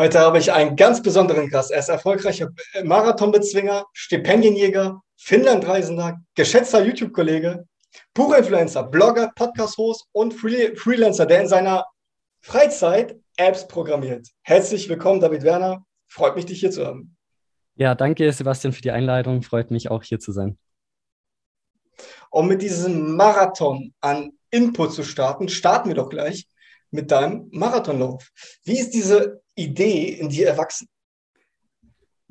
Heute habe ich einen ganz besonderen Gast. Er ist erfolgreicher Marathonbezwinger, Stipendienjäger, Finnlandreisender, geschätzter YouTube-Kollege, Buchinfluencer, Blogger, Podcast-Host und Freelancer, der in seiner Freizeit Apps programmiert. Herzlich willkommen, David Werner. Freut mich, dich hier zu haben. Ja, danke, Sebastian, für die Einladung. Freut mich auch hier zu sein. Um mit diesem Marathon an Input zu starten, starten wir doch gleich mit deinem Marathonlauf. Wie ist diese Idee in dir erwachsen?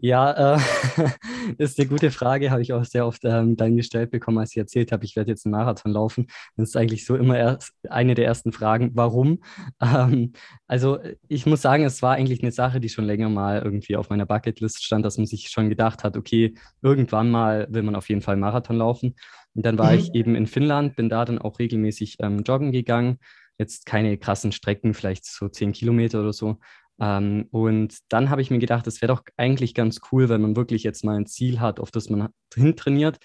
Ja, äh, ist eine gute Frage, habe ich auch sehr oft ähm, dann gestellt bekommen, als ich erzählt habe, ich werde jetzt einen Marathon laufen. Das ist eigentlich so immer erst eine der ersten Fragen, warum? Ähm, also ich muss sagen, es war eigentlich eine Sache, die schon länger mal irgendwie auf meiner Bucketlist stand, dass man sich schon gedacht hat, okay, irgendwann mal will man auf jeden Fall Marathon laufen. Und dann war mhm. ich eben in Finnland, bin da dann auch regelmäßig ähm, joggen gegangen. Jetzt keine krassen Strecken, vielleicht so zehn Kilometer oder so. Ähm, und dann habe ich mir gedacht, es wäre doch eigentlich ganz cool, wenn man wirklich jetzt mal ein Ziel hat, auf das man hintrainiert.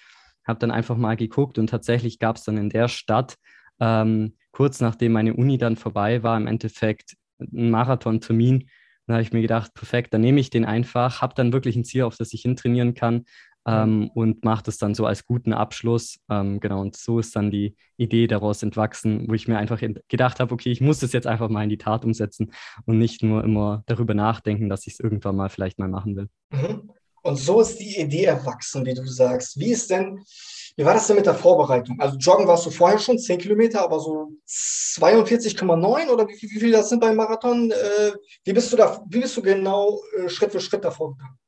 Habe dann einfach mal geguckt und tatsächlich gab es dann in der Stadt, ähm, kurz nachdem meine Uni dann vorbei war, im Endeffekt einen Marathontermin. Da habe ich mir gedacht, perfekt, dann nehme ich den einfach, habe dann wirklich ein Ziel, auf das ich hintrainieren kann ähm, und mache das dann so als guten Abschluss. Ähm, genau, und so ist dann die Idee daraus entwachsen, wo ich mir einfach gedacht habe, okay, ich muss das jetzt einfach mal in die Tat umsetzen und nicht nur immer darüber nachdenken, dass ich es irgendwann mal vielleicht mal machen will. Mhm. Und so ist die Idee erwachsen, wie du sagst. Wie ist denn, wie war das denn mit der Vorbereitung? Also Joggen warst du vorher schon 10 Kilometer, aber so 42,9 oder wie, wie viel das sind beim Marathon? Äh, wie bist du da, wie bist du genau äh, Schritt für Schritt davor gegangen?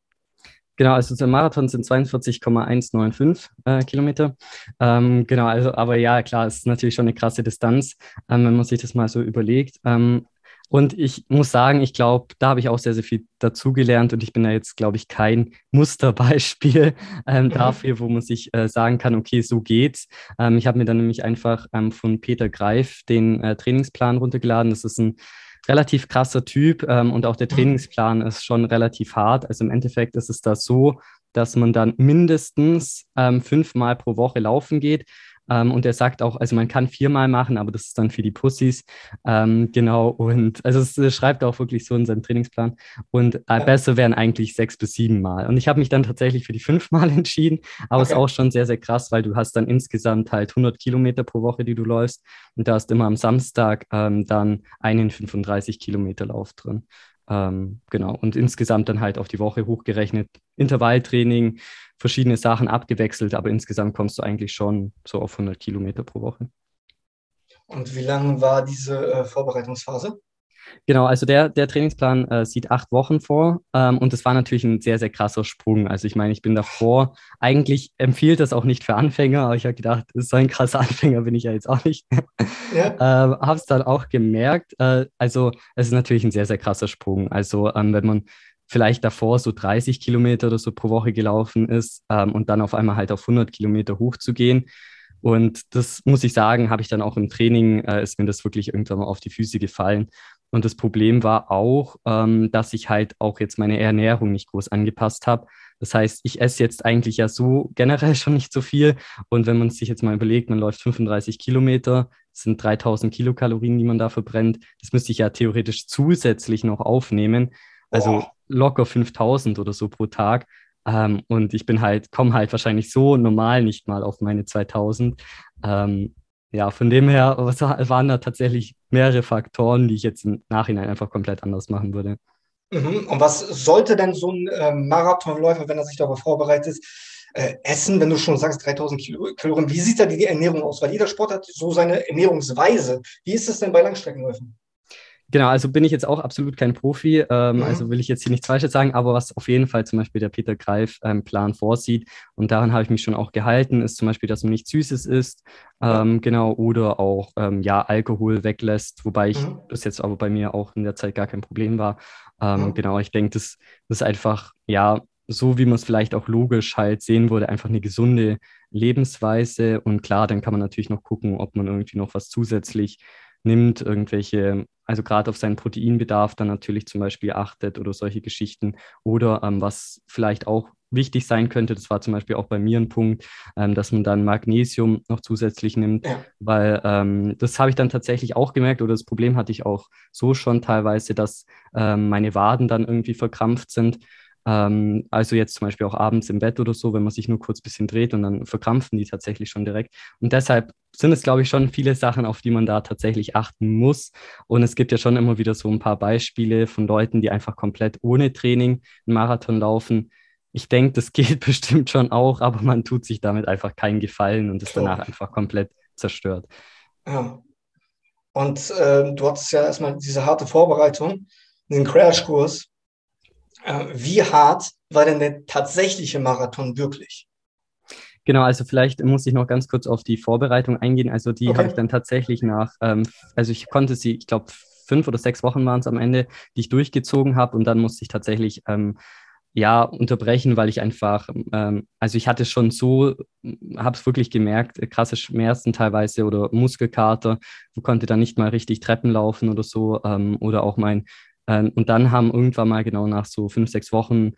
Genau, also der Marathon sind 42,195 äh, Kilometer. Ähm, genau, also, aber ja, klar, es ist natürlich schon eine krasse Distanz, ähm, wenn man sich das mal so überlegt. Ähm, und ich muss sagen, ich glaube, da habe ich auch sehr, sehr viel dazugelernt und ich bin da jetzt, glaube ich, kein Musterbeispiel ähm, mhm. dafür, wo man sich äh, sagen kann, okay, so geht's. Ähm, ich habe mir dann nämlich einfach ähm, von Peter Greif den äh, Trainingsplan runtergeladen. Das ist ein relativ krasser Typ ähm, und auch der mhm. Trainingsplan ist schon relativ hart. Also im Endeffekt ist es da so, dass man dann mindestens ähm, fünfmal pro Woche laufen geht. Ähm, und er sagt auch, also man kann viermal machen, aber das ist dann für die Pussys. Ähm, genau. Und also es schreibt auch wirklich so in seinem Trainingsplan. Und äh, besser wären eigentlich sechs bis sieben Mal. Und ich habe mich dann tatsächlich für die fünfmal entschieden. Aber es okay. ist auch schon sehr, sehr krass, weil du hast dann insgesamt halt 100 Kilometer pro Woche, die du läufst. Und da hast immer am Samstag ähm, dann einen 35 Kilometer Lauf drin. Ähm, genau. Und insgesamt dann halt auf die Woche hochgerechnet. Intervalltraining, verschiedene Sachen abgewechselt, aber insgesamt kommst du eigentlich schon so auf 100 Kilometer pro Woche. Und wie lange war diese äh, Vorbereitungsphase? Genau, also der, der Trainingsplan äh, sieht acht Wochen vor ähm, und das war natürlich ein sehr, sehr krasser Sprung. Also ich meine, ich bin davor, eigentlich empfiehlt das auch nicht für Anfänger, aber ich habe gedacht, so ein krasser Anfänger bin ich ja jetzt auch nicht. Ja. ähm, habe es dann auch gemerkt. Äh, also es ist natürlich ein sehr, sehr krasser Sprung. Also ähm, wenn man vielleicht davor so 30 Kilometer oder so pro Woche gelaufen ist ähm, und dann auf einmal halt auf 100 Kilometer hochzugehen. Und das muss ich sagen, habe ich dann auch im Training, äh, ist mir das wirklich irgendwann mal auf die Füße gefallen. Und das Problem war auch, ähm, dass ich halt auch jetzt meine Ernährung nicht groß angepasst habe. Das heißt, ich esse jetzt eigentlich ja so generell schon nicht so viel. Und wenn man sich jetzt mal überlegt, man läuft 35 Kilometer, das sind 3000 Kilokalorien, die man da verbrennt. Das müsste ich ja theoretisch zusätzlich noch aufnehmen. Also oh. locker 5000 oder so pro Tag. Ähm, und ich bin halt, komme halt wahrscheinlich so normal nicht mal auf meine 2000. Ähm, ja, von dem her waren da tatsächlich mehrere Faktoren, die ich jetzt im Nachhinein einfach komplett anders machen würde. Mhm. Und was sollte denn so ein äh, Marathonläufer, wenn er sich darauf vorbereitet, äh, essen, wenn du schon sagst 3000 Kalorien? Wie sieht da die Ernährung aus? Weil jeder Sport hat so seine Ernährungsweise. Wie ist es denn bei Langstreckenläufen? Genau, also bin ich jetzt auch absolut kein Profi, ähm, mhm. also will ich jetzt hier nichts Falsches sagen, aber was auf jeden Fall zum Beispiel der Peter Greif ähm, Plan vorsieht und daran habe ich mich schon auch gehalten, ist zum Beispiel, dass man nicht Süßes isst, ähm, ja. genau, oder auch ähm, ja Alkohol weglässt, wobei ich mhm. das jetzt aber bei mir auch in der Zeit gar kein Problem war. Ähm, mhm. Genau, ich denke, das, das ist einfach ja so, wie man es vielleicht auch logisch halt sehen würde, einfach eine gesunde Lebensweise und klar, dann kann man natürlich noch gucken, ob man irgendwie noch was zusätzlich nimmt, irgendwelche, also gerade auf seinen Proteinbedarf dann natürlich zum Beispiel achtet oder solche Geschichten. Oder ähm, was vielleicht auch wichtig sein könnte. Das war zum Beispiel auch bei mir ein Punkt, ähm, dass man dann Magnesium noch zusätzlich nimmt, ja. weil ähm, das habe ich dann tatsächlich auch gemerkt oder das Problem hatte ich auch so schon teilweise, dass ähm, meine Waden dann irgendwie verkrampft sind. Ähm, also jetzt zum Beispiel auch abends im Bett oder so, wenn man sich nur kurz ein bisschen dreht und dann verkrampfen die tatsächlich schon direkt. Und deshalb sind es, glaube ich, schon viele Sachen, auf die man da tatsächlich achten muss. Und es gibt ja schon immer wieder so ein paar Beispiele von Leuten, die einfach komplett ohne Training einen Marathon laufen. Ich denke, das geht bestimmt schon auch, aber man tut sich damit einfach keinen Gefallen und ist Klar. danach einfach komplett zerstört. Ja. Und äh, du hattest ja erstmal diese harte Vorbereitung, diesen Crashkurs. Äh, wie hart war denn der tatsächliche Marathon wirklich? Genau, also vielleicht muss ich noch ganz kurz auf die Vorbereitung eingehen. Also die okay. habe ich dann tatsächlich nach, ähm, also ich konnte sie, ich glaube, fünf oder sechs Wochen waren es am Ende, die ich durchgezogen habe und dann musste ich tatsächlich ähm, ja unterbrechen, weil ich einfach, ähm, also ich hatte schon so, habe es wirklich gemerkt, krasse Schmerzen teilweise oder Muskelkater, konnte dann nicht mal richtig Treppen laufen oder so ähm, oder auch mein ähm, und dann haben irgendwann mal genau nach so fünf, sechs Wochen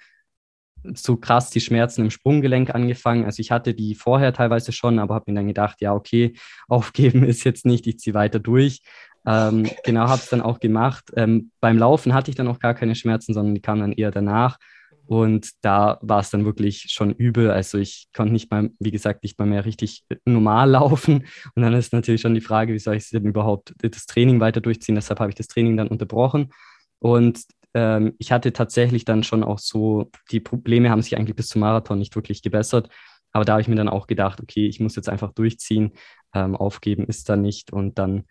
so krass die Schmerzen im Sprunggelenk angefangen. Also ich hatte die vorher teilweise schon, aber habe mir dann gedacht, ja, okay, aufgeben ist jetzt nicht, ich ziehe weiter durch. Ähm, genau, habe es dann auch gemacht. Ähm, beim Laufen hatte ich dann auch gar keine Schmerzen, sondern die kamen dann eher danach. Und da war es dann wirklich schon übel. Also ich konnte nicht mal, wie gesagt, nicht mal mehr richtig normal laufen. Und dann ist natürlich schon die Frage, wie soll ich denn überhaupt das Training weiter durchziehen? Deshalb habe ich das Training dann unterbrochen. Und ähm, ich hatte tatsächlich dann schon auch so, die Probleme haben sich eigentlich bis zum Marathon nicht wirklich gebessert. Aber da habe ich mir dann auch gedacht, okay, ich muss jetzt einfach durchziehen. Ähm, aufgeben ist da nicht. Und dann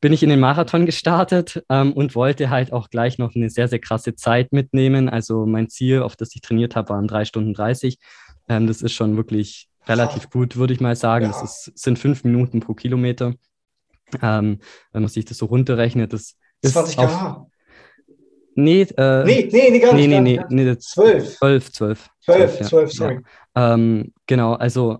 bin ich in den Marathon gestartet ähm, und wollte halt auch gleich noch eine sehr, sehr krasse Zeit mitnehmen. Also mein Ziel, auf das ich trainiert habe, waren drei Stunden 30. Ähm, das ist schon wirklich relativ gut, würde ich mal sagen. Ja. Das ist, sind fünf Minuten pro Kilometer. Ähm, wenn man sich das so runterrechnet, das 20 km Nee, äh, nee, nee, nee, gar nicht. Nee, nee, nee, nee, 12. 12, 12. 12, 12, sorry. Ja. Ähm, genau, also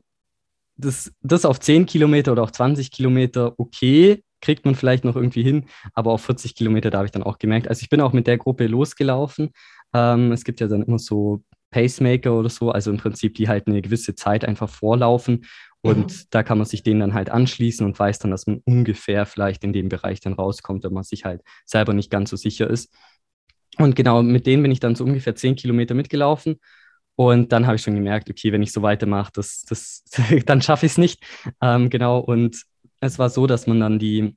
das, das auf 10 Kilometer oder auch 20 Kilometer, okay, kriegt man vielleicht noch irgendwie hin, aber auf 40 Kilometer, da habe ich dann auch gemerkt. Also ich bin auch mit der Gruppe losgelaufen. Ähm, es gibt ja dann immer so Pacemaker oder so, also im Prinzip, die halt eine gewisse Zeit einfach vorlaufen. Und mhm. da kann man sich denen dann halt anschließen und weiß dann, dass man ungefähr vielleicht in dem Bereich dann rauskommt, wenn man sich halt selber nicht ganz so sicher ist. Und genau mit denen bin ich dann so ungefähr zehn Kilometer mitgelaufen. Und dann habe ich schon gemerkt, okay, wenn ich so weitermache, das, das, dann schaffe ich es nicht. Ähm, genau. Und es war so, dass man dann die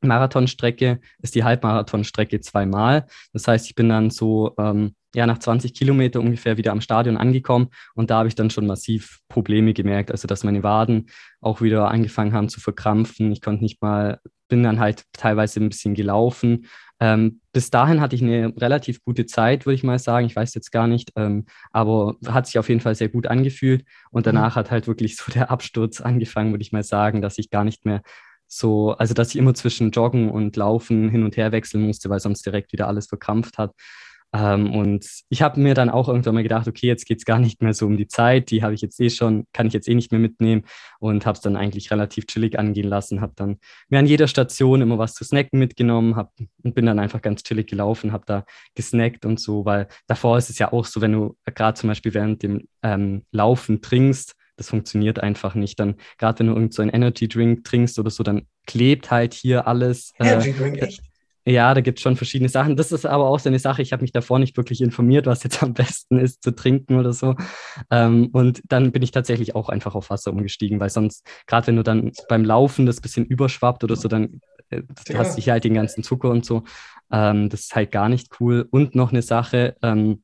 Marathonstrecke ist die Halbmarathonstrecke zweimal. Das heißt, ich bin dann so ähm, ja nach 20 Kilometer ungefähr wieder am Stadion angekommen und da habe ich dann schon massiv Probleme gemerkt, also dass meine Waden auch wieder angefangen haben zu verkrampfen. Ich konnte nicht mal, bin dann halt teilweise ein bisschen gelaufen ähm, bis dahin hatte ich eine relativ gute Zeit, würde ich mal sagen. Ich weiß jetzt gar nicht, ähm, aber hat sich auf jeden Fall sehr gut angefühlt. Und mhm. danach hat halt wirklich so der Absturz angefangen, würde ich mal sagen, dass ich gar nicht mehr so, also dass ich immer zwischen Joggen und Laufen hin und her wechseln musste, weil sonst direkt wieder alles verkrampft hat. Ähm, und ich habe mir dann auch irgendwann mal gedacht, okay, jetzt geht es gar nicht mehr so um die Zeit, die habe ich jetzt eh schon, kann ich jetzt eh nicht mehr mitnehmen und habe es dann eigentlich relativ chillig angehen lassen, habe dann mir an jeder Station immer was zu snacken mitgenommen hab, und bin dann einfach ganz chillig gelaufen, habe da gesnackt und so, weil davor ist es ja auch so, wenn du gerade zum Beispiel während dem ähm, Laufen trinkst, das funktioniert einfach nicht. Dann, gerade wenn du irgend so Energy Drink trinkst oder so, dann klebt halt hier alles. Äh, Energy Drink, echt? Ja, da gibt es schon verschiedene Sachen. Das ist aber auch so eine Sache, ich habe mich davor nicht wirklich informiert, was jetzt am besten ist zu trinken oder so. Ähm, und dann bin ich tatsächlich auch einfach auf Wasser umgestiegen, weil sonst, gerade wenn du dann beim Laufen das bisschen überschwappt oder so, dann äh, ja. hast du halt den ganzen Zucker und so. Ähm, das ist halt gar nicht cool. Und noch eine Sache, ähm,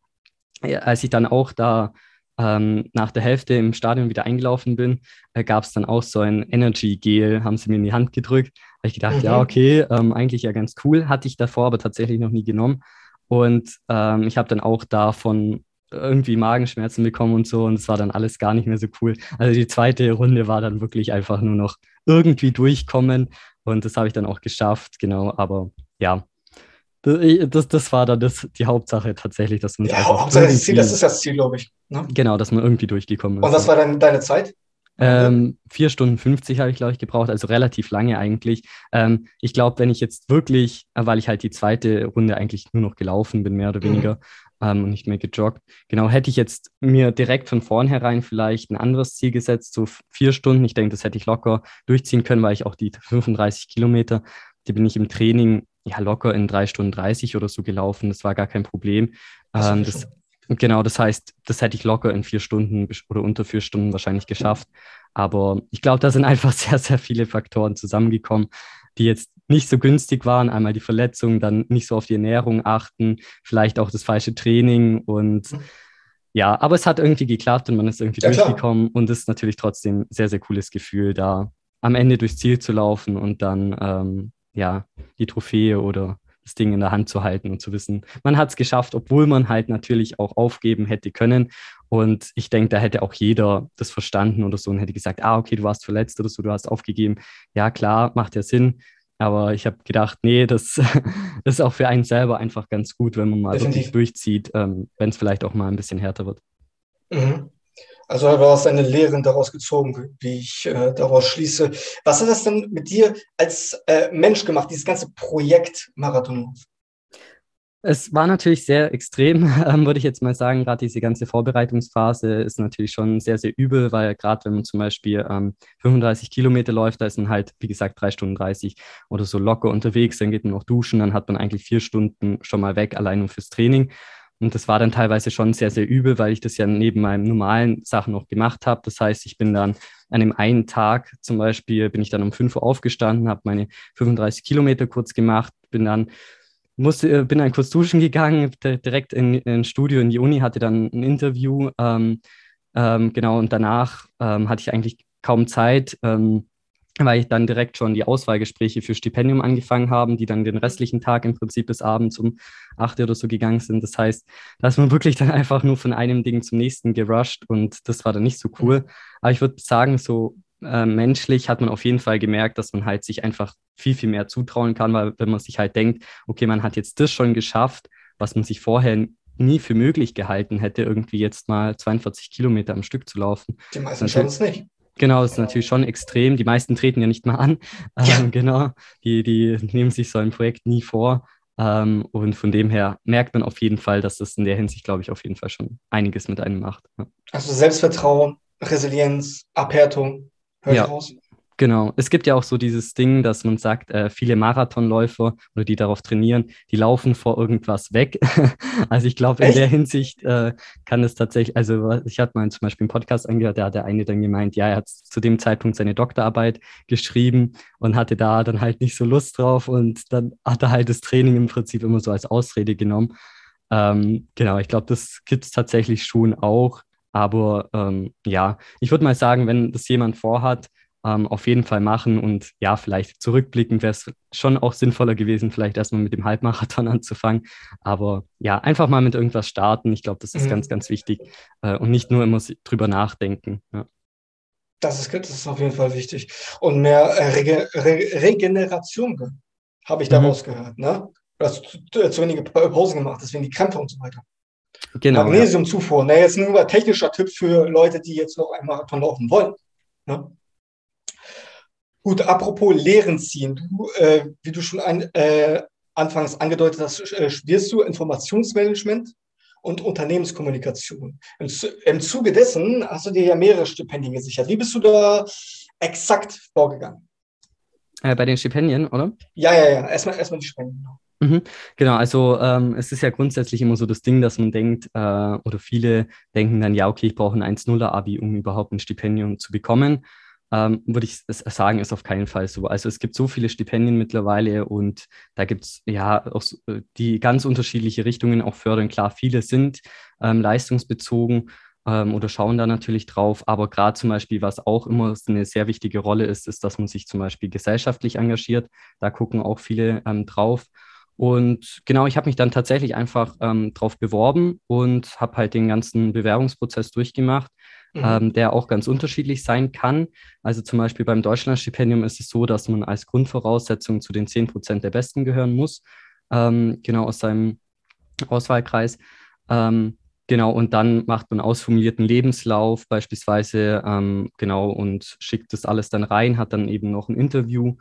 als ich dann auch da ähm, nach der Hälfte im Stadion wieder eingelaufen bin, äh, gab es dann auch so ein Energy Gel, haben sie mir in die Hand gedrückt. Habe ich gedacht, mhm. ja, okay, ähm, eigentlich ja ganz cool. Hatte ich davor aber tatsächlich noch nie genommen. Und ähm, ich habe dann auch davon irgendwie Magenschmerzen bekommen und so und es war dann alles gar nicht mehr so cool. Also die zweite Runde war dann wirklich einfach nur noch irgendwie durchkommen und das habe ich dann auch geschafft, genau. Aber ja, das, das war dann das, die Hauptsache tatsächlich, dass man ja, Hauptsache das Ziel, das ist das Ziel, glaube ich. Ne? Genau, dass man irgendwie durchgekommen ist. Und was war dann deine Zeit? Ähm, vier Stunden 50 habe ich, glaube ich, gebraucht, also relativ lange eigentlich. Ähm, ich glaube, wenn ich jetzt wirklich, äh, weil ich halt die zweite Runde eigentlich nur noch gelaufen bin, mehr oder mhm. weniger, ähm, und nicht mehr gejoggt, genau, hätte ich jetzt mir direkt von vornherein vielleicht ein anderes Ziel gesetzt, so vier Stunden. Ich denke, das hätte ich locker durchziehen können, weil ich auch die 35 Kilometer, die bin ich im Training ja locker in drei Stunden 30 oder so gelaufen. Das war gar kein Problem. Das, Genau, das heißt, das hätte ich locker in vier Stunden oder unter vier Stunden wahrscheinlich geschafft. Aber ich glaube, da sind einfach sehr, sehr viele Faktoren zusammengekommen, die jetzt nicht so günstig waren. Einmal die Verletzung, dann nicht so auf die Ernährung achten, vielleicht auch das falsche Training und mhm. ja, aber es hat irgendwie geklappt und man ist irgendwie ja, durchgekommen klar. und es ist natürlich trotzdem sehr, sehr cooles Gefühl, da am Ende durchs Ziel zu laufen und dann ähm, ja die Trophäe oder das Ding in der Hand zu halten und zu wissen, man hat es geschafft, obwohl man halt natürlich auch aufgeben hätte können. Und ich denke, da hätte auch jeder das verstanden oder so und hätte gesagt, ah, okay, du warst verletzt oder so, du hast aufgegeben. Ja, klar, macht ja Sinn. Aber ich habe gedacht, nee, das, das, ist auch für einen selber einfach ganz gut, wenn man mal Definitiv. wirklich durchzieht, ähm, wenn es vielleicht auch mal ein bisschen härter wird. Mhm. Also du hast eine Lehren daraus gezogen, wie ich äh, daraus schließe. Was hat das denn mit dir als äh, Mensch gemacht, dieses ganze Projekt Marathon? Es war natürlich sehr extrem, ähm, würde ich jetzt mal sagen. Gerade diese ganze Vorbereitungsphase ist natürlich schon sehr, sehr übel, weil gerade wenn man zum Beispiel ähm, 35 Kilometer läuft, da ist man halt, wie gesagt, drei Stunden 30 oder so locker unterwegs, dann geht man noch duschen, dann hat man eigentlich vier Stunden schon mal weg, allein nur fürs Training. Und das war dann teilweise schon sehr, sehr übel, weil ich das ja neben meinen normalen Sachen noch gemacht habe. Das heißt, ich bin dann an dem einen Tag zum Beispiel, bin ich dann um 5 Uhr aufgestanden, habe meine 35 Kilometer kurz gemacht, bin dann musste, äh, bin dann kurz duschen gegangen, direkt in, in Studio in die Uni, hatte dann ein Interview. Ähm, ähm, genau, und danach ähm, hatte ich eigentlich kaum Zeit. Ähm, weil ich dann direkt schon die Auswahlgespräche für Stipendium angefangen haben, die dann den restlichen Tag im Prinzip bis abends um acht oder so gegangen sind. Das heißt, da ist man wirklich dann einfach nur von einem Ding zum nächsten gerusht und das war dann nicht so cool. Aber ich würde sagen, so äh, menschlich hat man auf jeden Fall gemerkt, dass man halt sich einfach viel, viel mehr zutrauen kann, weil wenn man sich halt denkt, okay, man hat jetzt das schon geschafft, was man sich vorher nie für möglich gehalten hätte, irgendwie jetzt mal 42 Kilometer am Stück zu laufen. Die meisten schaffen es nicht. Genau, das ist natürlich schon extrem. Die meisten treten ja nicht mal an. Ja. Ähm, genau, die, die nehmen sich so ein Projekt nie vor. Ähm, und von dem her merkt man auf jeden Fall, dass das in der Hinsicht, glaube ich, auf jeden Fall schon einiges mit einem macht. Ja. Also Selbstvertrauen, Resilienz, Abhärtung, hört ja. raus. Genau. Es gibt ja auch so dieses Ding, dass man sagt, äh, viele Marathonläufer oder die darauf trainieren, die laufen vor irgendwas weg. also ich glaube, in der Hinsicht äh, kann es tatsächlich, also ich hatte mal zum Beispiel einen Podcast angehört, da hat der eine dann gemeint, ja, er hat zu dem Zeitpunkt seine Doktorarbeit geschrieben und hatte da dann halt nicht so Lust drauf und dann hat er halt das Training im Prinzip immer so als Ausrede genommen. Ähm, genau, ich glaube, das gibt es tatsächlich schon auch. Aber ähm, ja, ich würde mal sagen, wenn das jemand vorhat, ähm, auf jeden Fall machen. Und ja, vielleicht zurückblickend wäre es schon auch sinnvoller gewesen, vielleicht erstmal mit dem Halbmarathon anzufangen. Aber ja, einfach mal mit irgendwas starten. Ich glaube, das ist mhm. ganz, ganz wichtig. Äh, und nicht nur immer drüber nachdenken. Ja. Das ist, das ist auf jeden Fall wichtig. Und mehr äh, Rege Re Regeneration habe ich daraus mhm. gehört. Ne? Du hast zu, zu wenige Pausen gemacht, deswegen die Krämpfe und so weiter. Genau, Magnesiumzufuhr. Ja. Ne, jetzt nur ein technischer Tipp für Leute, die jetzt noch einen Marathon laufen wollen. Ne? Gut, apropos Lehren ziehen. Du, äh, wie du schon ein, äh, anfangs angedeutet hast, äh, studierst du Informationsmanagement und Unternehmenskommunikation. Im, Im Zuge dessen hast du dir ja mehrere Stipendien gesichert. Wie bist du da exakt vorgegangen? Äh, bei den Stipendien, oder? Ja, ja, ja. Erstmal, erstmal die Stipendien. Mhm. Genau, also ähm, es ist ja grundsätzlich immer so das Ding, dass man denkt, äh, oder viele denken dann, ja, okay, ich brauche ein 1-0er-Abi, um überhaupt ein Stipendium zu bekommen ähm, würde ich sagen, ist auf keinen Fall so. Also es gibt so viele Stipendien mittlerweile und da gibt es ja auch äh, die ganz unterschiedliche Richtungen auch fördern. Klar, viele sind ähm, leistungsbezogen ähm, oder schauen da natürlich drauf, aber gerade zum Beispiel, was auch immer eine sehr wichtige Rolle ist, ist, dass man sich zum Beispiel gesellschaftlich engagiert. Da gucken auch viele ähm, drauf. Und genau, ich habe mich dann tatsächlich einfach ähm, drauf beworben und habe halt den ganzen Bewerbungsprozess durchgemacht mhm. ähm, der auch ganz unterschiedlich sein kann. Also zum Beispiel beim Deutschlandstipendium ist es so, dass man als Grundvoraussetzung zu den 10 Prozent der Besten gehören muss, ähm, genau aus seinem Auswahlkreis. Ähm, Genau, und dann macht man ausformulierten Lebenslauf beispielsweise, ähm, genau, und schickt das alles dann rein, hat dann eben noch ein Interview.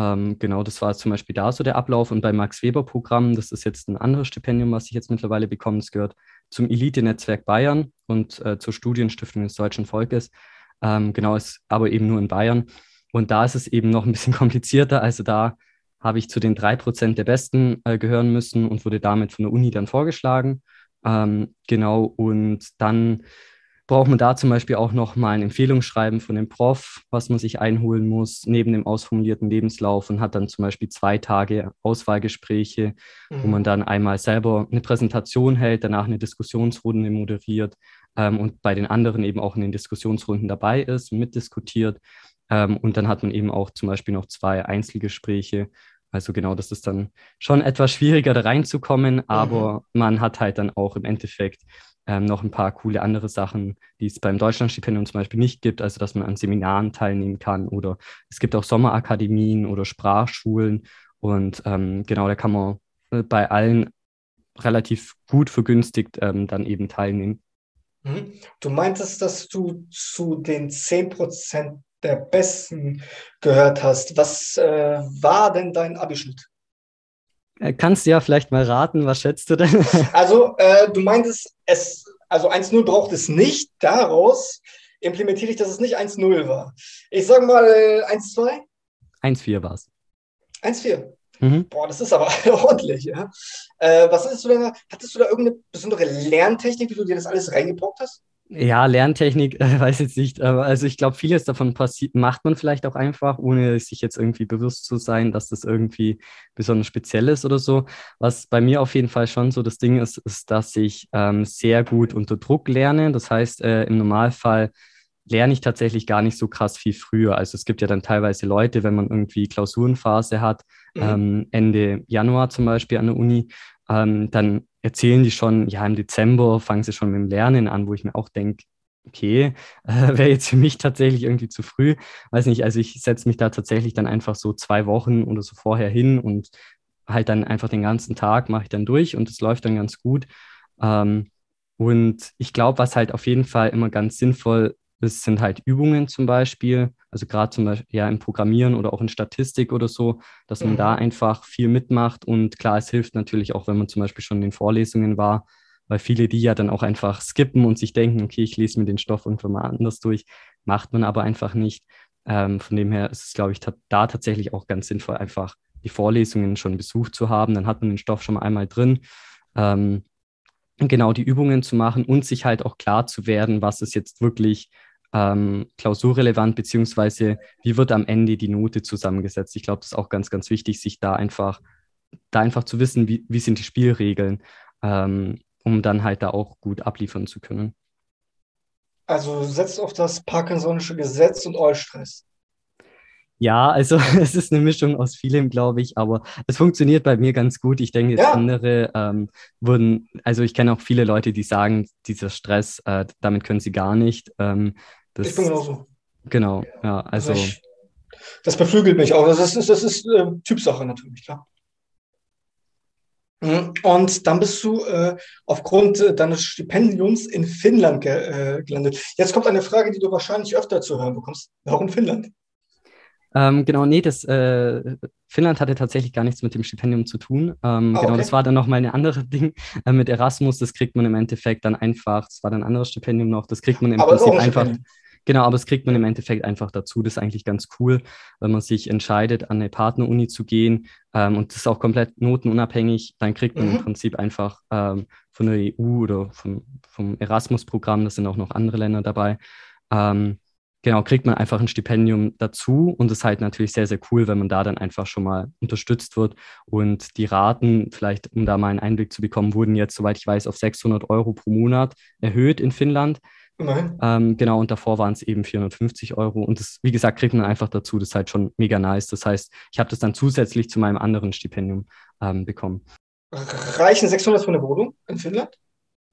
Ähm, genau, das war zum Beispiel da so der Ablauf. Und beim Max-Weber-Programm, das ist jetzt ein anderes Stipendium, was ich jetzt mittlerweile bekomme, das gehört zum Elite-Netzwerk Bayern und äh, zur Studienstiftung des deutschen Volkes. Ähm, genau, ist aber eben nur in Bayern. Und da ist es eben noch ein bisschen komplizierter. Also da habe ich zu den drei Prozent der Besten äh, gehören müssen und wurde damit von der Uni dann vorgeschlagen. Ähm, genau, und dann braucht man da zum Beispiel auch noch mal ein Empfehlungsschreiben von dem Prof, was man sich einholen muss, neben dem ausformulierten Lebenslauf und hat dann zum Beispiel zwei Tage Auswahlgespräche, mhm. wo man dann einmal selber eine Präsentation hält, danach eine Diskussionsrunde moderiert ähm, und bei den anderen eben auch in den Diskussionsrunden dabei ist, mitdiskutiert. Ähm, und dann hat man eben auch zum Beispiel noch zwei Einzelgespräche, also genau, das ist dann schon etwas schwieriger, da reinzukommen, mhm. aber mhm. man hat halt dann auch im Endeffekt ähm, noch ein paar coole andere Sachen, die es beim Deutschlandstipendium zum Beispiel nicht gibt, also dass man an Seminaren teilnehmen kann oder es gibt auch Sommerakademien oder Sprachschulen und ähm, genau, da kann man äh, bei allen relativ gut vergünstigt ähm, dann eben teilnehmen. Mhm. Du meintest, dass du zu den 10% der Besten gehört hast. Was äh, war denn dein Abischnitt? Äh, kannst du ja vielleicht mal raten, was schätzt du denn? Also, äh, du meintest, es, also 1-0 braucht es nicht. Daraus implementiere ich, dass es nicht 1-0 war. Ich sage mal 1-2. 1-4 war es. 1-4. Mhm. Boah, das ist aber ordentlich, ja. Äh, was hattest du denn da? Hattest du da irgendeine besondere Lerntechnik, wie du dir das alles reingebrockt hast? Ja, Lerntechnik, äh, weiß jetzt nicht. Aber also ich glaube, vieles davon passiert, macht man vielleicht auch einfach, ohne sich jetzt irgendwie bewusst zu sein, dass das irgendwie besonders speziell ist oder so. Was bei mir auf jeden Fall schon so das Ding ist, ist, dass ich ähm, sehr gut unter Druck lerne. Das heißt, äh, im Normalfall lerne ich tatsächlich gar nicht so krass viel früher. Also es gibt ja dann teilweise Leute, wenn man irgendwie Klausurenphase hat, mhm. ähm, Ende Januar zum Beispiel an der Uni, ähm, dann erzählen die schon, ja, im Dezember fangen sie schon mit dem Lernen an, wo ich mir auch denke, okay, äh, wäre jetzt für mich tatsächlich irgendwie zu früh. Weiß nicht, also ich setze mich da tatsächlich dann einfach so zwei Wochen oder so vorher hin und halt dann einfach den ganzen Tag mache ich dann durch und es läuft dann ganz gut. Ähm, und ich glaube, was halt auf jeden Fall immer ganz sinnvoll es sind halt Übungen zum Beispiel, also gerade zum Beispiel ja im Programmieren oder auch in Statistik oder so, dass man mhm. da einfach viel mitmacht. Und klar, es hilft natürlich auch, wenn man zum Beispiel schon in den Vorlesungen war, weil viele die ja dann auch einfach skippen und sich denken, okay, ich lese mir den Stoff irgendwann mal anders durch, macht man aber einfach nicht. Ähm, von dem her ist es, glaube ich, da tatsächlich auch ganz sinnvoll, einfach die Vorlesungen schon besucht zu haben. Dann hat man den Stoff schon mal einmal drin. Ähm, genau die Übungen zu machen und sich halt auch klar zu werden, was ist jetzt wirklich ähm, klausurrelevant, beziehungsweise wie wird am Ende die Note zusammengesetzt. Ich glaube, das ist auch ganz, ganz wichtig, sich da einfach, da einfach zu wissen, wie, wie sind die Spielregeln, ähm, um dann halt da auch gut abliefern zu können. Also setzt auf das Parkinsonische Gesetz und Eustress. Ja, also es ist eine Mischung aus vielem, glaube ich, aber es funktioniert bei mir ganz gut. Ich denke, jetzt ja. andere ähm, wurden, also ich kenne auch viele Leute, die sagen, dieser Stress, äh, damit können sie gar nicht. Ähm, das, ich bin genauso. Genau, ja, also. also ich, das beflügelt mich auch. Das ist, das ist äh, Typsache natürlich, klar. Mhm. Und dann bist du äh, aufgrund äh, deines Stipendiums in Finnland ge äh, gelandet. Jetzt kommt eine Frage, die du wahrscheinlich öfter zu hören bekommst. Warum Finnland? Ähm, genau, nee, das äh, Finnland hatte tatsächlich gar nichts mit dem Stipendium zu tun. Ähm, ah, genau, das war dann nochmal eine andere Ding äh, mit Erasmus. Das kriegt man im Endeffekt dann einfach, das war dann ein anderes Stipendium noch, das kriegt man im aber Prinzip einfach. Genau, aber es kriegt man im Endeffekt einfach dazu. Das ist eigentlich ganz cool, wenn man sich entscheidet, an eine Partneruni zu gehen ähm, und das ist auch komplett notenunabhängig, dann kriegt man mhm. im Prinzip einfach ähm, von der EU oder vom, vom Erasmus-Programm, das sind auch noch andere Länder dabei, ähm, genau, kriegt man einfach ein Stipendium dazu und es ist halt natürlich sehr, sehr cool, wenn man da dann einfach schon mal unterstützt wird. Und die Raten, vielleicht um da mal einen Einblick zu bekommen, wurden jetzt, soweit ich weiß, auf 600 Euro pro Monat erhöht in Finnland. Ähm, genau, und davor waren es eben 450 Euro. Und das, wie gesagt, kriegt man einfach dazu. Das ist halt schon mega nice. Das heißt, ich habe das dann zusätzlich zu meinem anderen Stipendium ähm, bekommen. Reichen 600 für eine Wohnung in Finnland?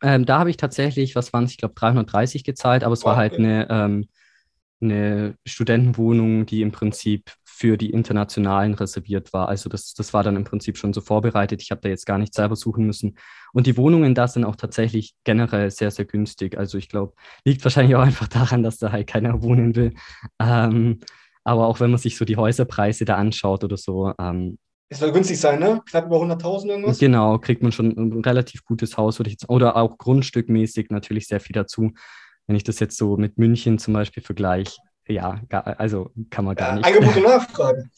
Ähm, da habe ich tatsächlich, was waren es, ich glaube 330 gezahlt, aber es war halt okay. eine, ähm, eine Studentenwohnung, die im Prinzip für die Internationalen reserviert war. Also das, das war dann im Prinzip schon so vorbereitet. Ich habe da jetzt gar nicht selber suchen müssen. Und die Wohnungen da sind auch tatsächlich generell sehr, sehr günstig. Also ich glaube, liegt wahrscheinlich auch einfach daran, dass da halt keiner wohnen will. Ähm, aber auch wenn man sich so die Häuserpreise da anschaut oder so. Ähm, es soll günstig sein, ne? Knapp über 100.000 irgendwas? Genau, kriegt man schon ein relativ gutes Haus, würde ich jetzt, oder auch grundstückmäßig natürlich sehr viel dazu. Wenn ich das jetzt so mit München zum Beispiel vergleiche, ja, gar, also kann man gar ja, nicht. Angebot und Nachfrage.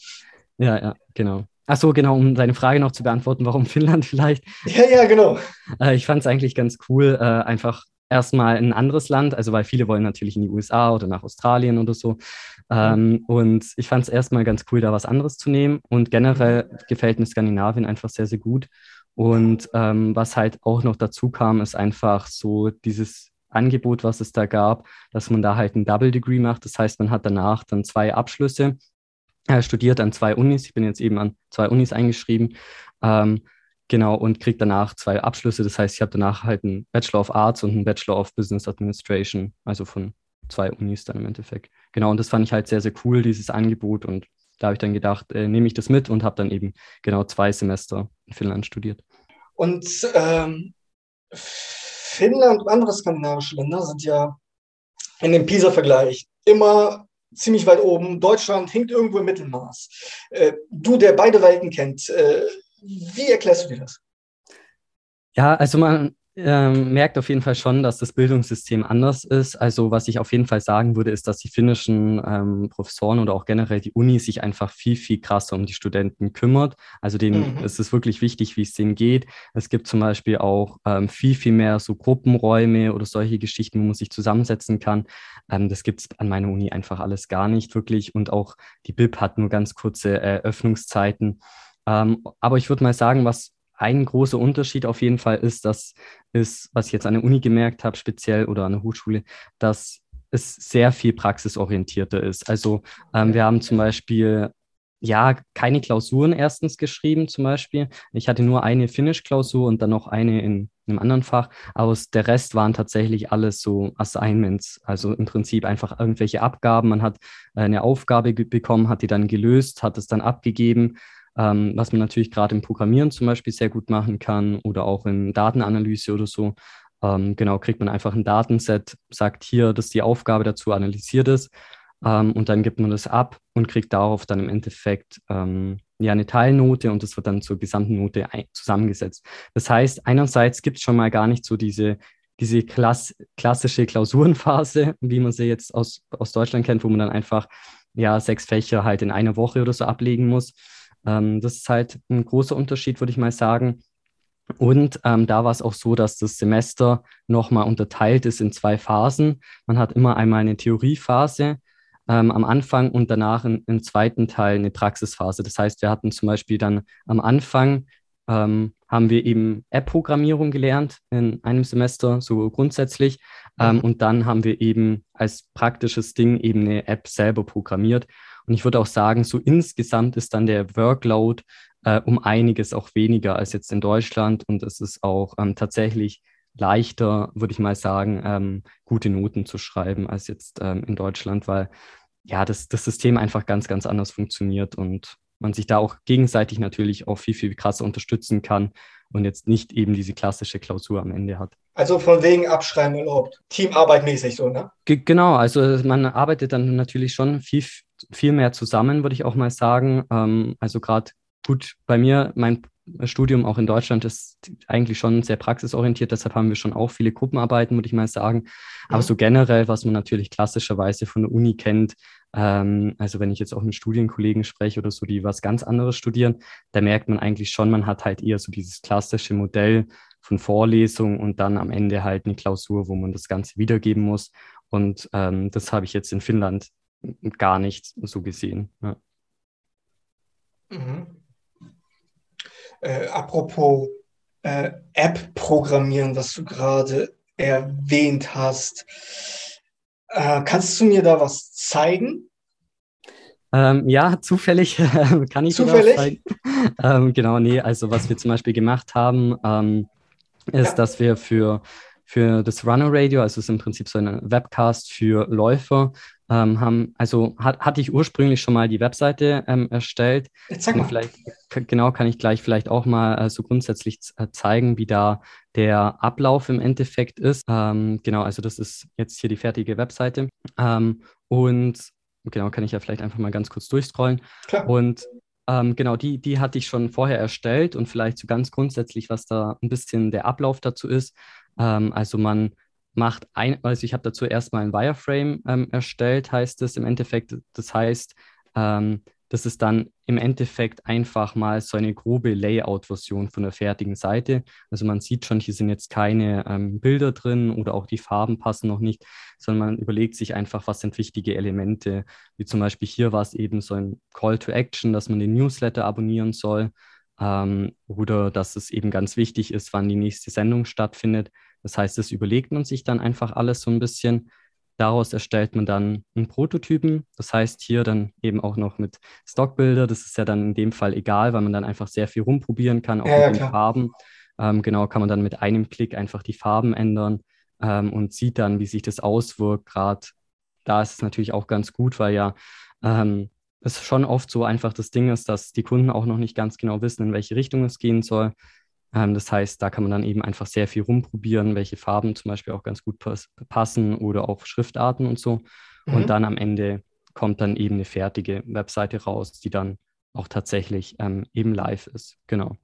ja, ja, genau. Ach so, genau, um deine Frage noch zu beantworten, warum Finnland vielleicht? Ja, ja, genau. Äh, ich fand es eigentlich ganz cool, äh, einfach erstmal ein anderes Land, also weil viele wollen natürlich in die USA oder nach Australien oder so. Ähm, und ich fand es erstmal ganz cool, da was anderes zu nehmen. Und generell gefällt mir Skandinavien einfach sehr, sehr gut. Und ähm, was halt auch noch dazu kam, ist einfach so dieses Angebot, was es da gab, dass man da halt ein Double Degree macht. Das heißt, man hat danach dann zwei Abschlüsse, er studiert an zwei Unis. Ich bin jetzt eben an zwei Unis eingeschrieben. Ähm, genau, und kriegt danach zwei Abschlüsse. Das heißt, ich habe danach halt einen Bachelor of Arts und einen Bachelor of Business Administration, also von zwei Unis dann im Endeffekt. Genau, und das fand ich halt sehr, sehr cool, dieses Angebot. Und da habe ich dann gedacht, äh, nehme ich das mit und habe dann eben genau zwei Semester in Finnland studiert. Und ähm, Finnland und andere skandinavische Länder sind ja in dem PISA-Vergleich immer ziemlich weit oben. Deutschland hinkt irgendwo im Mittelmaß. Äh, du, der beide Welten kennt, äh, wie erklärst du dir das? Ja, also man, ähm, merkt auf jeden Fall schon, dass das Bildungssystem anders ist. Also was ich auf jeden Fall sagen würde, ist, dass die finnischen ähm, Professoren oder auch generell die Uni sich einfach viel, viel krasser um die Studenten kümmert. Also denen mhm. ist es wirklich wichtig, wie es denen geht. Es gibt zum Beispiel auch ähm, viel, viel mehr so Gruppenräume oder solche Geschichten, wo man sich zusammensetzen kann. Ähm, das gibt es an meiner Uni einfach alles gar nicht wirklich. Und auch die BIP hat nur ganz kurze äh, Öffnungszeiten. Ähm, aber ich würde mal sagen, was ein großer Unterschied auf jeden Fall ist, dass ist, was ich jetzt an der Uni gemerkt habe, speziell oder an der Hochschule, dass es sehr viel praxisorientierter ist. Also ähm, wir haben zum Beispiel ja keine Klausuren erstens geschrieben, zum Beispiel. Ich hatte nur eine Finnisch-Klausur und dann noch eine in einem anderen Fach, aber der Rest waren tatsächlich alles so Assignments, also im Prinzip einfach irgendwelche Abgaben. Man hat eine Aufgabe bekommen, hat die dann gelöst, hat es dann abgegeben ähm, was man natürlich gerade im Programmieren zum Beispiel sehr gut machen kann oder auch in Datenanalyse oder so. Ähm, genau, kriegt man einfach ein Datenset, sagt hier, dass die Aufgabe dazu analysiert ist ähm, und dann gibt man das ab und kriegt darauf dann im Endeffekt ähm, ja eine Teilnote und das wird dann zur gesamten Note zusammengesetzt. Das heißt, einerseits gibt es schon mal gar nicht so diese diese Klass klassische Klausurenphase, wie man sie jetzt aus, aus Deutschland kennt, wo man dann einfach ja sechs Fächer halt in einer Woche oder so ablegen muss, ähm, das ist halt ein großer Unterschied, würde ich mal sagen. Und ähm, da war es auch so, dass das Semester nochmal unterteilt ist in zwei Phasen. Man hat immer einmal eine Theoriephase ähm, am Anfang und danach in, im zweiten Teil eine Praxisphase. Das heißt, wir hatten zum Beispiel dann am Anfang ähm, haben wir eben App-Programmierung gelernt in einem Semester, so grundsätzlich. Ähm, mhm. und dann haben wir eben als praktisches Ding eben eine App selber programmiert. Und ich würde auch sagen, so insgesamt ist dann der Workload äh, um einiges auch weniger als jetzt in Deutschland. Und es ist auch ähm, tatsächlich leichter, würde ich mal sagen, ähm, gute Noten zu schreiben als jetzt ähm, in Deutschland, weil ja, das, das System einfach ganz, ganz anders funktioniert und man sich da auch gegenseitig natürlich auch viel, viel krasser unterstützen kann und jetzt nicht eben diese klassische Klausur am Ende hat. Also von wegen Abschreiben erlaubt. Teamarbeit mäßig so, ne? G genau, also man arbeitet dann natürlich schon viel, viel mehr zusammen, würde ich auch mal sagen. Ähm, also gerade gut bei mir, mein Studium auch in Deutschland ist eigentlich schon sehr praxisorientiert, deshalb haben wir schon auch viele Gruppenarbeiten, würde ich mal sagen. Aber mhm. so generell, was man natürlich klassischerweise von der Uni kennt, ähm, also wenn ich jetzt auch mit Studienkollegen spreche oder so, die was ganz anderes studieren, da merkt man eigentlich schon, man hat halt eher so dieses klassische Modell von Vorlesung und dann am Ende halt eine Klausur, wo man das Ganze wiedergeben muss. Und ähm, das habe ich jetzt in Finnland gar nicht so gesehen. Ja. Mhm. Äh, apropos äh, App-Programmieren, was du gerade erwähnt hast. Äh, kannst du mir da was zeigen? Ähm, ja, zufällig kann ich zufällig? dir was zeigen. ähm, genau, nee, also was wir zum Beispiel gemacht haben, ähm, ist, ja. dass wir für, für das Runner Radio, also es ist im Prinzip so ein Webcast für Läufer, ähm, haben, also hat, hatte ich ursprünglich schon mal die Webseite ähm, erstellt. Zeig mal. Vielleicht, genau, kann ich gleich vielleicht auch mal äh, so grundsätzlich äh, zeigen, wie da der Ablauf im Endeffekt ist. Ähm, genau, also das ist jetzt hier die fertige Webseite. Ähm, und genau, kann ich ja vielleicht einfach mal ganz kurz durchscrollen. Klar. Und ähm, genau, die, die hatte ich schon vorher erstellt und vielleicht so ganz grundsätzlich, was da ein bisschen der Ablauf dazu ist. Ähm, also man macht ein, also ich habe dazu erstmal ein Wireframe ähm, erstellt, heißt es im Endeffekt. Das heißt, ähm, das ist dann im Endeffekt einfach mal so eine grobe Layout-Version von der fertigen Seite. Also man sieht schon, hier sind jetzt keine ähm, Bilder drin oder auch die Farben passen noch nicht, sondern man überlegt sich einfach, was sind wichtige Elemente. Wie zum Beispiel hier war es eben so ein Call to Action, dass man den Newsletter abonnieren soll ähm, oder dass es eben ganz wichtig ist, wann die nächste Sendung stattfindet. Das heißt, das überlegt man sich dann einfach alles so ein bisschen. Daraus erstellt man dann einen Prototypen. Das heißt, hier dann eben auch noch mit Stockbilder. Das ist ja dann in dem Fall egal, weil man dann einfach sehr viel rumprobieren kann, auch ja, mit ja, den Farben. Ähm, genau, kann man dann mit einem Klick einfach die Farben ändern ähm, und sieht dann, wie sich das auswirkt. Gerade da ist es natürlich auch ganz gut, weil ja ähm, es schon oft so einfach das Ding ist, dass die Kunden auch noch nicht ganz genau wissen, in welche Richtung es gehen soll. Ähm, das heißt, da kann man dann eben einfach sehr viel rumprobieren, welche Farben zum Beispiel auch ganz gut pass passen oder auch Schriftarten und so. Mhm. Und dann am Ende kommt dann eben eine fertige Webseite raus, die dann auch tatsächlich ähm, eben live ist. Genau.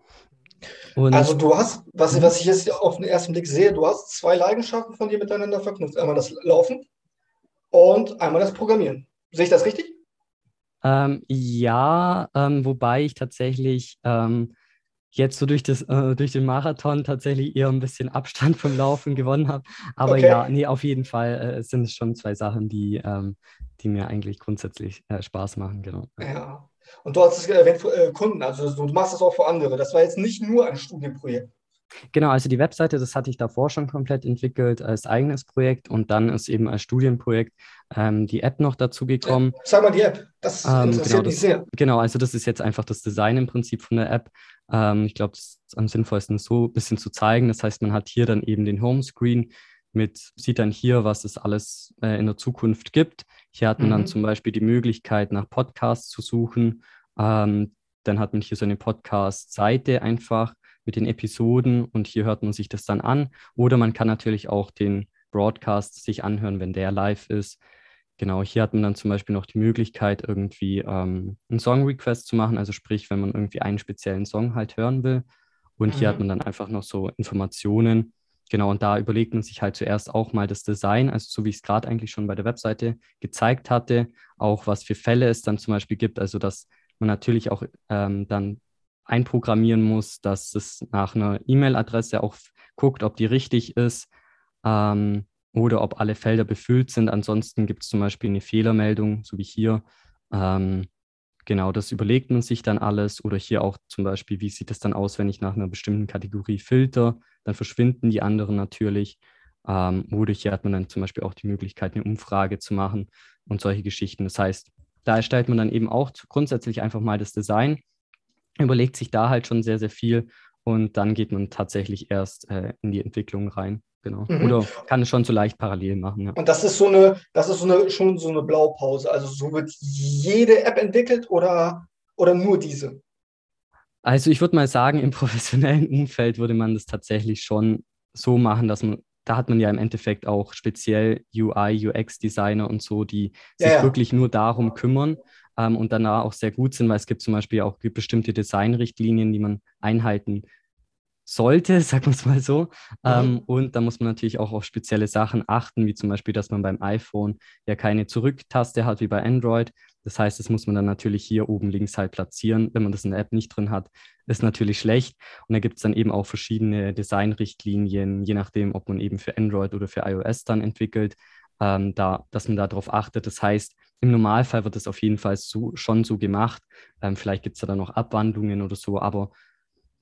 Und also du hast, was, mhm. was ich jetzt auf den ersten Blick sehe, du hast zwei Leidenschaften von dir miteinander verknüpft. Einmal das Laufen und einmal das Programmieren. Sehe ich das richtig? Ähm, ja, ähm, wobei ich tatsächlich ähm, jetzt so durch, das, äh, durch den Marathon tatsächlich eher ein bisschen Abstand vom Laufen gewonnen habe. Aber okay. ja, nee, auf jeden Fall äh, sind es schon zwei Sachen, die, ähm, die mir eigentlich grundsätzlich äh, Spaß machen, genau. Ja. Und du hast es erwähnt, äh, Kunden, also du machst das auch für andere. Das war jetzt nicht nur ein Studienprojekt. Genau, also die Webseite, das hatte ich davor schon komplett entwickelt als eigenes Projekt und dann ist eben als Studienprojekt ähm, die App noch dazu gekommen. Sag mal die App, das ähm, interessiert genau, mich sehr. Genau, also das ist jetzt einfach das Design im Prinzip von der App. Ähm, ich glaube, es ist am sinnvollsten so ein bisschen zu zeigen. Das heißt, man hat hier dann eben den Homescreen mit, sieht dann hier, was es alles äh, in der Zukunft gibt. Hier hat man mhm. dann zum Beispiel die Möglichkeit, nach Podcasts zu suchen. Ähm, dann hat man hier so eine Podcast-Seite einfach mit den Episoden und hier hört man sich das dann an. Oder man kann natürlich auch den Broadcast sich anhören, wenn der live ist. Genau, hier hat man dann zum Beispiel noch die Möglichkeit, irgendwie ähm, einen Song-Request zu machen, also sprich, wenn man irgendwie einen speziellen Song halt hören will. Und mhm. hier hat mhm. man dann einfach noch so Informationen. Genau, und da überlegt man sich halt zuerst auch mal das Design, also so wie ich es gerade eigentlich schon bei der Webseite gezeigt hatte, auch was für Fälle es dann zum Beispiel gibt, also dass man natürlich auch ähm, dann einprogrammieren muss, dass es nach einer E-Mail-Adresse auch guckt, ob die richtig ist. Ähm, oder ob alle Felder befüllt sind. Ansonsten gibt es zum Beispiel eine Fehlermeldung, so wie hier. Ähm, genau, das überlegt man sich dann alles. Oder hier auch zum Beispiel, wie sieht es dann aus, wenn ich nach einer bestimmten Kategorie filter? Dann verschwinden die anderen natürlich. Ähm, oder hier hat man dann zum Beispiel auch die Möglichkeit, eine Umfrage zu machen und solche Geschichten. Das heißt, da erstellt man dann eben auch grundsätzlich einfach mal das Design, überlegt sich da halt schon sehr, sehr viel und dann geht man tatsächlich erst äh, in die Entwicklung rein genau. Mhm. Oder kann es schon so leicht parallel machen. Ja. Und das ist so eine, das ist so eine, schon so eine Blaupause. Also so wird jede App entwickelt oder, oder nur diese? Also ich würde mal sagen, im professionellen Umfeld würde man das tatsächlich schon so machen, dass man, da hat man ja im Endeffekt auch speziell UI, UX-Designer und so, die sich ja, ja. wirklich nur darum kümmern ähm, und danach auch sehr gut sind, weil es gibt zum Beispiel auch bestimmte Designrichtlinien, die man einhalten sollte, sagen wir es mal so. Mhm. Ähm, und da muss man natürlich auch auf spezielle Sachen achten, wie zum Beispiel, dass man beim iPhone ja keine Zurücktaste hat wie bei Android. Das heißt, das muss man dann natürlich hier oben links halt platzieren. Wenn man das in der App nicht drin hat, ist natürlich schlecht. Und da gibt es dann eben auch verschiedene Designrichtlinien, je nachdem, ob man eben für Android oder für iOS dann entwickelt, ähm, da, dass man darauf achtet. Das heißt, im Normalfall wird es auf jeden Fall so, schon so gemacht. Ähm, vielleicht gibt es da dann noch Abwandlungen oder so, aber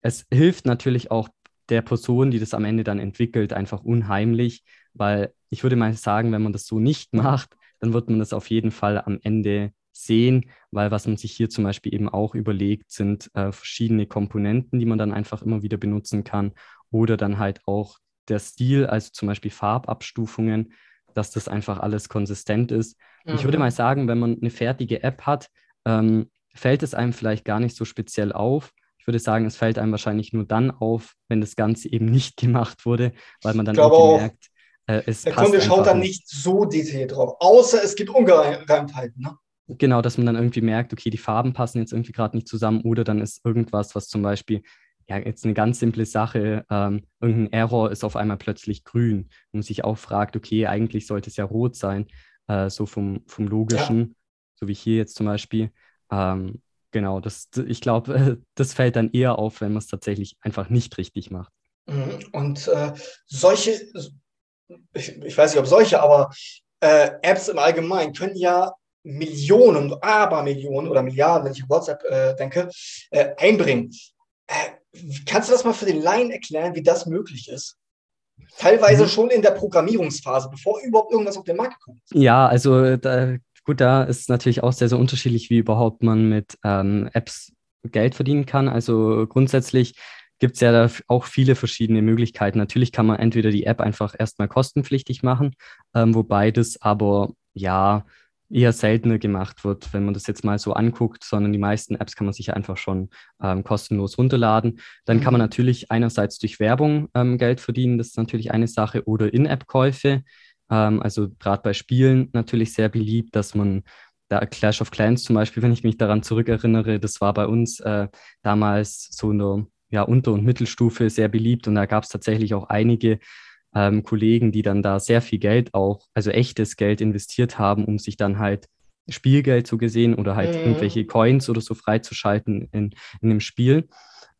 es hilft natürlich auch der Person, die das am Ende dann entwickelt, einfach unheimlich, weil ich würde mal sagen, wenn man das so nicht macht, dann wird man das auf jeden Fall am Ende sehen, weil was man sich hier zum Beispiel eben auch überlegt, sind äh, verschiedene Komponenten, die man dann einfach immer wieder benutzen kann oder dann halt auch der Stil, also zum Beispiel Farbabstufungen. dass das einfach alles konsistent ist. Mhm. Ich würde mhm. mal sagen, wenn man eine fertige App hat, ähm, fällt es einem vielleicht gar nicht so speziell auf. Ich würde sagen, es fällt einem wahrscheinlich nur dann auf, wenn das Ganze eben nicht gemacht wurde, weil man dann irgendwie merkt, äh, es Der Kunde schaut dann nicht so detailliert drauf, außer es gibt Ungereimtheiten. Ne? Genau, dass man dann irgendwie merkt, okay, die Farben passen jetzt irgendwie gerade nicht zusammen oder dann ist irgendwas, was zum Beispiel, ja, jetzt eine ganz simple Sache, ähm, irgendein Error ist auf einmal plötzlich grün und man sich auch fragt, okay, eigentlich sollte es ja rot sein, äh, so vom, vom Logischen, ja. so wie hier jetzt zum Beispiel. Ähm, genau, das, ich glaube, das fällt dann eher auf, wenn man es tatsächlich einfach nicht richtig macht. Mhm. Und äh, solche, ich, ich, weiß nicht, ob solche, aber äh, Apps im Allgemeinen können ja Millionen, Abermillionen oder Milliarden, wenn ich an WhatsApp äh, denke, äh, einbringen. Äh, kannst du das mal für den Laien erklären, wie das möglich ist? Teilweise mhm. schon in der Programmierungsphase, bevor überhaupt irgendwas auf den Markt kommt. Ja, also da Gut, da ist natürlich auch sehr, sehr unterschiedlich, wie überhaupt man mit ähm, Apps Geld verdienen kann. Also grundsätzlich gibt es ja da auch viele verschiedene Möglichkeiten. Natürlich kann man entweder die App einfach erstmal kostenpflichtig machen, ähm, wobei das aber ja eher seltener gemacht wird, wenn man das jetzt mal so anguckt, sondern die meisten Apps kann man sich einfach schon ähm, kostenlos runterladen. Dann kann man mhm. natürlich einerseits durch Werbung ähm, Geld verdienen, das ist natürlich eine Sache, oder In-App-Käufe. Ähm, also gerade bei Spielen natürlich sehr beliebt, dass man da Clash of Clans zum Beispiel, wenn ich mich daran zurückerinnere, das war bei uns äh, damals so in der ja, Unter- und Mittelstufe sehr beliebt und da gab es tatsächlich auch einige ähm, Kollegen, die dann da sehr viel Geld auch, also echtes Geld investiert haben, um sich dann halt Spielgeld zu gesehen oder halt mhm. irgendwelche Coins oder so freizuschalten in, in dem Spiel.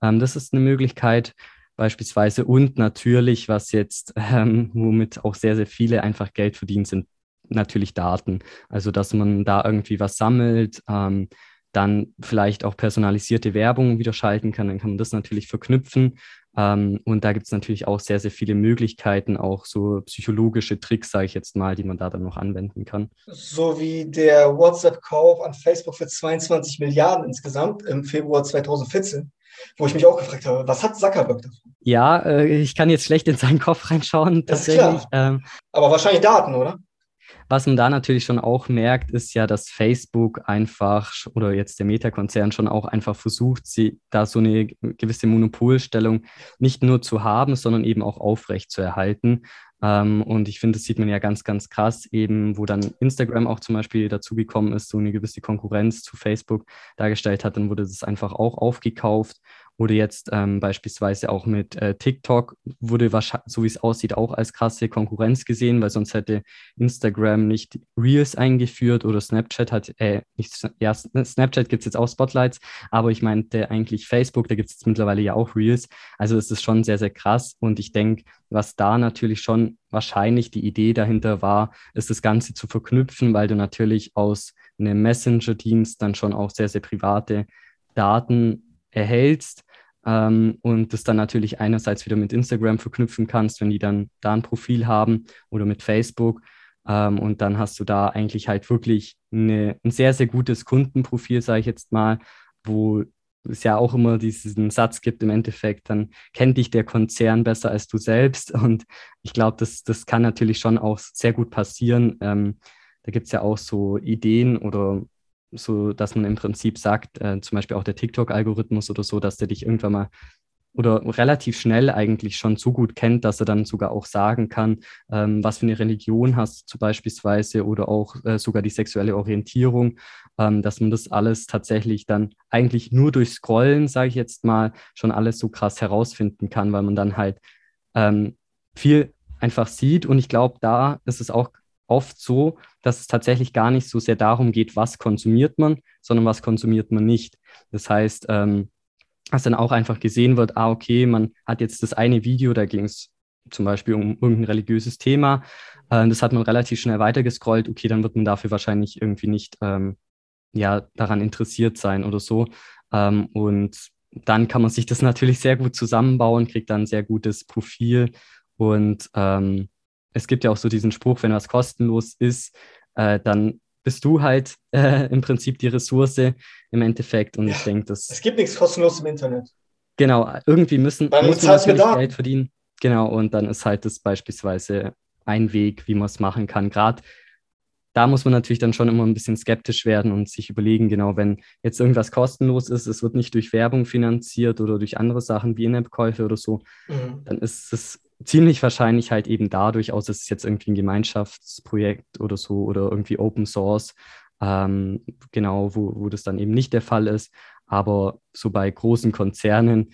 Ähm, das ist eine Möglichkeit beispielsweise. Und natürlich, was jetzt, ähm, womit auch sehr, sehr viele einfach Geld verdienen, sind natürlich Daten. Also, dass man da irgendwie was sammelt, ähm, dann vielleicht auch personalisierte Werbung wieder schalten kann, dann kann man das natürlich verknüpfen. Ähm, und da gibt es natürlich auch sehr, sehr viele Möglichkeiten, auch so psychologische Tricks, sage ich jetzt mal, die man da dann noch anwenden kann. So wie der WhatsApp-Kauf an Facebook für 22 Milliarden insgesamt im Februar 2014 wo ich mich auch gefragt habe, was hat Zuckerberg davon? Ja, äh, ich kann jetzt schlecht in seinen Kopf reinschauen, tatsächlich. Ähm, Aber wahrscheinlich Daten, oder? Was man da natürlich schon auch merkt, ist ja, dass Facebook einfach oder jetzt der Meta-Konzern schon auch einfach versucht, sie da so eine gewisse Monopolstellung nicht nur zu haben, sondern eben auch aufrecht zu erhalten. Ähm, und ich finde, das sieht man ja ganz, ganz krass, eben, wo dann Instagram auch zum Beispiel dazugekommen ist, so eine gewisse Konkurrenz zu Facebook dargestellt hat, dann wurde das einfach auch aufgekauft Wurde jetzt ähm, beispielsweise auch mit äh, TikTok, wurde wahrscheinlich, so wie es aussieht, auch als krasse Konkurrenz gesehen, weil sonst hätte Instagram nicht Reels eingeführt oder Snapchat hat, äh, nicht, ja, Snapchat gibt es jetzt auch Spotlights, aber ich meinte eigentlich Facebook, da gibt es jetzt mittlerweile ja auch Reels. Also es ist schon sehr, sehr krass und ich denke, was da natürlich schon wahrscheinlich die Idee dahinter war, ist das Ganze zu verknüpfen, weil du natürlich aus einem Messenger-Dienst dann schon auch sehr, sehr private Daten erhältst ähm, und das dann natürlich einerseits wieder mit Instagram verknüpfen kannst, wenn die dann da ein Profil haben oder mit Facebook. Ähm, und dann hast du da eigentlich halt wirklich eine, ein sehr, sehr gutes Kundenprofil, sage ich jetzt mal, wo es ja auch immer diesen Satz gibt im Endeffekt, dann kennt dich der Konzern besser als du selbst. Und ich glaube, das, das kann natürlich schon auch sehr gut passieren. Ähm, da gibt es ja auch so Ideen oder so dass man im Prinzip sagt, äh, zum Beispiel auch der TikTok-Algorithmus oder so, dass der dich irgendwann mal oder relativ schnell eigentlich schon so gut kennt, dass er dann sogar auch sagen kann, ähm, was für eine Religion hast du beispielsweise oder auch äh, sogar die sexuelle Orientierung, ähm, dass man das alles tatsächlich dann eigentlich nur durch Scrollen, sage ich jetzt mal, schon alles so krass herausfinden kann, weil man dann halt ähm, viel einfach sieht. Und ich glaube, da ist es auch oft so, dass es tatsächlich gar nicht so sehr darum geht, was konsumiert man, sondern was konsumiert man nicht. Das heißt, ähm, dass dann auch einfach gesehen wird, ah, okay, man hat jetzt das eine Video, da ging es zum Beispiel um irgendein religiöses Thema, äh, das hat man relativ schnell weitergescrollt, okay, dann wird man dafür wahrscheinlich irgendwie nicht ähm, ja, daran interessiert sein oder so. Ähm, und dann kann man sich das natürlich sehr gut zusammenbauen, kriegt dann ein sehr gutes Profil und ähm, es gibt ja auch so diesen Spruch, wenn was kostenlos ist, äh, dann bist du halt äh, im Prinzip die Ressource im Endeffekt. Und ja, ich denke, dass. Es gibt nichts kostenlos im Internet. Genau, irgendwie müssen Weil muss man natürlich Geld verdienen. Genau, und dann ist halt das beispielsweise ein Weg, wie man es machen kann. Gerade da muss man natürlich dann schon immer ein bisschen skeptisch werden und sich überlegen, genau, wenn jetzt irgendwas kostenlos ist, es wird nicht durch Werbung finanziert oder durch andere Sachen wie In-App-Käufe oder so, mhm. dann ist es ziemlich wahrscheinlich halt eben dadurch, außer es ist jetzt irgendwie ein Gemeinschaftsprojekt oder so oder irgendwie Open Source, ähm, genau, wo, wo das dann eben nicht der Fall ist. Aber so bei großen Konzernen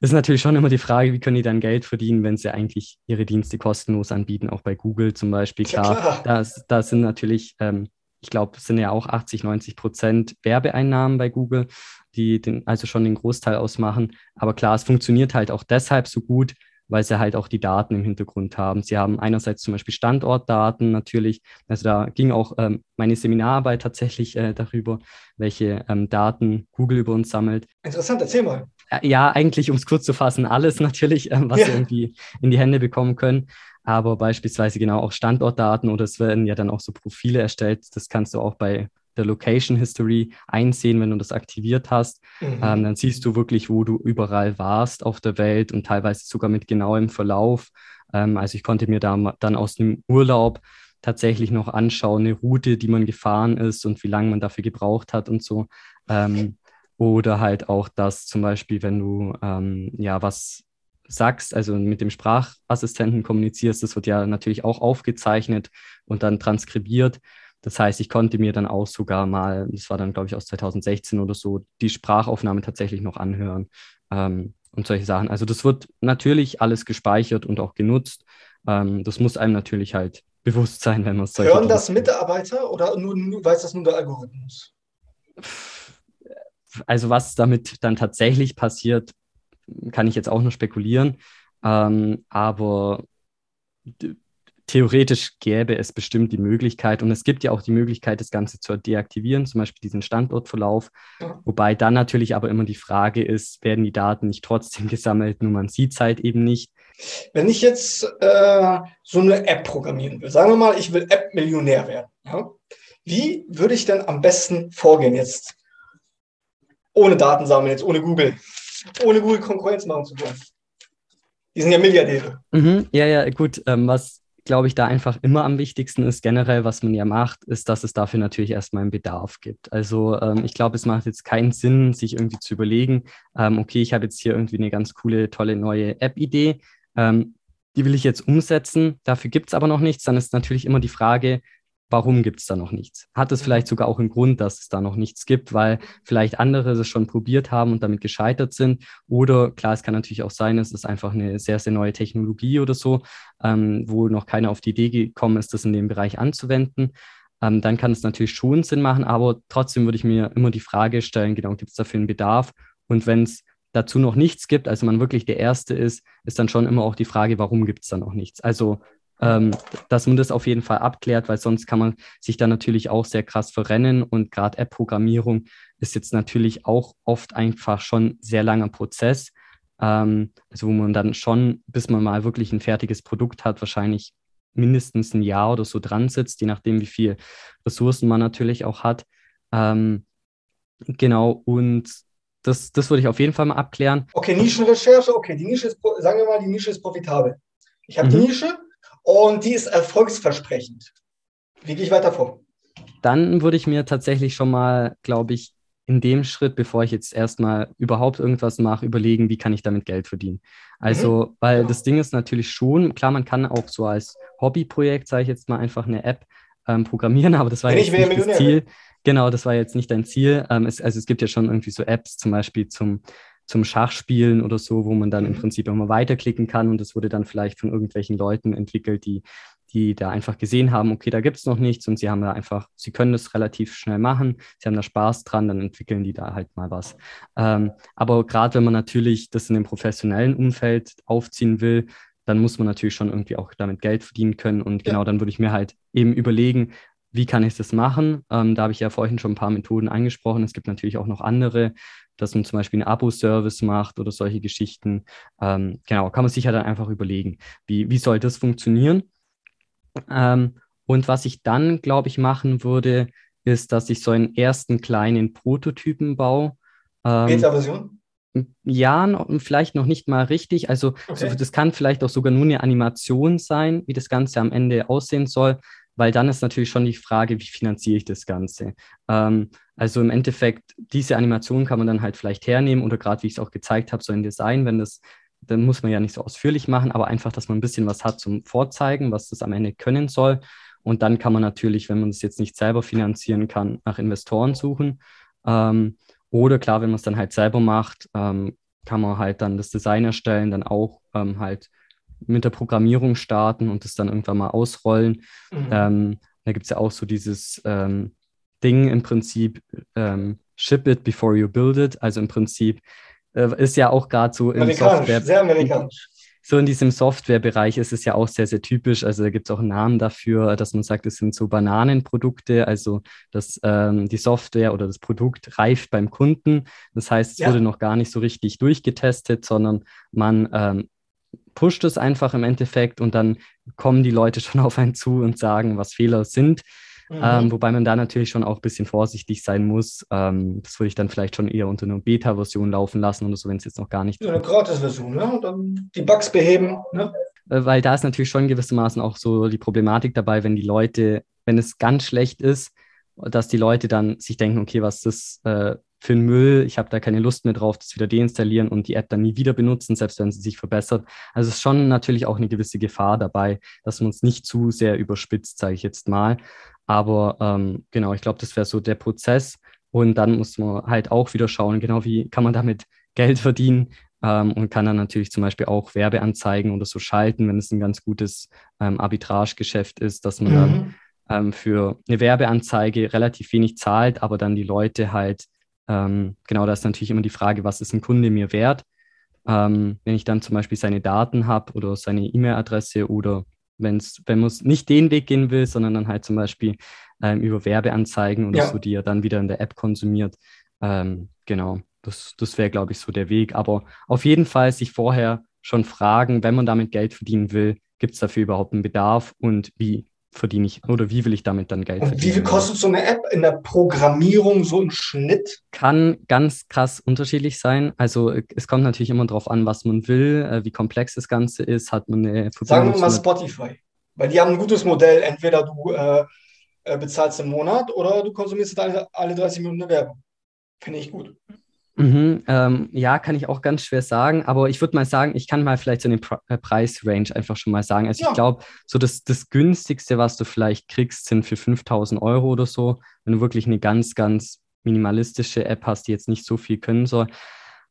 ist natürlich schon immer die Frage, wie können die dann Geld verdienen, wenn sie eigentlich ihre Dienste kostenlos anbieten, auch bei Google zum Beispiel. Klar, ja, klar. Da, sind natürlich, ähm, ich glaube, es sind ja auch 80, 90 Prozent Werbeeinnahmen bei Google, die den, also schon den Großteil ausmachen. Aber klar, es funktioniert halt auch deshalb so gut, weil sie halt auch die Daten im Hintergrund haben. Sie haben einerseits zum Beispiel Standortdaten natürlich. Also da ging auch ähm, meine Seminararbeit tatsächlich äh, darüber, welche ähm, Daten Google über uns sammelt. Interessant, erzähl mal. Ja, eigentlich, um es kurz zu fassen, alles natürlich, ähm, was ja. sie irgendwie in die Hände bekommen können. Aber beispielsweise genau auch Standortdaten oder es werden ja dann auch so Profile erstellt. Das kannst du auch bei der Location History einsehen, wenn du das aktiviert hast. Mhm. Ähm, dann siehst du wirklich, wo du überall warst auf der Welt und teilweise sogar mit genauem Verlauf. Ähm, also ich konnte mir da dann aus dem Urlaub tatsächlich noch anschauen, eine Route, die man gefahren ist und wie lange man dafür gebraucht hat und so. Ähm, oder halt auch das zum Beispiel, wenn du ähm, ja was sagst, also mit dem Sprachassistenten kommunizierst, das wird ja natürlich auch aufgezeichnet und dann transkribiert. Das heißt, ich konnte mir dann auch sogar mal, das war dann, glaube ich, aus 2016 oder so, die Sprachaufnahme tatsächlich noch anhören ähm, und solche Sachen. Also das wird natürlich alles gespeichert und auch genutzt. Ähm, das muss einem natürlich halt bewusst sein, wenn man es Hören das Mitarbeiter oder nur, weiß das nur der Algorithmus? Also was damit dann tatsächlich passiert, kann ich jetzt auch nur spekulieren. Ähm, aber theoretisch gäbe es bestimmt die Möglichkeit und es gibt ja auch die Möglichkeit, das Ganze zu deaktivieren, zum Beispiel diesen Standortverlauf. Ja. Wobei dann natürlich aber immer die Frage ist, werden die Daten nicht trotzdem gesammelt, nur man sieht es halt eben nicht. Wenn ich jetzt äh, so eine App programmieren will, sagen wir mal, ich will App-Millionär werden, ja? wie würde ich denn am besten vorgehen jetzt? Ohne Daten sammeln, jetzt ohne Google, ohne Google Konkurrenz machen zu wollen. Die sind ja Milliardäre. Mhm, ja, ja, gut. Ähm, was glaube ich, da einfach immer am wichtigsten ist, generell, was man ja macht, ist, dass es dafür natürlich erstmal einen Bedarf gibt. Also ähm, ich glaube, es macht jetzt keinen Sinn, sich irgendwie zu überlegen, ähm, okay, ich habe jetzt hier irgendwie eine ganz coole, tolle neue App-Idee, ähm, die will ich jetzt umsetzen, dafür gibt es aber noch nichts. Dann ist natürlich immer die Frage, warum gibt es da noch nichts? Hat es vielleicht sogar auch einen Grund, dass es da noch nichts gibt, weil vielleicht andere es schon probiert haben und damit gescheitert sind? Oder klar, es kann natürlich auch sein, es ist einfach eine sehr, sehr neue Technologie oder so, ähm, wo noch keiner auf die Idee gekommen ist, das in dem Bereich anzuwenden. Ähm, dann kann es natürlich schon Sinn machen, aber trotzdem würde ich mir immer die Frage stellen, genau, gibt es dafür einen Bedarf? Und wenn es dazu noch nichts gibt, also man wirklich der Erste ist, ist dann schon immer auch die Frage, warum gibt es da noch nichts? Also ähm, dass man das auf jeden Fall abklärt, weil sonst kann man sich da natürlich auch sehr krass verrennen und gerade App-Programmierung ist jetzt natürlich auch oft einfach schon sehr langer Prozess, ähm, also wo man dann schon, bis man mal wirklich ein fertiges Produkt hat, wahrscheinlich mindestens ein Jahr oder so dran sitzt, je nachdem, wie viel Ressourcen man natürlich auch hat. Ähm, genau, und das, das würde ich auf jeden Fall mal abklären. Okay, Nischenrecherche, okay, die Nische ist, sagen wir mal, die Nische ist profitabel. Ich habe mhm. die Nische, und die ist erfolgsversprechend. Wie gehe ich weiter vor? Dann würde ich mir tatsächlich schon mal, glaube ich, in dem Schritt, bevor ich jetzt erstmal überhaupt irgendwas mache, überlegen, wie kann ich damit Geld verdienen. Also, mhm. weil genau. das Ding ist natürlich schon, klar, man kann auch so als Hobbyprojekt, sage ich jetzt mal, einfach eine App ähm, programmieren, aber das war Wenn jetzt nicht das Ziel. Genau, das war jetzt nicht dein Ziel. Ähm, es, also es gibt ja schon irgendwie so Apps, zum Beispiel zum zum Schachspielen oder so, wo man dann im mhm. Prinzip immer weiterklicken kann und das wurde dann vielleicht von irgendwelchen Leuten entwickelt, die, die da einfach gesehen haben, okay, da gibt es noch nichts und sie haben da einfach, sie können das relativ schnell machen, sie haben da Spaß dran, dann entwickeln die da halt mal was. Ähm, aber gerade wenn man natürlich das in dem professionellen Umfeld aufziehen will, dann muss man natürlich schon irgendwie auch damit Geld verdienen können. Und genau dann würde ich mir halt eben überlegen, wie kann ich das machen? Ähm, da habe ich ja vorhin schon ein paar Methoden angesprochen. Es gibt natürlich auch noch andere dass man zum Beispiel einen Abo-Service macht oder solche Geschichten. Ähm, genau, kann man sich ja dann einfach überlegen, wie, wie soll das funktionieren. Ähm, und was ich dann, glaube ich, machen würde, ist, dass ich so einen ersten kleinen Prototypen baue. Ähm, Beta-Version? ja, vielleicht noch nicht mal richtig. Also okay. so, das kann vielleicht auch sogar nur eine Animation sein, wie das Ganze am Ende aussehen soll, weil dann ist natürlich schon die Frage, wie finanziere ich das Ganze. Ähm, also im Endeffekt, diese Animation kann man dann halt vielleicht hernehmen oder gerade wie ich es auch gezeigt habe, so ein Design, wenn das, dann muss man ja nicht so ausführlich machen, aber einfach, dass man ein bisschen was hat zum Vorzeigen, was das am Ende können soll. Und dann kann man natürlich, wenn man das jetzt nicht selber finanzieren kann, nach Investoren suchen. Ähm, oder klar, wenn man es dann halt selber macht, ähm, kann man halt dann das Design erstellen, dann auch ähm, halt mit der Programmierung starten und das dann irgendwann mal ausrollen. Mhm. Ähm, da gibt es ja auch so dieses ähm, Ding im Prinzip, ähm, ship it before you build it. Also im Prinzip äh, ist ja auch gerade so im Software. Sehr amerikanisch so in diesem Softwarebereich ist es ja auch sehr, sehr typisch. Also da gibt es auch einen Namen dafür, dass man sagt, es sind so Bananenprodukte, also dass ähm, die Software oder das Produkt reift beim Kunden. Das heißt, es ja. wurde noch gar nicht so richtig durchgetestet, sondern man ähm, pusht es einfach im Endeffekt und dann kommen die Leute schon auf einen zu und sagen, was Fehler sind. Mhm. Ähm, wobei man da natürlich schon auch ein bisschen vorsichtig sein muss. Ähm, das würde ich dann vielleicht schon eher unter einer Beta-Version laufen lassen oder so, wenn es jetzt noch gar nicht. Ja, eine Gratis-Version, ne? Dann die Bugs beheben, ne? Äh, weil da ist natürlich schon gewissermaßen auch so die Problematik dabei, wenn die Leute, wenn es ganz schlecht ist, dass die Leute dann sich denken, okay, was ist das äh, für einen Müll, ich habe da keine Lust mehr drauf, das wieder deinstallieren und die App dann nie wieder benutzen, selbst wenn sie sich verbessert. Also es ist schon natürlich auch eine gewisse Gefahr dabei, dass man es nicht zu sehr überspitzt, sage ich jetzt mal. Aber ähm, genau, ich glaube, das wäre so der Prozess. Und dann muss man halt auch wieder schauen, genau wie kann man damit Geld verdienen ähm, und kann dann natürlich zum Beispiel auch Werbeanzeigen oder so schalten, wenn es ein ganz gutes ähm, Arbitragegeschäft ist, dass man mhm. dann ähm, für eine Werbeanzeige relativ wenig zahlt, aber dann die Leute halt, ähm, genau, da ist natürlich immer die Frage, was ist ein Kunde mir wert? Ähm, wenn ich dann zum Beispiel seine Daten habe oder seine E-Mail-Adresse oder wenn's, wenn man nicht den Weg gehen will, sondern dann halt zum Beispiel ähm, über Werbeanzeigen oder ja. so, die er dann wieder in der App konsumiert. Ähm, genau, das, das wäre, glaube ich, so der Weg. Aber auf jeden Fall sich vorher schon fragen, wenn man damit Geld verdienen will, gibt es dafür überhaupt einen Bedarf und wie verdiene ich oder wie will ich damit dann Geld verdienen? Wie viel kostet so eine App in der Programmierung so im Schnitt? Kann ganz krass unterschiedlich sein. Also es kommt natürlich immer darauf an, was man will, äh, wie komplex das Ganze ist. Hat man eine Sagen wir mal Spotify, weil die haben ein gutes Modell. Entweder du äh, äh bezahlst im Monat oder du konsumierst alle, alle 30 Minuten eine Werbung. Finde ich gut. Mhm, ähm, ja, kann ich auch ganz schwer sagen, aber ich würde mal sagen, ich kann mal vielleicht so eine Pre äh, Preisrange einfach schon mal sagen. Also ja. ich glaube, so das, das günstigste, was du vielleicht kriegst, sind für 5000 Euro oder so, wenn du wirklich eine ganz, ganz minimalistische App hast, die jetzt nicht so viel können soll.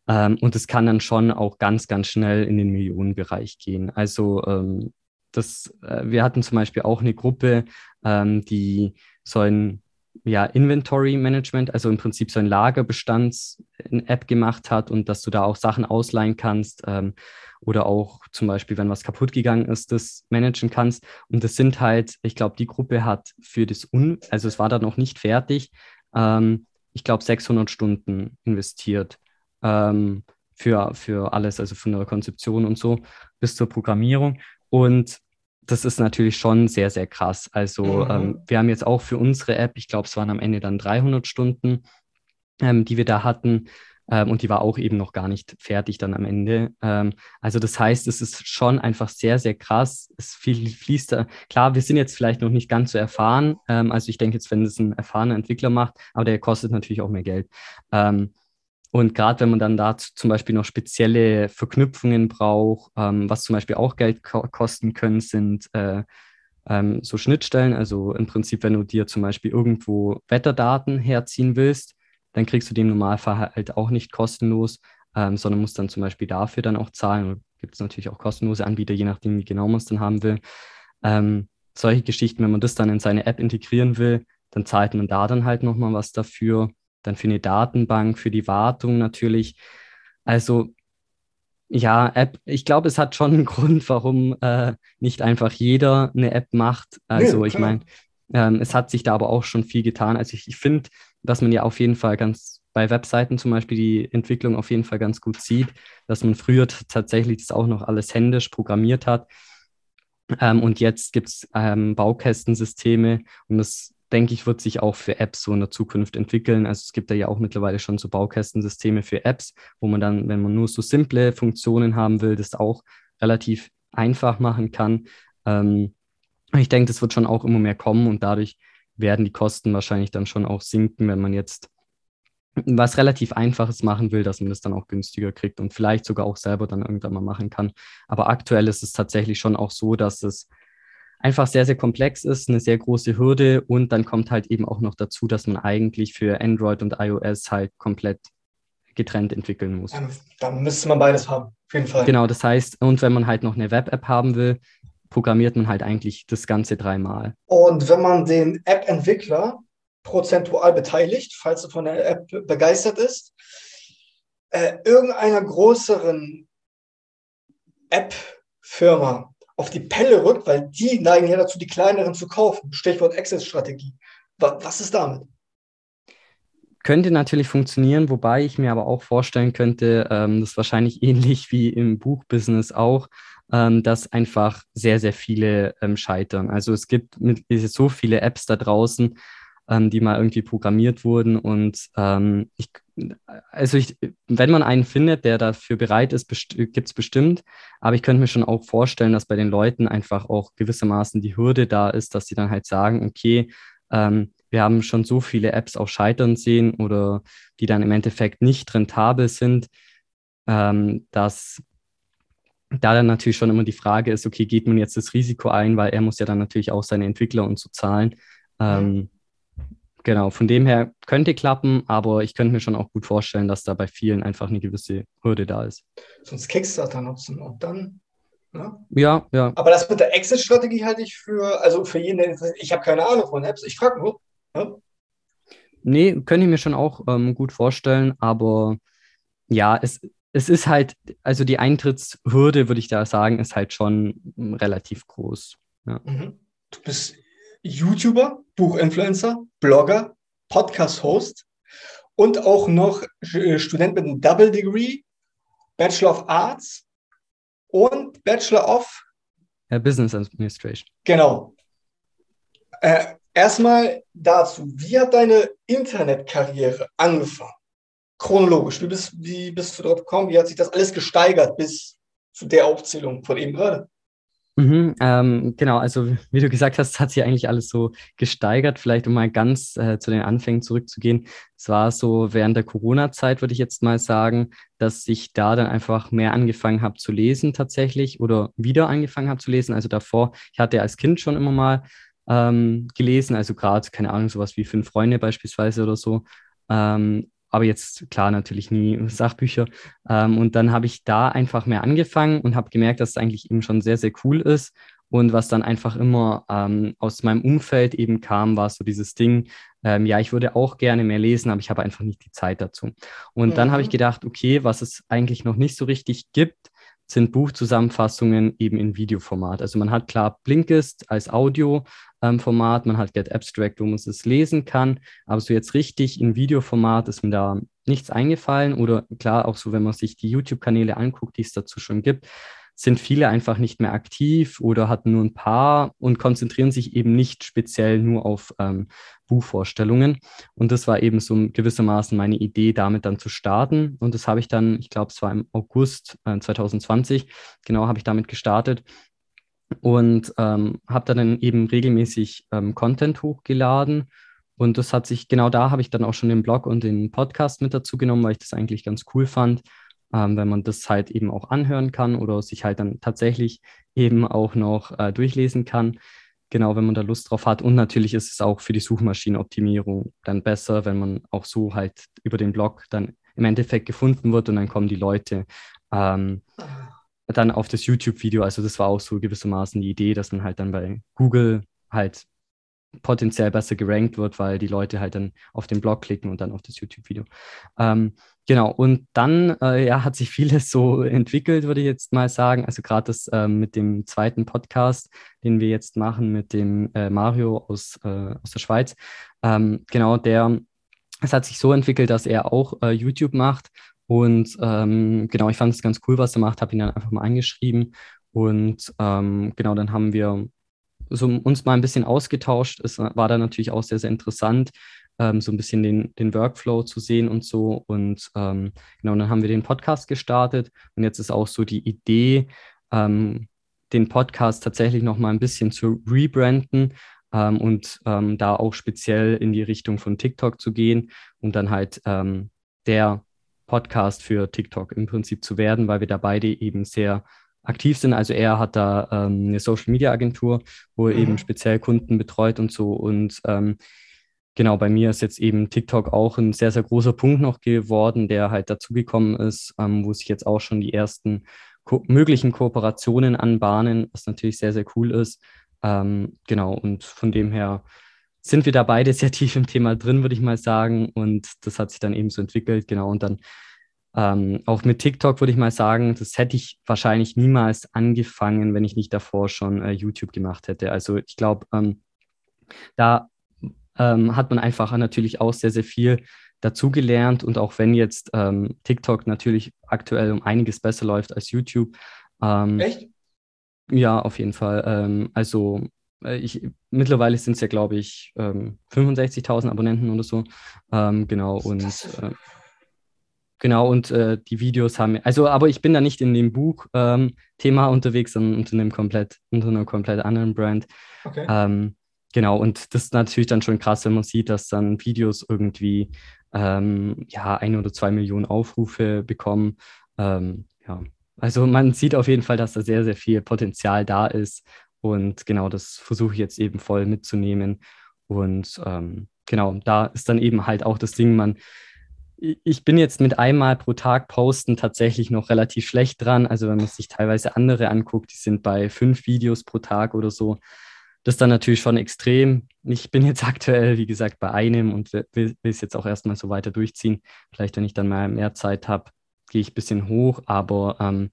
Ähm, und es kann dann schon auch ganz, ganz schnell in den Millionenbereich gehen. Also ähm, das, äh, wir hatten zum Beispiel auch eine Gruppe, ähm, die so ein ja, Inventory Management, also im Prinzip so ein Lagerbestands-App gemacht hat und dass du da auch Sachen ausleihen kannst ähm, oder auch zum Beispiel, wenn was kaputt gegangen ist, das managen kannst. Und das sind halt, ich glaube, die Gruppe hat für das, Un also es war da noch nicht fertig, ähm, ich glaube, 600 Stunden investiert ähm, für, für alles, also von der Konzeption und so bis zur Programmierung. Und das ist natürlich schon sehr, sehr krass. Also mhm. ähm, wir haben jetzt auch für unsere App, ich glaube, es waren am Ende dann 300 Stunden, ähm, die wir da hatten. Ähm, und die war auch eben noch gar nicht fertig dann am Ende. Ähm, also das heißt, es ist schon einfach sehr, sehr krass. Es fließt da. Klar, wir sind jetzt vielleicht noch nicht ganz so erfahren. Ähm, also ich denke jetzt, wenn es ein erfahrener Entwickler macht, aber der kostet natürlich auch mehr Geld. Ähm, und gerade wenn man dann da zum Beispiel noch spezielle Verknüpfungen braucht, ähm, was zum Beispiel auch Geld ko kosten können, sind äh, ähm, so Schnittstellen. Also im Prinzip, wenn du dir zum Beispiel irgendwo Wetterdaten herziehen willst, dann kriegst du den Normalfall halt auch nicht kostenlos, ähm, sondern musst dann zum Beispiel dafür dann auch zahlen. Gibt es natürlich auch kostenlose Anbieter, je nachdem, wie genau man es dann haben will. Ähm, solche Geschichten, wenn man das dann in seine App integrieren will, dann zahlt man da dann halt nochmal was dafür dann für eine Datenbank, für die Wartung natürlich. Also ja, App, ich glaube, es hat schon einen Grund, warum äh, nicht einfach jeder eine App macht. Also nee, ich meine, ähm, es hat sich da aber auch schon viel getan. Also ich, ich finde, dass man ja auf jeden Fall ganz bei Webseiten zum Beispiel die Entwicklung auf jeden Fall ganz gut sieht, dass man früher tatsächlich das auch noch alles händisch programmiert hat. Ähm, und jetzt gibt es ähm, Baukästensysteme und das denke ich, wird sich auch für Apps so in der Zukunft entwickeln. Also es gibt ja auch mittlerweile schon so Baukästensysteme für Apps, wo man dann, wenn man nur so simple Funktionen haben will, das auch relativ einfach machen kann. Ähm, ich denke, das wird schon auch immer mehr kommen und dadurch werden die Kosten wahrscheinlich dann schon auch sinken, wenn man jetzt was relativ Einfaches machen will, dass man das dann auch günstiger kriegt und vielleicht sogar auch selber dann irgendwann mal machen kann. Aber aktuell ist es tatsächlich schon auch so, dass es einfach sehr, sehr komplex ist, eine sehr große Hürde und dann kommt halt eben auch noch dazu, dass man eigentlich für Android und iOS halt komplett getrennt entwickeln muss. Dann, dann müsste man beides haben, auf jeden Fall. Genau, das heißt, und wenn man halt noch eine Web-App haben will, programmiert man halt eigentlich das Ganze dreimal. Und wenn man den App-Entwickler prozentual beteiligt, falls er von der App begeistert ist, äh, irgendeiner größeren App-Firma auf die Pelle rückt, weil die neigen ja dazu, die kleineren zu kaufen. Stichwort Access-Strategie. Was ist damit? Könnte natürlich funktionieren, wobei ich mir aber auch vorstellen könnte, ähm, das ist wahrscheinlich ähnlich wie im Buchbusiness auch, ähm, dass einfach sehr, sehr viele ähm, scheitern. Also es gibt mit, so viele Apps da draußen, ähm, die mal irgendwie programmiert wurden. Und ähm, ich, also ich, wenn man einen findet, der dafür bereit ist, best gibt es bestimmt. Aber ich könnte mir schon auch vorstellen, dass bei den Leuten einfach auch gewissermaßen die Hürde da ist, dass sie dann halt sagen, okay, ähm, wir haben schon so viele Apps auch scheitern sehen oder die dann im Endeffekt nicht rentabel sind, ähm, dass da dann natürlich schon immer die Frage ist, okay, geht man jetzt das Risiko ein, weil er muss ja dann natürlich auch seine Entwickler und so zahlen. Ähm, genau, von dem her könnte klappen, aber ich könnte mir schon auch gut vorstellen, dass da bei vielen einfach eine gewisse Hürde da ist. Sonst Kickstarter nutzen und dann. Ne? Ja, ja. Aber das mit der Exit-Strategie halte ich für, also für jeden, ich habe keine Ahnung von Apps, ich frage nur. Ja? Nee, könnte ich mir schon auch ähm, gut vorstellen, aber ja, es, es ist halt, also die Eintrittshürde, würde ich da sagen, ist halt schon relativ groß. Ja. Mhm. Du bist YouTuber, Buchinfluencer, Blogger, Podcast-Host und auch noch äh, Student mit einem Double Degree, Bachelor of Arts und Bachelor of ja, Business Administration. Genau. Äh, erstmal dazu, wie hat deine Internetkarriere angefangen? chronologisch? Wie bist, wie bist du drauf gekommen? Wie hat sich das alles gesteigert bis zu der Aufzählung von eben gerade? Mhm, ähm, genau, also wie du gesagt hast, hat sich eigentlich alles so gesteigert. Vielleicht um mal ganz äh, zu den Anfängen zurückzugehen. Es war so während der Corona-Zeit, würde ich jetzt mal sagen, dass ich da dann einfach mehr angefangen habe zu lesen tatsächlich oder wieder angefangen habe zu lesen. Also davor, ich hatte als Kind schon immer mal ähm, gelesen, also gerade, keine Ahnung, sowas wie Fünf Freunde beispielsweise oder so. Ähm, aber jetzt klar natürlich nie Sachbücher. Ähm, und dann habe ich da einfach mehr angefangen und habe gemerkt, dass es eigentlich eben schon sehr, sehr cool ist. Und was dann einfach immer ähm, aus meinem Umfeld eben kam, war so dieses Ding, ähm, ja, ich würde auch gerne mehr lesen, aber ich habe einfach nicht die Zeit dazu. Und mhm. dann habe ich mhm. gedacht, okay, was es eigentlich noch nicht so richtig gibt, sind Buchzusammenfassungen eben in Videoformat. Also man hat klar Blinkist als Audioformat, man hat Get Abstract, wo man es lesen kann, aber so jetzt richtig in Videoformat ist mir da nichts eingefallen oder klar auch so, wenn man sich die YouTube-Kanäle anguckt, die es dazu schon gibt, sind viele einfach nicht mehr aktiv oder hatten nur ein paar und konzentrieren sich eben nicht speziell nur auf ähm, Buchvorstellungen. Und das war eben so gewissermaßen meine Idee, damit dann zu starten. Und das habe ich dann, ich glaube, es war im August äh, 2020, genau habe ich damit gestartet und ähm, habe dann eben regelmäßig ähm, Content hochgeladen. Und das hat sich, genau da habe ich dann auch schon den Blog und den Podcast mit dazu genommen, weil ich das eigentlich ganz cool fand ähm, wenn man das halt eben auch anhören kann oder sich halt dann tatsächlich eben auch noch äh, durchlesen kann. Genau, wenn man da Lust drauf hat. Und natürlich ist es auch für die Suchmaschinenoptimierung dann besser, wenn man auch so halt über den Blog dann im Endeffekt gefunden wird und dann kommen die Leute ähm, dann auf das YouTube-Video. Also das war auch so gewissermaßen die Idee, dass man halt dann bei Google halt potenziell besser gerankt wird, weil die Leute halt dann auf den Blog klicken und dann auf das YouTube-Video. Ähm, genau, und dann äh, ja, hat sich vieles so entwickelt, würde ich jetzt mal sagen. Also gerade das äh, mit dem zweiten Podcast, den wir jetzt machen mit dem äh, Mario aus, äh, aus der Schweiz. Ähm, genau, der, es hat sich so entwickelt, dass er auch äh, YouTube macht. Und ähm, genau, ich fand es ganz cool, was er macht, habe ihn dann einfach mal angeschrieben. Und ähm, genau, dann haben wir so uns mal ein bisschen ausgetauscht. Es war dann natürlich auch sehr, sehr interessant, ähm, so ein bisschen den, den Workflow zu sehen und so. Und ähm, genau, dann haben wir den Podcast gestartet und jetzt ist auch so die Idee, ähm, den Podcast tatsächlich noch mal ein bisschen zu rebranden ähm, und ähm, da auch speziell in die Richtung von TikTok zu gehen und dann halt ähm, der Podcast für TikTok im Prinzip zu werden, weil wir da beide eben sehr aktiv sind. Also er hat da ähm, eine Social Media Agentur, wo er mhm. eben speziell Kunden betreut und so. Und ähm, genau, bei mir ist jetzt eben TikTok auch ein sehr, sehr großer Punkt noch geworden, der halt dazugekommen ist, ähm, wo sich jetzt auch schon die ersten ko möglichen Kooperationen anbahnen, was natürlich sehr, sehr cool ist. Ähm, genau, und von dem her sind wir da beide sehr tief im Thema drin, würde ich mal sagen. Und das hat sich dann eben so entwickelt, genau. Und dann ähm, auch mit TikTok würde ich mal sagen, das hätte ich wahrscheinlich niemals angefangen, wenn ich nicht davor schon äh, YouTube gemacht hätte. Also ich glaube, ähm, da ähm, hat man einfach natürlich auch sehr, sehr viel dazugelernt. Und auch wenn jetzt ähm, TikTok natürlich aktuell um einiges besser läuft als YouTube. Ähm, Echt? Ja, auf jeden Fall. Ähm, also ich, mittlerweile sind es ja, glaube ich, 65.000 Abonnenten oder so. genau, und äh, Genau, und äh, die Videos haben, also, aber ich bin da nicht in dem Buch-Thema ähm, unterwegs, sondern unter einem komplett, unter einer komplett anderen Brand. Okay. Ähm, genau, und das ist natürlich dann schon krass, wenn man sieht, dass dann Videos irgendwie ähm, ja ein oder zwei Millionen Aufrufe bekommen. Ähm, ja, also man sieht auf jeden Fall, dass da sehr, sehr viel Potenzial da ist. Und genau, das versuche ich jetzt eben voll mitzunehmen. Und ähm, genau, da ist dann eben halt auch das Ding, man ich bin jetzt mit einmal pro Tag posten tatsächlich noch relativ schlecht dran. Also wenn man sich teilweise andere anguckt, die sind bei fünf Videos pro Tag oder so. Das ist dann natürlich schon extrem. Ich bin jetzt aktuell, wie gesagt, bei einem und will, es jetzt auch erstmal so weiter durchziehen. Vielleicht, wenn ich dann mal mehr Zeit habe, gehe ich ein bisschen hoch. Aber ähm,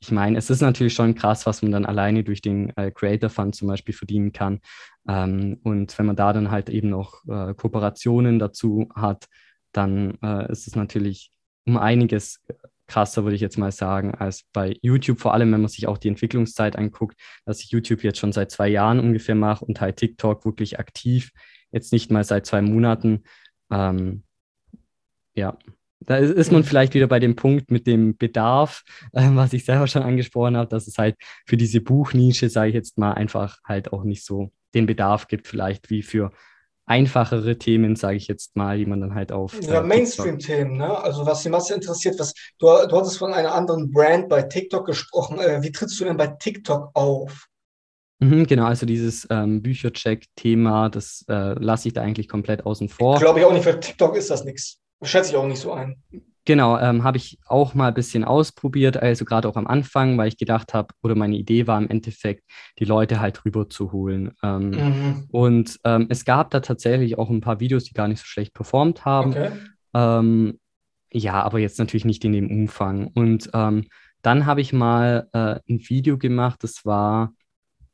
ich meine, es ist natürlich schon krass, was man dann alleine durch den äh, Creator Fund zum Beispiel verdienen kann. Ähm, und wenn man da dann halt eben noch äh, Kooperationen dazu hat, dann äh, ist es natürlich um einiges krasser, würde ich jetzt mal sagen, als bei YouTube. Vor allem, wenn man sich auch die Entwicklungszeit anguckt, dass ich YouTube jetzt schon seit zwei Jahren ungefähr mache und halt TikTok wirklich aktiv, jetzt nicht mal seit zwei Monaten. Ähm, ja, da ist man vielleicht wieder bei dem Punkt mit dem Bedarf, äh, was ich selber schon angesprochen habe, dass es halt für diese Buchnische, sage ich jetzt mal, einfach halt auch nicht so den Bedarf gibt, vielleicht wie für einfachere Themen, sage ich jetzt mal, die man dann halt auf. Ja, äh, Mainstream-Themen, ne? Also was die Masse interessiert, was du, du hattest von einer anderen Brand bei TikTok gesprochen. Äh, wie trittst du denn bei TikTok auf? Mhm, genau, also dieses ähm, Büchercheck-Thema, das äh, lasse ich da eigentlich komplett außen vor. Glaube ich auch nicht, für TikTok ist das nichts. Schätze ich auch nicht so ein. Genau, ähm, habe ich auch mal ein bisschen ausprobiert, also gerade auch am Anfang, weil ich gedacht habe, oder meine Idee war im Endeffekt, die Leute halt rüber zu holen. Ähm, mhm. Und ähm, es gab da tatsächlich auch ein paar Videos, die gar nicht so schlecht performt haben. Okay. Ähm, ja, aber jetzt natürlich nicht in dem Umfang. Und ähm, dann habe ich mal äh, ein Video gemacht, das war,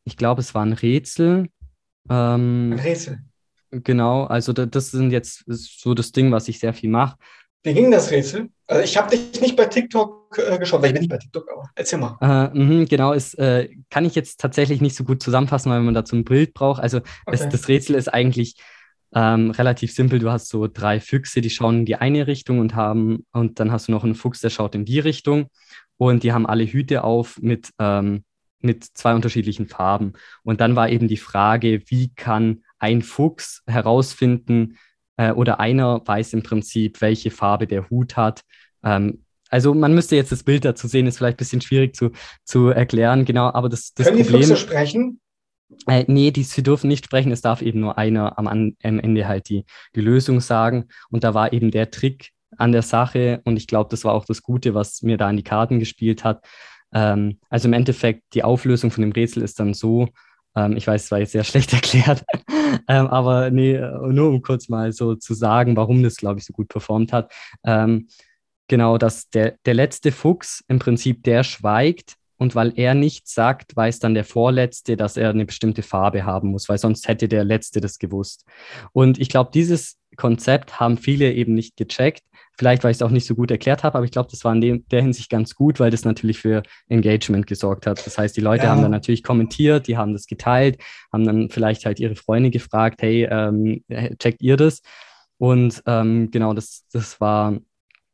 ich glaube, es war ein Rätsel. Ähm, ein Rätsel. Genau, also das sind jetzt so das Ding, was ich sehr viel mache. Wie ging das Rätsel? Also ich habe dich nicht bei TikTok äh, geschaut, weil ich bin nicht bei TikTok, aber erzähl mal. Äh, mh, genau, es äh, kann ich jetzt tatsächlich nicht so gut zusammenfassen, weil man dazu ein Bild braucht. Also okay. es, das Rätsel ist eigentlich ähm, relativ simpel. Du hast so drei Füchse, die schauen in die eine Richtung und haben, und dann hast du noch einen Fuchs, der schaut in die Richtung. Und die haben alle Hüte auf mit, ähm, mit zwei unterschiedlichen Farben. Und dann war eben die Frage, wie kann ein Fuchs herausfinden, äh, oder einer weiß im Prinzip, welche Farbe der Hut hat. Ähm, also man müsste jetzt das Bild dazu sehen, ist vielleicht ein bisschen schwierig zu, zu erklären, genau, aber das, das Können Problem... die Füchse sprechen? Äh, nee, die, sie dürfen nicht sprechen, es darf eben nur einer am, am Ende halt die, die Lösung sagen. Und da war eben der Trick an der Sache und ich glaube, das war auch das Gute, was mir da in die Karten gespielt hat. Ähm, also im Endeffekt, die Auflösung von dem Rätsel ist dann so, ähm, ich weiß, es war jetzt sehr schlecht erklärt, ähm, aber nee, nur um kurz mal so zu sagen, warum das, glaube ich, so gut performt hat. Ähm, genau, dass der, der letzte Fuchs im Prinzip der schweigt und weil er nichts sagt, weiß dann der Vorletzte, dass er eine bestimmte Farbe haben muss, weil sonst hätte der Letzte das gewusst. Und ich glaube, dieses Konzept haben viele eben nicht gecheckt. Vielleicht, weil ich es auch nicht so gut erklärt habe, aber ich glaube, das war in dem, der Hinsicht ganz gut, weil das natürlich für Engagement gesorgt hat. Das heißt, die Leute ja. haben dann natürlich kommentiert, die haben das geteilt, haben dann vielleicht halt ihre Freunde gefragt, hey, ähm, checkt ihr das? Und ähm, genau, das, das war,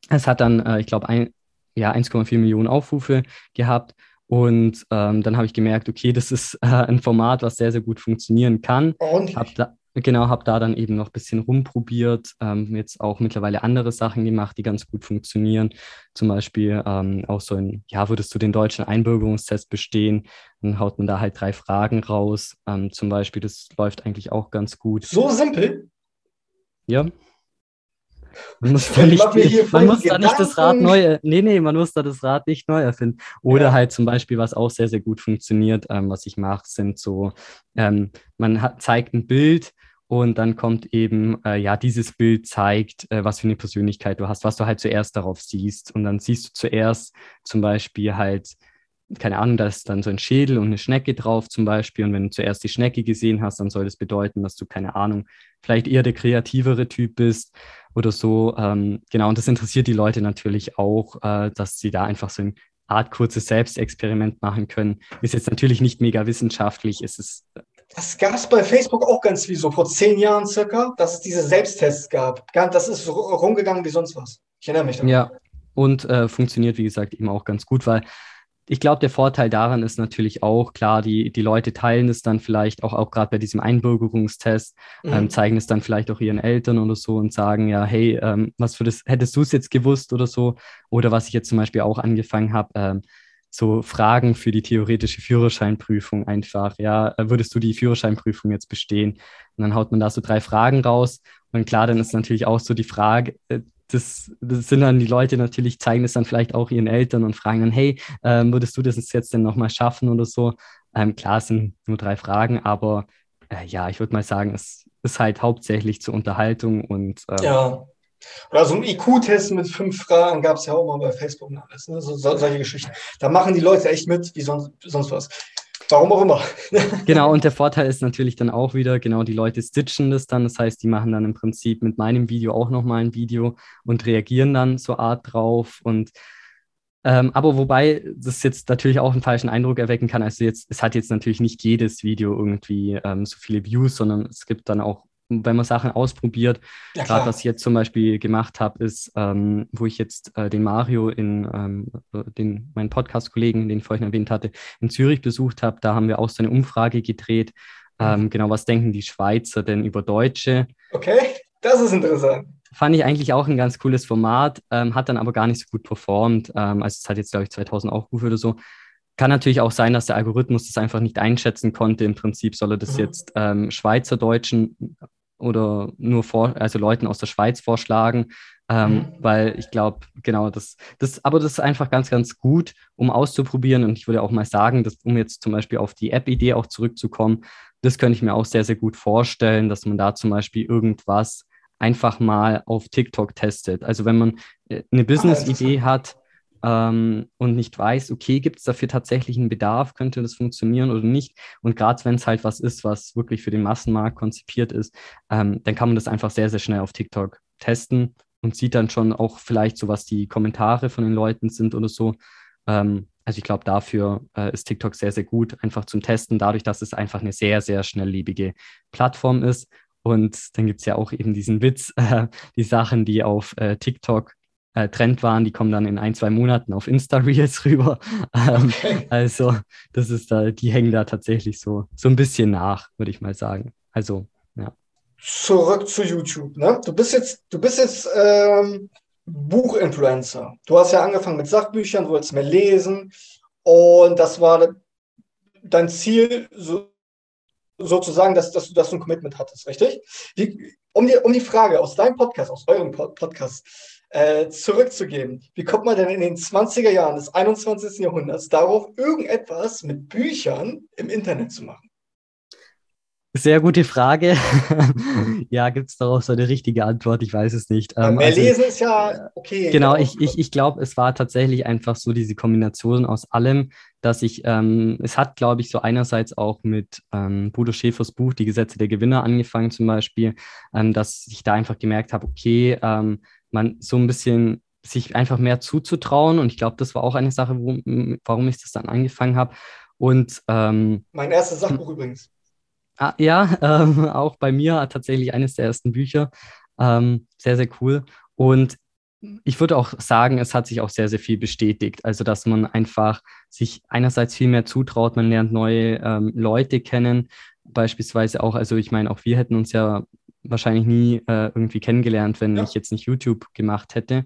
es hat dann, äh, ich glaube, ein, ja, 1,4 Millionen Aufrufe gehabt. Und ähm, dann habe ich gemerkt, okay, das ist äh, ein Format, was sehr, sehr gut funktionieren kann. Und? Hab da, genau, habe da dann eben noch ein bisschen rumprobiert, ähm, jetzt auch mittlerweile andere Sachen gemacht, die ganz gut funktionieren. Zum Beispiel ähm, auch so ein, ja, würdest du den deutschen Einbürgerungstest bestehen? Dann haut man da halt drei Fragen raus. Ähm, zum Beispiel, das läuft eigentlich auch ganz gut. So simpel? Ja. Man muss da nicht, man muss da nicht das Rad neu, nee, nee, man muss da das Rad nicht neu erfinden. Oder ja. halt zum Beispiel, was auch sehr, sehr gut funktioniert, ähm, was ich mache, sind so, ähm, man hat, zeigt ein Bild und dann kommt eben, äh, ja, dieses Bild zeigt, äh, was für eine Persönlichkeit du hast, was du halt zuerst darauf siehst. Und dann siehst du zuerst zum Beispiel halt, keine Ahnung, da ist dann so ein Schädel und eine Schnecke drauf zum Beispiel. Und wenn du zuerst die Schnecke gesehen hast, dann soll das bedeuten, dass du, keine Ahnung, vielleicht eher der kreativere Typ bist oder so. Ähm, genau, und das interessiert die Leute natürlich auch, äh, dass sie da einfach so eine Art kurzes Selbstexperiment machen können. Ist jetzt natürlich nicht mega wissenschaftlich, ist es. Das gab es bei Facebook auch ganz wie so vor zehn Jahren circa, dass es diese Selbsttests gab. Das ist rumgegangen wie sonst was. Ich erinnere mich daran. Ja, und äh, funktioniert, wie gesagt, eben auch ganz gut, weil ich glaube, der Vorteil daran ist natürlich auch, klar, die, die Leute teilen es dann vielleicht auch, auch gerade bei diesem Einbürgerungstest, mhm. ähm, zeigen es dann vielleicht auch ihren Eltern oder so und sagen, ja, hey, ähm, was für das, hättest du es jetzt gewusst oder so? Oder was ich jetzt zum Beispiel auch angefangen habe, ähm, so Fragen für die theoretische Führerscheinprüfung einfach, ja, äh, würdest du die Führerscheinprüfung jetzt bestehen? Und dann haut man da so drei Fragen raus. Und klar, dann ist natürlich auch so die Frage, äh, das, das, sind dann die Leute natürlich, zeigen es dann vielleicht auch ihren Eltern und fragen dann, hey, ähm, würdest du das jetzt denn nochmal schaffen oder so? Ähm, klar, es sind nur drei Fragen, aber äh, ja, ich würde mal sagen, es ist halt hauptsächlich zur Unterhaltung und ähm, ja. Oder so ein IQ-Test mit fünf Fragen gab es ja auch mal bei Facebook und alles. Ne? So, so, solche Geschichten. Da machen die Leute echt mit, wie sonst, sonst was. Warum auch immer. genau, und der Vorteil ist natürlich dann auch wieder, genau, die Leute stitchen das dann. Das heißt, die machen dann im Prinzip mit meinem Video auch nochmal ein Video und reagieren dann so Art drauf. Und ähm, aber wobei das jetzt natürlich auch einen falschen Eindruck erwecken kann. Also jetzt, es hat jetzt natürlich nicht jedes Video irgendwie ähm, so viele Views, sondern es gibt dann auch wenn man Sachen ausprobiert. Ja, Gerade was ich jetzt zum Beispiel gemacht habe, ist, ähm, wo ich jetzt äh, den Mario in ähm, den, meinen Podcast-Kollegen, den ich vorhin erwähnt hatte, in Zürich besucht habe, da haben wir auch so eine Umfrage gedreht. Ähm, mhm. Genau, was denken die Schweizer denn über Deutsche? Okay, das ist interessant. Fand ich eigentlich auch ein ganz cooles Format, ähm, hat dann aber gar nicht so gut performt. Ähm, also es hat jetzt, glaube ich, 2000 Aufrufe oder so. Kann natürlich auch sein, dass der Algorithmus das einfach nicht einschätzen konnte. Im Prinzip soll er das mhm. jetzt ähm, Schweizerdeutschen oder nur vor, also Leuten aus der Schweiz vorschlagen, ähm, mhm. weil ich glaube, genau, das, das, aber das ist einfach ganz, ganz gut, um auszuprobieren. Und ich würde auch mal sagen, dass, um jetzt zum Beispiel auf die App-Idee auch zurückzukommen, das könnte ich mir auch sehr, sehr gut vorstellen, dass man da zum Beispiel irgendwas einfach mal auf TikTok testet. Also wenn man äh, eine ah, Business-Idee hat, ähm, und nicht weiß, okay, gibt es dafür tatsächlich einen Bedarf, könnte das funktionieren oder nicht. Und gerade wenn es halt was ist, was wirklich für den Massenmarkt konzipiert ist, ähm, dann kann man das einfach sehr, sehr schnell auf TikTok testen und sieht dann schon auch vielleicht so, was die Kommentare von den Leuten sind oder so. Ähm, also ich glaube, dafür äh, ist TikTok sehr, sehr gut, einfach zum Testen, dadurch, dass es einfach eine sehr, sehr schnelllebige Plattform ist. Und dann gibt es ja auch eben diesen Witz, äh, die Sachen, die auf äh, TikTok äh, Trend waren, die kommen dann in ein, zwei Monaten auf Insta-Reels rüber. Ähm, okay. Also, das ist da, die hängen da tatsächlich so, so ein bisschen nach, würde ich mal sagen. Also, ja. Zurück zu YouTube. Ne? Du bist jetzt, du bist jetzt ähm, Buchinfluencer. Du hast ja angefangen mit Sachbüchern, du wolltest mehr lesen. Und das war dein Ziel, so, sozusagen, dass, dass, dass du ein Commitment hattest, richtig? Wie, um, die, um die Frage aus deinem Podcast, aus eurem Podcast, äh, zurückzugeben. Wie kommt man denn in den 20er Jahren des 21. Jahrhunderts darauf, irgendetwas mit Büchern im Internet zu machen? Sehr gute Frage. ja, gibt es darauf so eine richtige Antwort? Ich weiß es nicht. Ähm, mehr also, lesen ist ja okay. Genau, ich, ich, ich glaube, es war tatsächlich einfach so diese Kombination aus allem, dass ich, ähm, es hat, glaube ich, so einerseits auch mit ähm, Bodo Schäfers Buch Die Gesetze der Gewinner angefangen zum Beispiel, ähm, dass ich da einfach gemerkt habe, okay, ähm, man so ein bisschen sich einfach mehr zuzutrauen und ich glaube, das war auch eine Sache, wo, warum ich das dann angefangen habe. Und ähm, mein erstes Sachbuch übrigens. Ah, ja, ähm, auch bei mir tatsächlich eines der ersten Bücher. Ähm, sehr, sehr cool. Und ich würde auch sagen, es hat sich auch sehr, sehr viel bestätigt. Also, dass man einfach sich einerseits viel mehr zutraut, man lernt neue ähm, Leute kennen, beispielsweise auch, also ich meine, auch wir hätten uns ja wahrscheinlich nie äh, irgendwie kennengelernt, wenn ja. ich jetzt nicht YouTube gemacht hätte.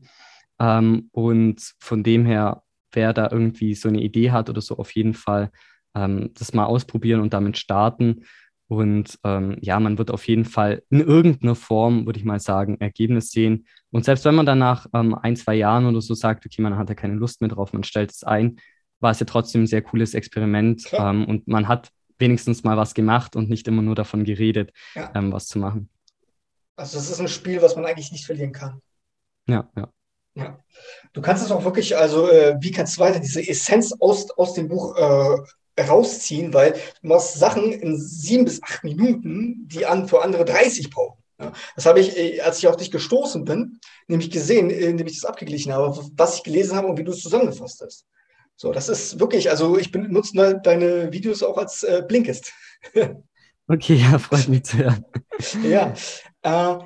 Ähm, und von dem her, wer da irgendwie so eine Idee hat oder so, auf jeden Fall ähm, das mal ausprobieren und damit starten. Und ähm, ja, man wird auf jeden Fall in irgendeiner Form, würde ich mal sagen, Ergebnis sehen. Und selbst wenn man dann nach ähm, ein, zwei Jahren oder so sagt, okay, man hat da keine Lust mehr drauf, man stellt es ein, war es ja trotzdem ein sehr cooles Experiment. Ähm, und man hat wenigstens mal was gemacht und nicht immer nur davon geredet, ja. Ähm, was zu machen. Also das ist ein Spiel, was man eigentlich nicht verlieren kann. Ja, ja. Ja. Du kannst es auch wirklich, also äh, wie kannst du weiter diese Essenz aus, aus dem Buch äh, rausziehen, weil du machst Sachen in sieben bis acht Minuten, die an, für andere 30 brauchen. Ja, das habe ich, äh, als ich auf dich gestoßen bin, nämlich gesehen, indem ich das abgeglichen habe, was ich gelesen habe und wie du es zusammengefasst hast. So, das ist wirklich, also ich benutze deine Videos auch als äh, Blinkist. okay, ja, freut mich zu hören. ja. Äh,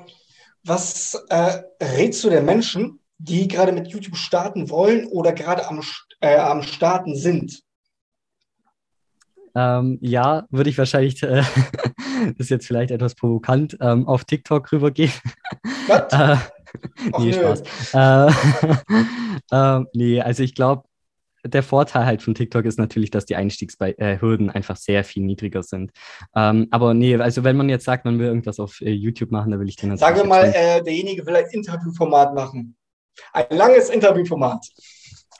was äh, rätst du den Menschen, die gerade mit YouTube starten wollen oder gerade am, äh, am Starten sind? Ähm, ja, würde ich wahrscheinlich, äh, das ist jetzt vielleicht etwas provokant, ähm, auf TikTok rübergehen. Was? äh, nee, Spaß. Äh, äh, nee, also ich glaube, der Vorteil halt von TikTok ist natürlich, dass die Einstiegshürden einfach sehr viel niedriger sind. Ähm, aber nee, also wenn man jetzt sagt, man will irgendwas auf äh, YouTube machen, dann will ich den natürlich. Sagen wir mal, äh, derjenige will ein Interviewformat machen. Ein langes Interviewformat.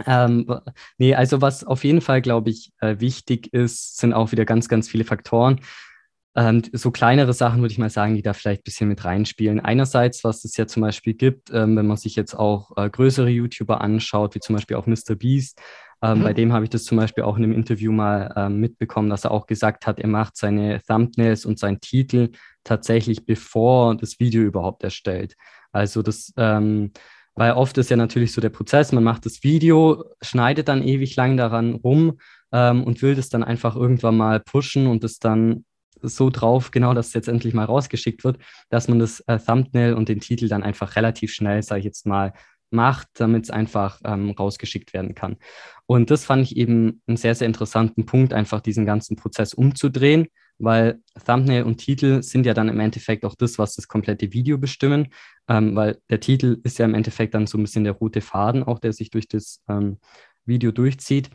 Ähm, nee, also was auf jeden Fall, glaube ich, äh, wichtig ist, sind auch wieder ganz, ganz viele Faktoren. Ähm, so kleinere Sachen würde ich mal sagen, die da vielleicht ein bisschen mit reinspielen. Einerseits, was es ja zum Beispiel gibt, ähm, wenn man sich jetzt auch äh, größere YouTuber anschaut, wie zum Beispiel auch Mr. Beast, ähm, mhm. bei dem habe ich das zum Beispiel auch in einem Interview mal ähm, mitbekommen, dass er auch gesagt hat, er macht seine Thumbnails und seinen Titel tatsächlich bevor das Video überhaupt erstellt. Also das ähm, weil oft ist ja natürlich so der Prozess, man macht das Video, schneidet dann ewig lang daran rum ähm, und will das dann einfach irgendwann mal pushen und es dann so drauf, genau, dass es jetzt endlich mal rausgeschickt wird, dass man das äh, Thumbnail und den Titel dann einfach relativ schnell, sage ich jetzt mal, macht, damit es einfach ähm, rausgeschickt werden kann. Und das fand ich eben einen sehr, sehr interessanten Punkt, einfach diesen ganzen Prozess umzudrehen weil Thumbnail und Titel sind ja dann im Endeffekt auch das, was das komplette Video bestimmen, ähm, weil der Titel ist ja im Endeffekt dann so ein bisschen der rote Faden, auch der sich durch das ähm, Video durchzieht.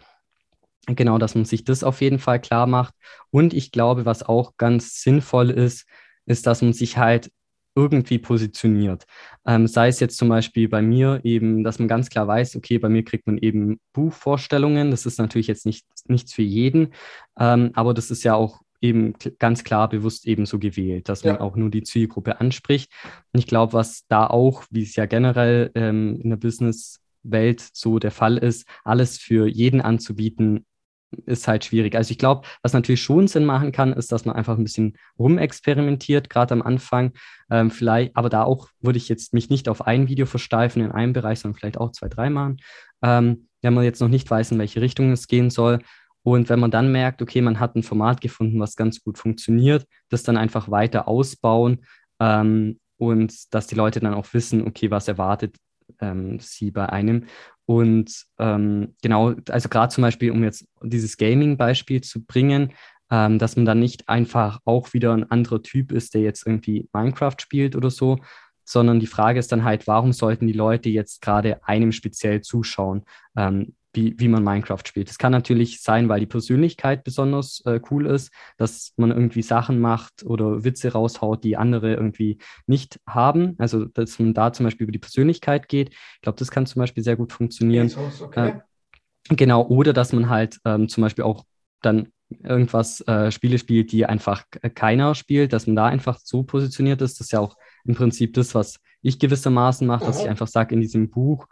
Genau, dass man sich das auf jeden Fall klar macht. Und ich glaube, was auch ganz sinnvoll ist, ist, dass man sich halt irgendwie positioniert. Ähm, sei es jetzt zum Beispiel bei mir eben, dass man ganz klar weiß, okay, bei mir kriegt man eben Buchvorstellungen. Das ist natürlich jetzt nicht, nichts für jeden, ähm, aber das ist ja auch eben ganz klar bewusst eben so gewählt, dass man auch nur die Zielgruppe anspricht. Und ich glaube, was da auch, wie es ja generell ähm, in der Businesswelt so der Fall ist, alles für jeden anzubieten, ist halt schwierig. Also ich glaube, was natürlich schon Sinn machen kann, ist, dass man einfach ein bisschen rumexperimentiert, gerade am Anfang. Ähm, vielleicht, aber da auch würde ich jetzt mich nicht auf ein Video versteifen in einem Bereich, sondern vielleicht auch zwei, drei Mal. Ähm, wenn man jetzt noch nicht weiß, in welche Richtung es gehen soll, und wenn man dann merkt, okay, man hat ein Format gefunden, was ganz gut funktioniert, das dann einfach weiter ausbauen ähm, und dass die Leute dann auch wissen, okay, was erwartet ähm, sie bei einem. Und ähm, genau, also gerade zum Beispiel, um jetzt dieses Gaming-Beispiel zu bringen, ähm, dass man dann nicht einfach auch wieder ein anderer Typ ist, der jetzt irgendwie Minecraft spielt oder so, sondern die Frage ist dann halt, warum sollten die Leute jetzt gerade einem speziell zuschauen? Ähm, wie, wie man Minecraft spielt. Es kann natürlich sein, weil die Persönlichkeit besonders äh, cool ist, dass man irgendwie Sachen macht oder Witze raushaut, die andere irgendwie nicht haben. Also, dass man da zum Beispiel über die Persönlichkeit geht. Ich glaube, das kann zum Beispiel sehr gut funktionieren. Okay. Äh, genau, oder dass man halt ähm, zum Beispiel auch dann irgendwas äh, Spiele spielt, die einfach keiner spielt, dass man da einfach so positioniert ist. Das ist ja auch im Prinzip das, was ich gewissermaßen mache, dass ich einfach sage, in diesem Buch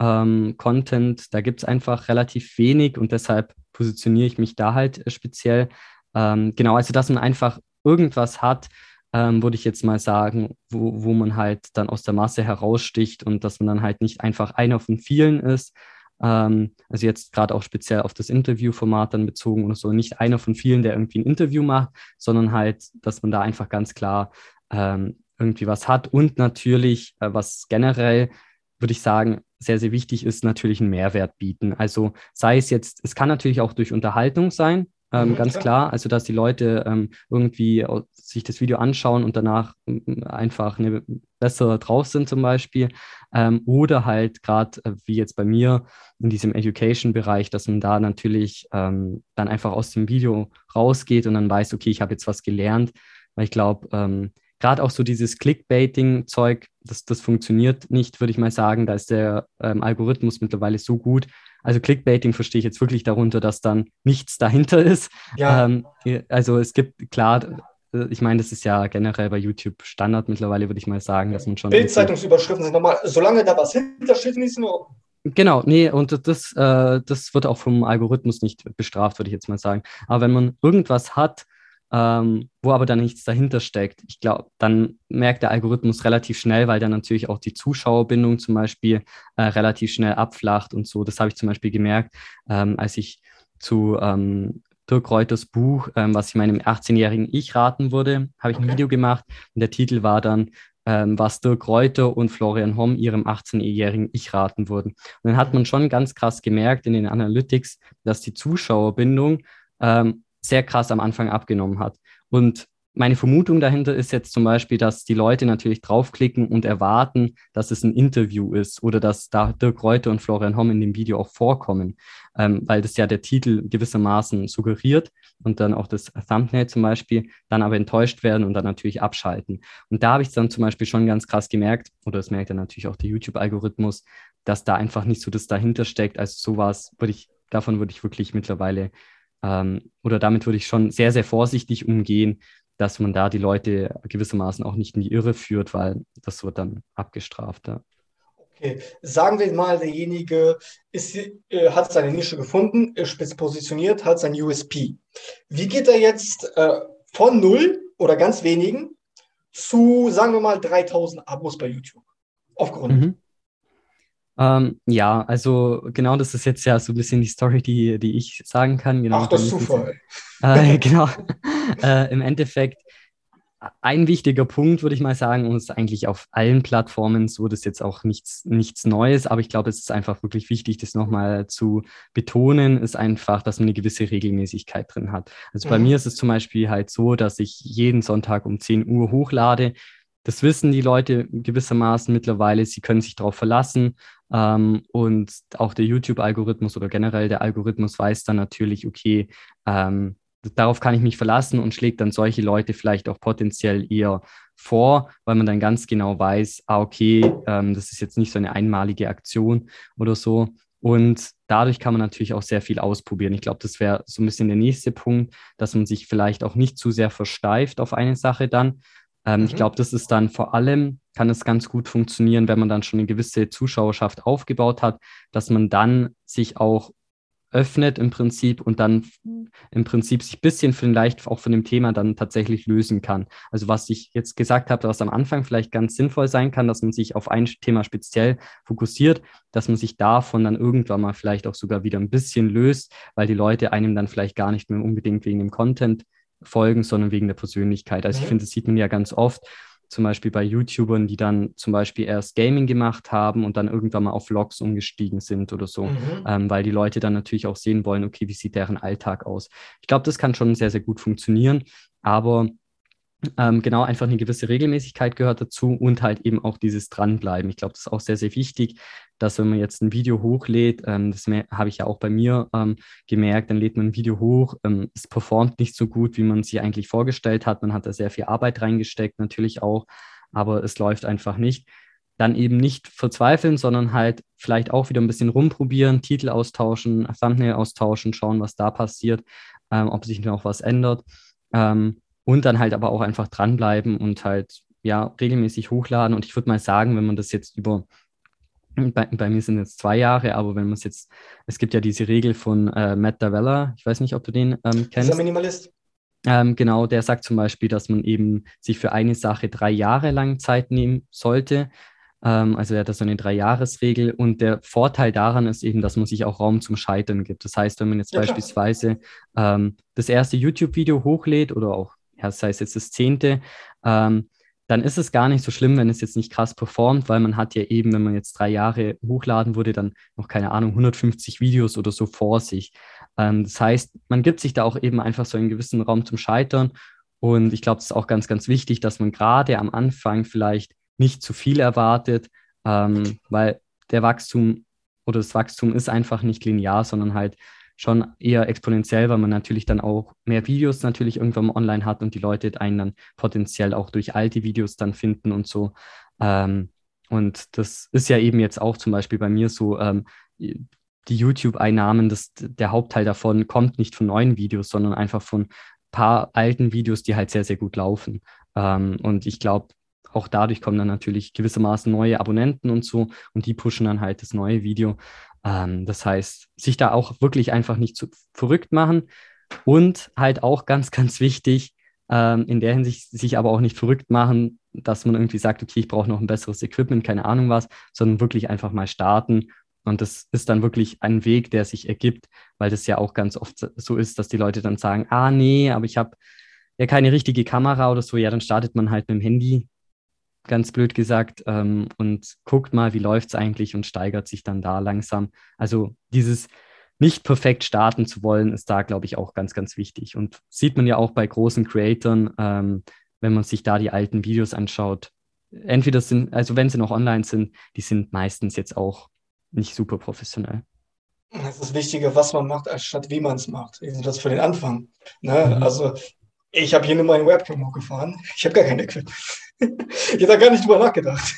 ähm, Content, da gibt es einfach relativ wenig und deshalb positioniere ich mich da halt äh, speziell. Ähm, genau, also dass man einfach irgendwas hat, ähm, würde ich jetzt mal sagen, wo, wo man halt dann aus der Masse heraussticht und dass man dann halt nicht einfach einer von vielen ist. Ähm, also jetzt gerade auch speziell auf das Interviewformat dann bezogen oder so, nicht einer von vielen, der irgendwie ein Interview macht, sondern halt, dass man da einfach ganz klar ähm, irgendwie was hat und natürlich, äh, was generell, würde ich sagen, sehr, sehr wichtig ist, natürlich einen Mehrwert bieten. Also sei es jetzt, es kann natürlich auch durch Unterhaltung sein, ähm, mhm, ganz klar. Also, dass die Leute ähm, irgendwie sich das Video anschauen und danach ähm, einfach eine, besser drauf sind, zum Beispiel. Ähm, oder halt gerade äh, wie jetzt bei mir in diesem Education-Bereich, dass man da natürlich ähm, dann einfach aus dem Video rausgeht und dann weiß, okay, ich habe jetzt was gelernt. Weil ich glaube, ähm, gerade auch so dieses Clickbaiting-Zeug, das, das funktioniert nicht, würde ich mal sagen. Da ist der Algorithmus mittlerweile so gut, also Clickbaiting verstehe ich jetzt wirklich darunter, dass dann nichts dahinter ist. Ja. Ähm, also es gibt klar, äh, ich meine, das ist ja generell bei YouTube Standard mittlerweile, würde ich mal sagen, dass man schon. Bildzeitungsüberschriften sind nochmal, solange da was hintersteht, ist nur. Genau, nee, und das, äh, das wird auch vom Algorithmus nicht bestraft, würde ich jetzt mal sagen. Aber wenn man irgendwas hat, ähm, wo aber dann nichts dahinter steckt. Ich glaube, dann merkt der Algorithmus relativ schnell, weil dann natürlich auch die Zuschauerbindung zum Beispiel äh, relativ schnell abflacht und so. Das habe ich zum Beispiel gemerkt, ähm, als ich zu ähm, Dirk Reuters Buch, ähm, was ich meinem 18-jährigen Ich raten würde, habe ich okay. ein Video gemacht und der Titel war dann ähm, was Dirk Reuter und Florian Homm ihrem 18-jährigen Ich raten würden. Und dann hat man schon ganz krass gemerkt in den Analytics, dass die Zuschauerbindung ähm, sehr krass am Anfang abgenommen hat. Und meine Vermutung dahinter ist jetzt zum Beispiel, dass die Leute natürlich draufklicken und erwarten, dass es ein Interview ist oder dass da Dirk Reuter und Florian Homm in dem Video auch vorkommen, ähm, weil das ja der Titel gewissermaßen suggeriert und dann auch das Thumbnail zum Beispiel, dann aber enttäuscht werden und dann natürlich abschalten. Und da habe ich dann zum Beispiel schon ganz krass gemerkt, oder das merkt dann natürlich auch der YouTube-Algorithmus, dass da einfach nicht so das dahinter steckt. Also sowas würde ich, davon würde ich wirklich mittlerweile ähm, oder damit würde ich schon sehr, sehr vorsichtig umgehen, dass man da die Leute gewissermaßen auch nicht in die Irre führt, weil das wird dann abgestraft. Ja. Okay, sagen wir mal, derjenige ist, äh, hat seine Nische gefunden, ist spitz positioniert, hat sein USP. Wie geht er jetzt äh, von null oder ganz wenigen zu, sagen wir mal, 3000 Abos bei YouTube? Aufgerundet. Mhm. Ähm, ja, also genau das ist jetzt ja so ein bisschen die Story, die, die ich sagen kann. Genau, Ach, das Zufall. Äh, genau. äh, Im Endeffekt ein wichtiger Punkt, würde ich mal sagen, und es ist eigentlich auf allen Plattformen so, das ist jetzt auch nichts, nichts Neues, aber ich glaube, es ist einfach wirklich wichtig, das nochmal zu betonen, ist einfach, dass man eine gewisse Regelmäßigkeit drin hat. Also mhm. bei mir ist es zum Beispiel halt so, dass ich jeden Sonntag um 10 Uhr hochlade das wissen die Leute gewissermaßen mittlerweile, sie können sich darauf verlassen. Ähm, und auch der YouTube-Algorithmus oder generell der Algorithmus weiß dann natürlich, okay, ähm, darauf kann ich mich verlassen und schlägt dann solche Leute vielleicht auch potenziell eher vor, weil man dann ganz genau weiß, ah, okay, ähm, das ist jetzt nicht so eine einmalige Aktion oder so. Und dadurch kann man natürlich auch sehr viel ausprobieren. Ich glaube, das wäre so ein bisschen der nächste Punkt, dass man sich vielleicht auch nicht zu sehr versteift auf eine Sache dann, ähm, mhm. Ich glaube, das ist dann vor allem, kann es ganz gut funktionieren, wenn man dann schon eine gewisse Zuschauerschaft aufgebaut hat, dass man dann sich auch öffnet im Prinzip und dann im Prinzip sich ein bisschen vielleicht auch von dem Thema dann tatsächlich lösen kann. Also was ich jetzt gesagt habe, was am Anfang vielleicht ganz sinnvoll sein kann, dass man sich auf ein Thema speziell fokussiert, dass man sich davon dann irgendwann mal vielleicht auch sogar wieder ein bisschen löst, weil die Leute einem dann vielleicht gar nicht mehr unbedingt wegen dem Content folgen, sondern wegen der Persönlichkeit. Also mhm. ich finde, das sieht man ja ganz oft, zum Beispiel bei YouTubern, die dann zum Beispiel erst Gaming gemacht haben und dann irgendwann mal auf Vlogs umgestiegen sind oder so, mhm. ähm, weil die Leute dann natürlich auch sehen wollen, okay, wie sieht deren Alltag aus. Ich glaube, das kann schon sehr, sehr gut funktionieren, aber ähm, genau, einfach eine gewisse Regelmäßigkeit gehört dazu und halt eben auch dieses Dranbleiben. Ich glaube, das ist auch sehr, sehr wichtig, dass wenn man jetzt ein Video hochlädt, ähm, das habe ich ja auch bei mir ähm, gemerkt, dann lädt man ein Video hoch, ähm, es performt nicht so gut, wie man sich eigentlich vorgestellt hat. Man hat da sehr viel Arbeit reingesteckt, natürlich auch, aber es läuft einfach nicht. Dann eben nicht verzweifeln, sondern halt vielleicht auch wieder ein bisschen rumprobieren, Titel austauschen, Thumbnail austauschen, schauen, was da passiert ähm, ob sich noch was ändert. Ähm, und dann halt aber auch einfach dranbleiben und halt ja regelmäßig hochladen. Und ich würde mal sagen, wenn man das jetzt über bei, bei, mir sind es zwei Jahre, aber wenn man es jetzt, es gibt ja diese Regel von äh, Matt Davella, ich weiß nicht, ob du den ähm, kennst. Dieser Minimalist. Ähm, genau, der sagt zum Beispiel, dass man eben sich für eine Sache drei Jahre lang Zeit nehmen sollte. Ähm, also er hat da so eine Drei-Jahres-Regel und der Vorteil daran ist eben, dass man sich auch Raum zum Scheitern gibt. Das heißt, wenn man jetzt ja, beispielsweise ähm, das erste YouTube-Video hochlädt oder auch, ja, das heißt jetzt das zehnte, ähm, dann ist es gar nicht so schlimm, wenn es jetzt nicht krass performt, weil man hat ja eben, wenn man jetzt drei Jahre hochladen würde, dann noch keine Ahnung, 150 Videos oder so vor sich. Ähm, das heißt, man gibt sich da auch eben einfach so einen gewissen Raum zum Scheitern. Und ich glaube, es ist auch ganz, ganz wichtig, dass man gerade am Anfang vielleicht nicht zu viel erwartet, ähm, weil der Wachstum oder das Wachstum ist einfach nicht linear, sondern halt schon eher exponentiell, weil man natürlich dann auch mehr Videos natürlich irgendwann online hat und die Leute einen dann potenziell auch durch alte Videos dann finden und so. Ähm, und das ist ja eben jetzt auch zum Beispiel bei mir so, ähm, die YouTube-Einnahmen, der Hauptteil davon kommt nicht von neuen Videos, sondern einfach von paar alten Videos, die halt sehr, sehr gut laufen. Ähm, und ich glaube, auch dadurch kommen dann natürlich gewissermaßen neue Abonnenten und so und die pushen dann halt das neue Video. Ähm, das heißt, sich da auch wirklich einfach nicht zu verrückt machen und halt auch ganz, ganz wichtig, ähm, in der Hinsicht sich aber auch nicht verrückt machen, dass man irgendwie sagt, okay, ich brauche noch ein besseres Equipment, keine Ahnung was, sondern wirklich einfach mal starten. Und das ist dann wirklich ein Weg, der sich ergibt, weil das ja auch ganz oft so ist, dass die Leute dann sagen, ah nee, aber ich habe ja keine richtige Kamera oder so, ja, dann startet man halt mit dem Handy ganz blöd gesagt, ähm, und guckt mal, wie läuft es eigentlich und steigert sich dann da langsam. Also dieses nicht perfekt starten zu wollen, ist da, glaube ich, auch ganz, ganz wichtig. Und sieht man ja auch bei großen Creatoren, ähm, wenn man sich da die alten Videos anschaut. Entweder sind, also wenn sie noch online sind, die sind meistens jetzt auch nicht super professionell. Das ist das Wichtige, was man macht, anstatt wie man es macht. Das für den Anfang. Ne? Mhm. Also ich habe hier nur meine Webcam hochgefahren. Ich habe gar kein Equipment. ich habe da gar nicht drüber nachgedacht.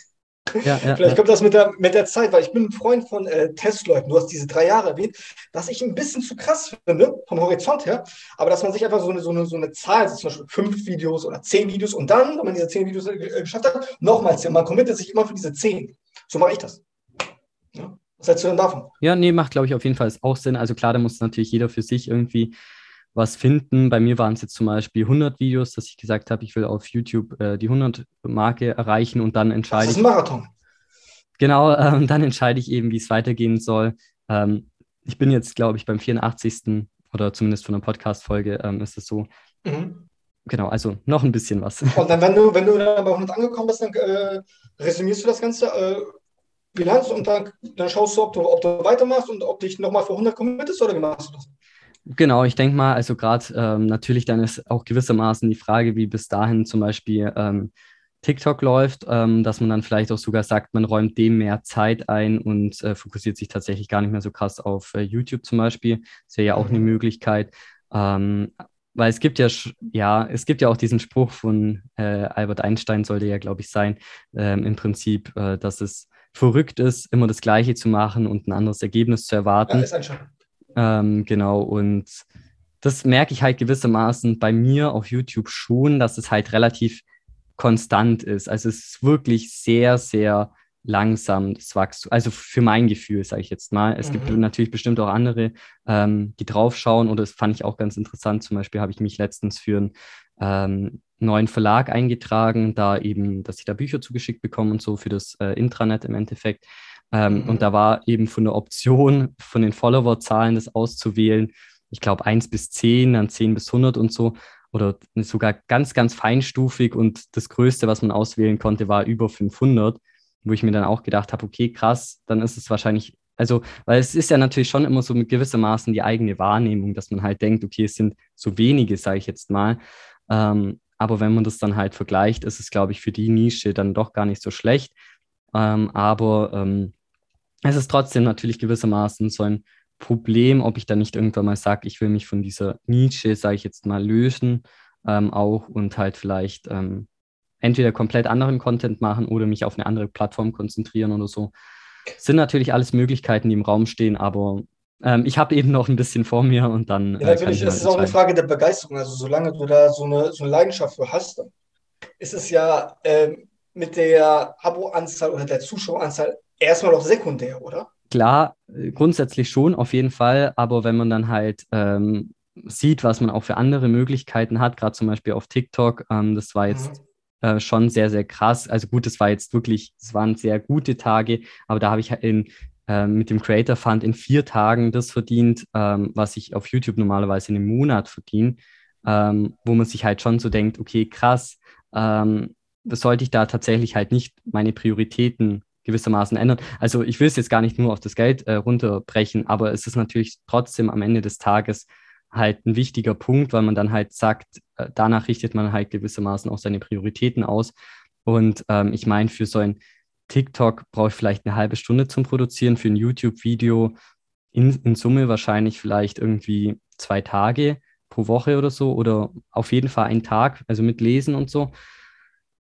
Ja, ja, Vielleicht kommt das mit der, mit der Zeit, weil ich bin ein Freund von äh, Testleuten. Du hast diese drei Jahre erwähnt, was ich ein bisschen zu krass finde, vom Horizont her. Aber dass man sich einfach so eine, so eine, so eine Zahl, also zum Beispiel fünf Videos oder zehn Videos und dann, wenn man diese zehn Videos äh, geschafft hat, nochmal zehn. Man committet sich immer für diese zehn. So mache ich das. Ja? Was hältst du denn davon? Ja, nee, macht, glaube ich, auf jeden Fall auch Sinn. Also klar, da muss natürlich jeder für sich irgendwie was finden. Bei mir waren es jetzt zum Beispiel 100 Videos, dass ich gesagt habe, ich will auf YouTube äh, die 100-Marke erreichen und dann entscheide ich. Das ist ein Marathon. Genau, äh, dann entscheide ich eben, wie es weitergehen soll. Ähm, ich bin jetzt, glaube ich, beim 84. oder zumindest von einer Podcast-Folge ähm, ist es so. Mhm. Genau, also noch ein bisschen was. Und dann, wenn du, wenn du dann bei 100 angekommen bist, dann äh, resümierst du das Ganze, äh, Bilanz und dann, dann schaust du ob, du, ob du weitermachst und ob dich nochmal für 100 committest oder wie machst du das? Genau, ich denke mal, also gerade ähm, natürlich dann ist auch gewissermaßen die Frage, wie bis dahin zum Beispiel ähm, TikTok läuft, ähm, dass man dann vielleicht auch sogar sagt, man räumt dem mehr Zeit ein und äh, fokussiert sich tatsächlich gar nicht mehr so krass auf äh, YouTube zum Beispiel. Das wäre ja auch eine mhm. Möglichkeit. Ähm, weil es gibt ja, ja, es gibt ja auch diesen Spruch von äh, Albert Einstein, sollte ja, glaube ich, sein, ähm, im Prinzip, äh, dass es verrückt ist, immer das Gleiche zu machen und ein anderes Ergebnis zu erwarten. Ja, ist ein ähm, genau, und das merke ich halt gewissermaßen bei mir auf YouTube schon, dass es halt relativ konstant ist. Also es ist wirklich sehr, sehr langsam das Wachstum. Also für mein Gefühl, sage ich jetzt mal. Es mhm. gibt natürlich bestimmt auch andere, ähm, die draufschauen oder das fand ich auch ganz interessant. Zum Beispiel habe ich mich letztens für einen ähm, neuen Verlag eingetragen, da eben, dass ich da Bücher zugeschickt bekomme und so für das äh, Intranet im Endeffekt. Ähm, mhm. Und da war eben von der Option, von den Follower-Zahlen das auszuwählen, ich glaube 1 bis 10, dann 10 bis 100 und so. Oder sogar ganz, ganz feinstufig. Und das Größte, was man auswählen konnte, war über 500, wo ich mir dann auch gedacht habe, okay, krass, dann ist es wahrscheinlich also, weil es ist ja natürlich schon immer so mit gewissermaßen die eigene Wahrnehmung, dass man halt denkt, okay, es sind so wenige, sage ich jetzt mal. Ähm, aber wenn man das dann halt vergleicht, ist es, glaube ich, für die Nische dann doch gar nicht so schlecht. Ähm, aber ähm, es ist trotzdem natürlich gewissermaßen so ein Problem, ob ich da nicht irgendwann mal sage, ich will mich von dieser Nische, sage ich jetzt mal, lösen ähm, auch und halt vielleicht ähm, entweder komplett anderen Content machen oder mich auf eine andere Plattform konzentrieren oder so. Das sind natürlich alles Möglichkeiten, die im Raum stehen, aber ähm, ich habe eben noch ein bisschen vor mir und dann. Ja, natürlich, äh, es ist auch eine Frage der Begeisterung. Also, solange du da so eine, so eine Leidenschaft für hast, ist es ja ähm, mit der Abo-Anzahl oder der Zuschaueranzahl erstmal noch sekundär, oder? Klar, grundsätzlich schon, auf jeden Fall. Aber wenn man dann halt ähm, sieht, was man auch für andere Möglichkeiten hat, gerade zum Beispiel auf TikTok, ähm, das war jetzt. Mhm. Äh, schon sehr, sehr krass. Also gut, es war jetzt wirklich, es waren sehr gute Tage, aber da habe ich in äh, mit dem Creator Fund in vier Tagen das verdient, ähm, was ich auf YouTube normalerweise in einem Monat verdiene, ähm, wo man sich halt schon so denkt, okay, krass, ähm, sollte ich da tatsächlich halt nicht meine Prioritäten gewissermaßen ändern. Also ich will es jetzt gar nicht nur auf das Geld äh, runterbrechen, aber es ist natürlich trotzdem am Ende des Tages halt ein wichtiger Punkt, weil man dann halt sagt, äh, danach richtet man halt gewissermaßen auch seine Prioritäten aus. Und ähm, ich meine, für so ein TikTok brauche ich vielleicht eine halbe Stunde zum Produzieren, für ein YouTube-Video in, in Summe wahrscheinlich vielleicht irgendwie zwei Tage pro Woche oder so oder auf jeden Fall einen Tag, also mit Lesen und so.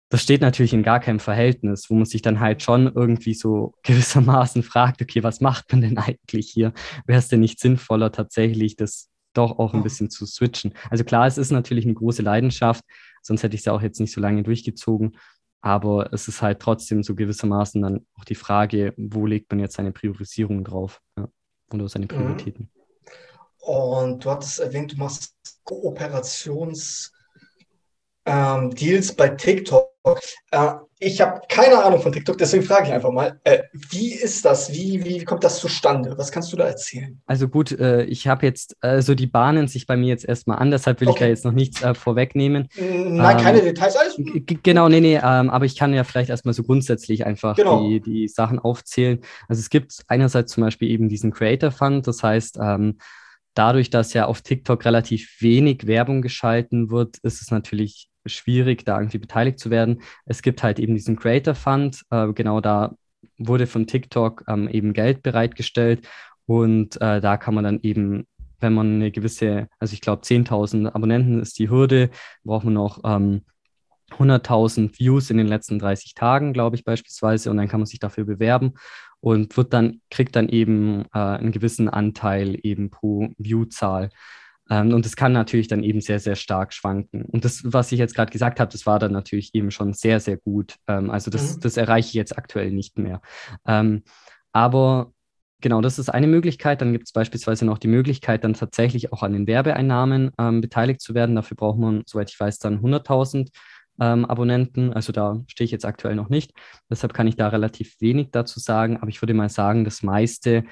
Das steht natürlich in gar keinem Verhältnis, wo man sich dann halt schon irgendwie so gewissermaßen fragt, okay, was macht man denn eigentlich hier? Wäre es denn nicht sinnvoller, tatsächlich das doch auch ein bisschen zu switchen? Also klar, es ist natürlich eine große Leidenschaft, sonst hätte ich es ja auch jetzt nicht so lange durchgezogen. Aber es ist halt trotzdem so gewissermaßen dann auch die Frage, wo legt man jetzt seine Priorisierung drauf ja, oder seine mhm. Prioritäten. Und du hattest erwähnt, du machst Kooperations- ähm, Deals bei TikTok. Äh, ich habe keine Ahnung von TikTok, deswegen frage ich einfach mal, äh, wie ist das? Wie, wie, kommt das zustande? Was kannst du da erzählen? Also gut, äh, ich habe jetzt, also die bahnen sich bei mir jetzt erstmal an, deshalb will okay. ich da jetzt noch nichts äh, vorwegnehmen. Nein, ähm, keine Details, alles. Genau, nee, nee, ähm, aber ich kann ja vielleicht erstmal so grundsätzlich einfach genau. die, die Sachen aufzählen. Also es gibt einerseits zum Beispiel eben diesen Creator Fund, das heißt, ähm, dadurch, dass ja auf TikTok relativ wenig Werbung geschalten wird, ist es natürlich schwierig, da irgendwie beteiligt zu werden. Es gibt halt eben diesen Creator Fund, äh, genau da wurde von TikTok ähm, eben Geld bereitgestellt und äh, da kann man dann eben, wenn man eine gewisse, also ich glaube 10.000 Abonnenten ist die Hürde, braucht man noch ähm, 100.000 Views in den letzten 30 Tagen, glaube ich beispielsweise, und dann kann man sich dafür bewerben und wird dann, kriegt dann eben äh, einen gewissen Anteil eben pro Viewzahl. Ähm, und das kann natürlich dann eben sehr, sehr stark schwanken. Und das, was ich jetzt gerade gesagt habe, das war dann natürlich eben schon sehr, sehr gut. Ähm, also das, mhm. das erreiche ich jetzt aktuell nicht mehr. Ähm, aber genau, das ist eine Möglichkeit. Dann gibt es beispielsweise noch die Möglichkeit, dann tatsächlich auch an den Werbeeinnahmen ähm, beteiligt zu werden. Dafür braucht man, soweit ich weiß, dann 100.000 ähm, Abonnenten. Also da stehe ich jetzt aktuell noch nicht. Deshalb kann ich da relativ wenig dazu sagen. Aber ich würde mal sagen, das meiste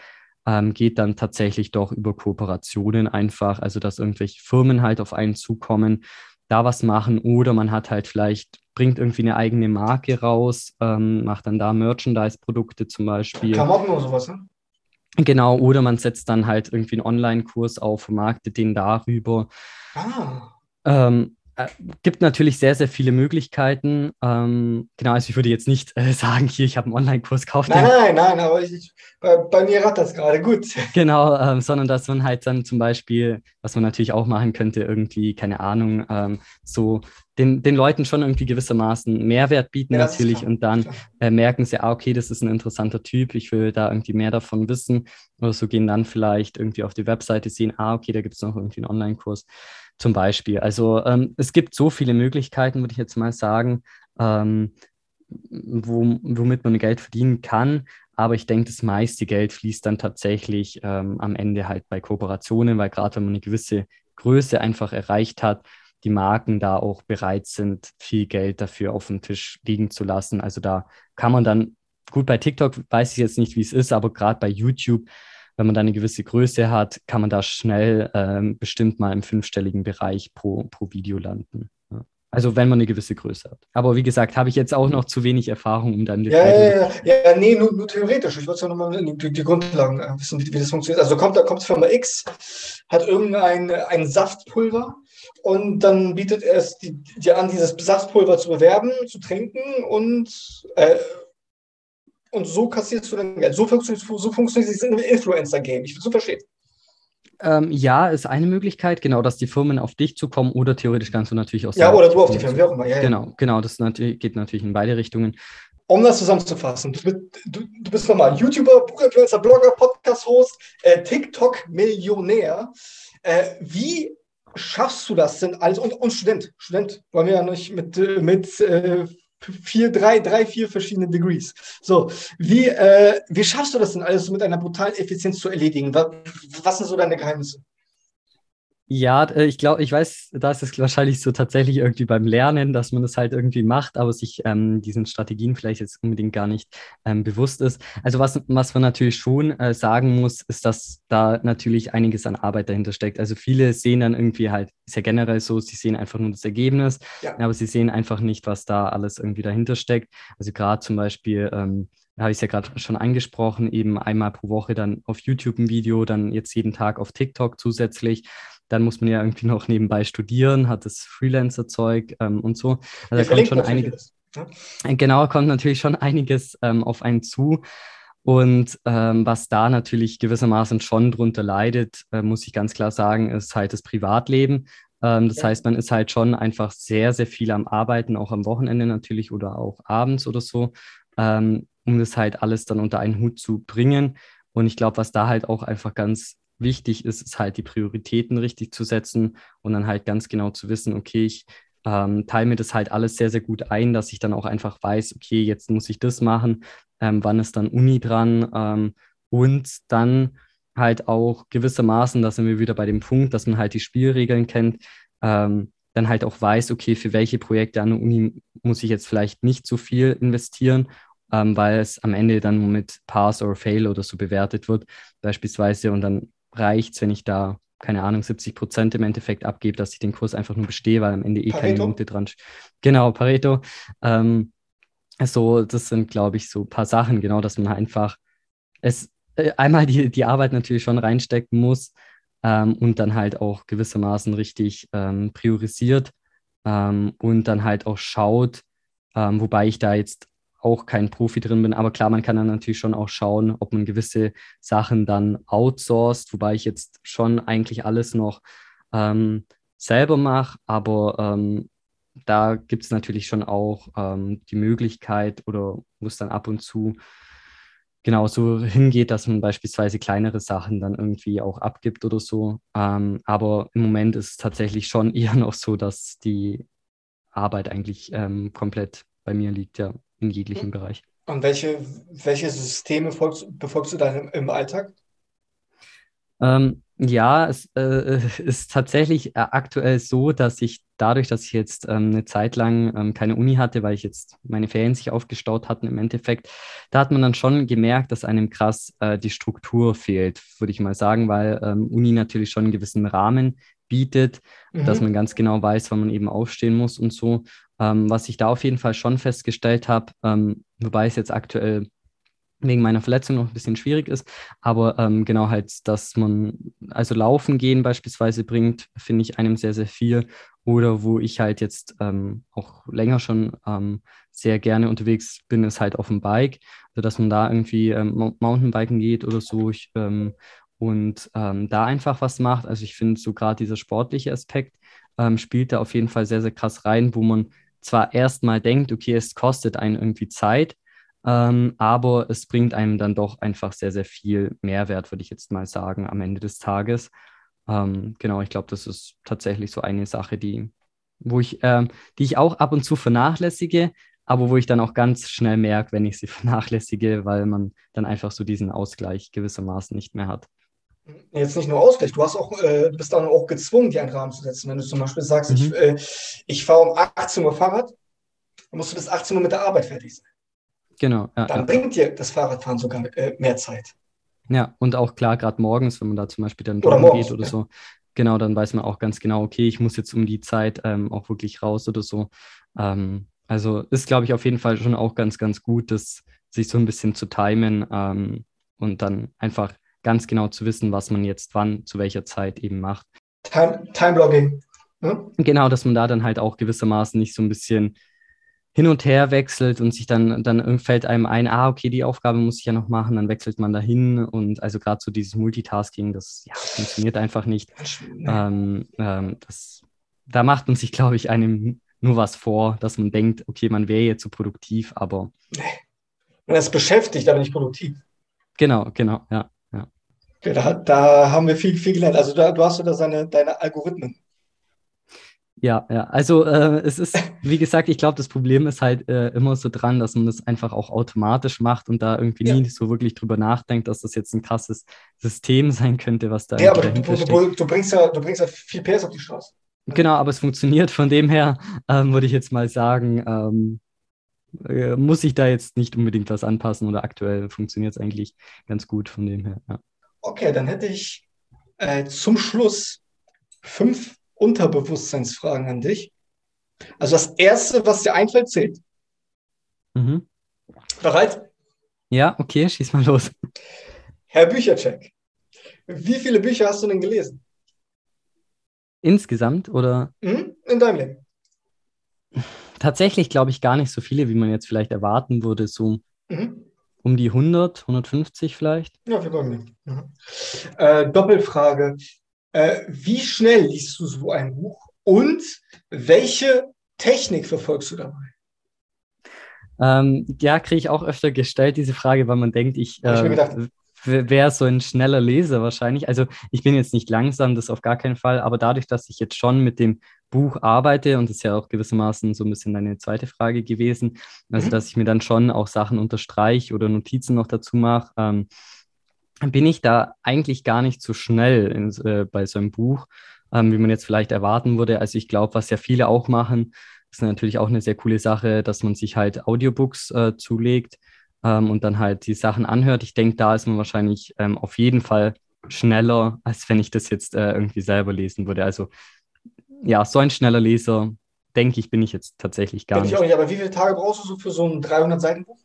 ähm, geht dann tatsächlich doch über Kooperationen einfach, also dass irgendwelche Firmen halt auf einen zukommen, da was machen oder man hat halt vielleicht, bringt irgendwie eine eigene Marke raus, ähm, macht dann da Merchandise-Produkte zum Beispiel. Klamotten oder sowas, ne? Genau, oder man setzt dann halt irgendwie einen Online-Kurs auf, vermarktet den darüber. Ah. Ähm, äh, gibt natürlich sehr, sehr viele Möglichkeiten. Ähm, genau, also ich würde jetzt nicht äh, sagen, hier, ich habe einen Online-Kurs gekauft. Nein, nein, nein, aber ich, bei, bei, mir rattert das gerade gut. Genau, ähm, sondern dass man halt dann zum Beispiel, was man natürlich auch machen könnte, irgendwie, keine Ahnung, ähm, so den, den Leuten schon irgendwie gewissermaßen Mehrwert bieten ja, natürlich und dann äh, merken sie, ah, okay, das ist ein interessanter Typ, ich will da irgendwie mehr davon wissen oder so gehen dann vielleicht irgendwie auf die Webseite sehen, ah, okay, da gibt es noch irgendwie einen Online-Kurs zum Beispiel. Also ähm, es gibt so viele Möglichkeiten, würde ich jetzt mal sagen, ähm, wo, womit man Geld verdienen kann. Aber ich denke, das meiste Geld fließt dann tatsächlich ähm, am Ende halt bei Kooperationen, weil gerade wenn man eine gewisse Größe einfach erreicht hat, die Marken da auch bereit sind, viel Geld dafür auf dem Tisch liegen zu lassen. Also da kann man dann, gut, bei TikTok weiß ich jetzt nicht, wie es ist, aber gerade bei YouTube wenn man da eine gewisse Größe hat, kann man da schnell ähm, bestimmt mal im fünfstelligen Bereich pro, pro Video landen. Ja. Also wenn man eine gewisse Größe hat. Aber wie gesagt, habe ich jetzt auch noch zu wenig Erfahrung, um dann ja, ja, ja, ja, nee, nur, nur theoretisch. Ich wollte ja nochmal die, die Grundlagen äh, wissen, wie, wie, das funktioniert. Also kommt, da kommt Firma X, hat irgendein ein Saftpulver und dann bietet es dir an, dieses Saftpulver zu bewerben, zu trinken und äh, und so kassierst du dann Geld. So funktioniert, so funktioniert dieses Influencer-Game. Ich will es so verstehen. Ähm, ja, ist eine Möglichkeit, genau, dass die Firmen auf dich zukommen oder theoretisch kannst du natürlich auch Ja, oder du auf die Firmen, wie auch immer. Ja, genau, ja. genau, das natürlich, geht natürlich in beide Richtungen. um das zusammenzufassen, du, du, du bist nochmal YouTuber, Buchinfluencer, Blogger, Podcast-Host, äh, TikTok-Millionär. Äh, wie schaffst du das denn alles? Und, und Student, Student, wollen wir ja nicht mit, mit äh, vier, drei, drei, vier verschiedene Degrees. So, wie, äh, wie schaffst du das denn alles mit einer brutalen Effizienz zu erledigen? Was, was sind so deine Geheimnisse? Ja, äh, ich glaube, ich weiß, da ist es wahrscheinlich so tatsächlich irgendwie beim Lernen, dass man das halt irgendwie macht, aber sich ähm, diesen Strategien vielleicht jetzt unbedingt gar nicht ähm, bewusst ist. Also was, was man natürlich schon äh, sagen muss, ist, dass da natürlich einiges an Arbeit dahinter steckt. Also viele sehen dann irgendwie halt, ist ja generell so, sie sehen einfach nur das Ergebnis, ja. aber sie sehen einfach nicht, was da alles irgendwie dahinter steckt. Also gerade zum Beispiel, ähm, habe ich es ja gerade schon angesprochen, eben einmal pro Woche dann auf YouTube ein Video, dann jetzt jeden Tag auf TikTok zusätzlich. Dann muss man ja irgendwie noch nebenbei studieren, hat das Freelancer-Zeug ähm, und so. Also da kommt schon einiges. Ja? Genau, kommt natürlich schon einiges ähm, auf einen zu. Und ähm, was da natürlich gewissermaßen schon drunter leidet, äh, muss ich ganz klar sagen, ist halt das Privatleben. Ähm, das ja. heißt, man ist halt schon einfach sehr, sehr viel am Arbeiten, auch am Wochenende natürlich oder auch abends oder so, ähm, um das halt alles dann unter einen Hut zu bringen. Und ich glaube, was da halt auch einfach ganz wichtig ist, ist halt die Prioritäten richtig zu setzen und dann halt ganz genau zu wissen, okay, ich ähm, teile mir das halt alles sehr, sehr gut ein, dass ich dann auch einfach weiß, okay, jetzt muss ich das machen, ähm, wann ist dann Uni dran ähm, und dann halt auch gewissermaßen, da sind wir wieder bei dem Punkt, dass man halt die Spielregeln kennt, ähm, dann halt auch weiß, okay, für welche Projekte an der Uni muss ich jetzt vielleicht nicht so viel investieren ähm, weil es am Ende dann mit Pass or Fail oder so bewertet wird, beispielsweise. Und dann reicht es, wenn ich da, keine Ahnung, 70 Prozent im Endeffekt abgebe, dass ich den Kurs einfach nur bestehe, weil am Ende eh Pareto. keine Note dran Genau, Pareto. Ähm, so, das sind, glaube ich, so ein paar Sachen, genau, dass man einfach es äh, einmal die, die Arbeit natürlich schon reinstecken muss ähm, und dann halt auch gewissermaßen richtig ähm, priorisiert ähm, und dann halt auch schaut, ähm, wobei ich da jetzt auch kein Profi drin bin. Aber klar, man kann dann natürlich schon auch schauen, ob man gewisse Sachen dann outsourced, wobei ich jetzt schon eigentlich alles noch ähm, selber mache. Aber ähm, da gibt es natürlich schon auch ähm, die Möglichkeit oder muss dann ab und zu genau so hingeht, dass man beispielsweise kleinere Sachen dann irgendwie auch abgibt oder so. Ähm, aber im Moment ist es tatsächlich schon eher noch so, dass die Arbeit eigentlich ähm, komplett bei mir liegt, ja in jeglichem Bereich. Und welche, welche Systeme folgst, befolgst du dann im, im Alltag? Ähm, ja, es äh, ist tatsächlich äh, aktuell so, dass ich dadurch, dass ich jetzt ähm, eine Zeit lang ähm, keine Uni hatte, weil ich jetzt meine Ferien sich aufgestaut hatten im Endeffekt, da hat man dann schon gemerkt, dass einem krass äh, die Struktur fehlt, würde ich mal sagen, weil ähm, Uni natürlich schon einen gewissen Rahmen bietet, mhm. dass man ganz genau weiß, wann man eben aufstehen muss und so. Ähm, was ich da auf jeden Fall schon festgestellt habe, ähm, wobei es jetzt aktuell wegen meiner Verletzung noch ein bisschen schwierig ist, aber ähm, genau halt, dass man, also Laufen gehen beispielsweise bringt, finde ich einem sehr, sehr viel. Oder wo ich halt jetzt ähm, auch länger schon ähm, sehr gerne unterwegs bin, ist halt auf dem Bike, also dass man da irgendwie ähm, Mountainbiken geht oder so. Ich, und da einfach was macht. Also ich finde so gerade dieser sportliche Aspekt spielt da auf jeden Fall sehr, sehr krass rein, wo man zwar erstmal denkt, okay, es kostet einen irgendwie Zeit, ähm, aber es bringt einem dann doch einfach sehr, sehr viel Mehrwert, würde ich jetzt mal sagen, am Ende des Tages. Ähm, genau, ich glaube, das ist tatsächlich so eine Sache, die, wo ich, ähm, die ich auch ab und zu vernachlässige, aber wo ich dann auch ganz schnell merke, wenn ich sie vernachlässige, weil man dann einfach so diesen Ausgleich gewissermaßen nicht mehr hat jetzt nicht nur Ausgleich, du hast auch, äh, bist dann auch gezwungen, die einen Rahmen zu setzen. Wenn du zum Beispiel sagst, mhm. ich, äh, ich fahre um 18 Uhr Fahrrad, dann musst du bis 18 Uhr mit der Arbeit fertig sein. Genau. Ja, dann ja. bringt dir das Fahrradfahren sogar äh, mehr Zeit. Ja, und auch klar, gerade morgens, wenn man da zum Beispiel dann oder morgens, geht oder ja. so, genau, dann weiß man auch ganz genau, okay, ich muss jetzt um die Zeit ähm, auch wirklich raus oder so. Ähm, also ist, glaube ich, auf jeden Fall schon auch ganz, ganz gut, das sich so ein bisschen zu timen ähm, und dann einfach ganz genau zu wissen, was man jetzt wann, zu welcher Zeit eben macht. Time, Time Ne? Genau, dass man da dann halt auch gewissermaßen nicht so ein bisschen hin und her wechselt und sich dann, dann fällt einem ein, ah, okay, die Aufgabe muss ich ja noch machen, dann wechselt man dahin und also gerade so dieses Multitasking, das ja, funktioniert einfach nicht. Ähm, ähm, das, da macht man sich, glaube ich, einem nur was vor, dass man denkt, okay, man wäre jetzt so produktiv, aber. Man ist beschäftigt, aber nicht produktiv. Genau, genau, ja. Ja. Da, da haben wir viel, viel gelernt. Also da, du hast da seine, deine Algorithmen. Ja, ja. Also äh, es ist, wie gesagt, ich glaube, das Problem ist halt äh, immer so dran, dass man das einfach auch automatisch macht und da irgendwie ja. nie so wirklich drüber nachdenkt, dass das jetzt ein krasses System sein könnte, was da Ja, aber du, du, du, bringst ja, du bringst ja viel PS auf die Straße. Genau, aber es funktioniert. Von dem her ähm, würde ich jetzt mal sagen, ähm, äh, muss ich da jetzt nicht unbedingt was anpassen oder aktuell funktioniert es eigentlich ganz gut von dem her. Ja. Okay, dann hätte ich äh, zum Schluss fünf Unterbewusstseinsfragen an dich. Also das Erste, was dir einfällt, zählt. Mhm. Bereit? Ja, okay, schieß mal los. Herr Büchercheck, wie viele Bücher hast du denn gelesen? Insgesamt oder? Mhm, in deinem Leben. Tatsächlich glaube ich gar nicht so viele, wie man jetzt vielleicht erwarten würde. So mhm. Um die 100, 150 vielleicht. Ja, wir wollen nicht. Mhm. Äh, Doppelfrage. Äh, wie schnell liest du so ein Buch und welche Technik verfolgst du dabei? Ähm, ja, kriege ich auch öfter gestellt, diese Frage, weil man denkt, ich, äh, wäre so ein schneller Leser wahrscheinlich. Also ich bin jetzt nicht langsam, das auf gar keinen Fall, aber dadurch, dass ich jetzt schon mit dem Buch arbeite, und das ist ja auch gewissermaßen so ein bisschen deine zweite Frage gewesen, also mhm. dass ich mir dann schon auch Sachen unterstreiche oder Notizen noch dazu mache, ähm, bin ich da eigentlich gar nicht so schnell in, äh, bei so einem Buch, ähm, wie man jetzt vielleicht erwarten würde. Also ich glaube, was ja viele auch machen, ist natürlich auch eine sehr coole Sache, dass man sich halt Audiobooks äh, zulegt ähm, und dann halt die Sachen anhört. Ich denke, da ist man wahrscheinlich ähm, auf jeden Fall schneller, als wenn ich das jetzt äh, irgendwie selber lesen würde. Also ja, so ein schneller Leser, denke ich, bin ich jetzt tatsächlich gar bin nicht. Ich auch nicht. Aber wie viele Tage brauchst du so für so ein 300-Seiten-Buch?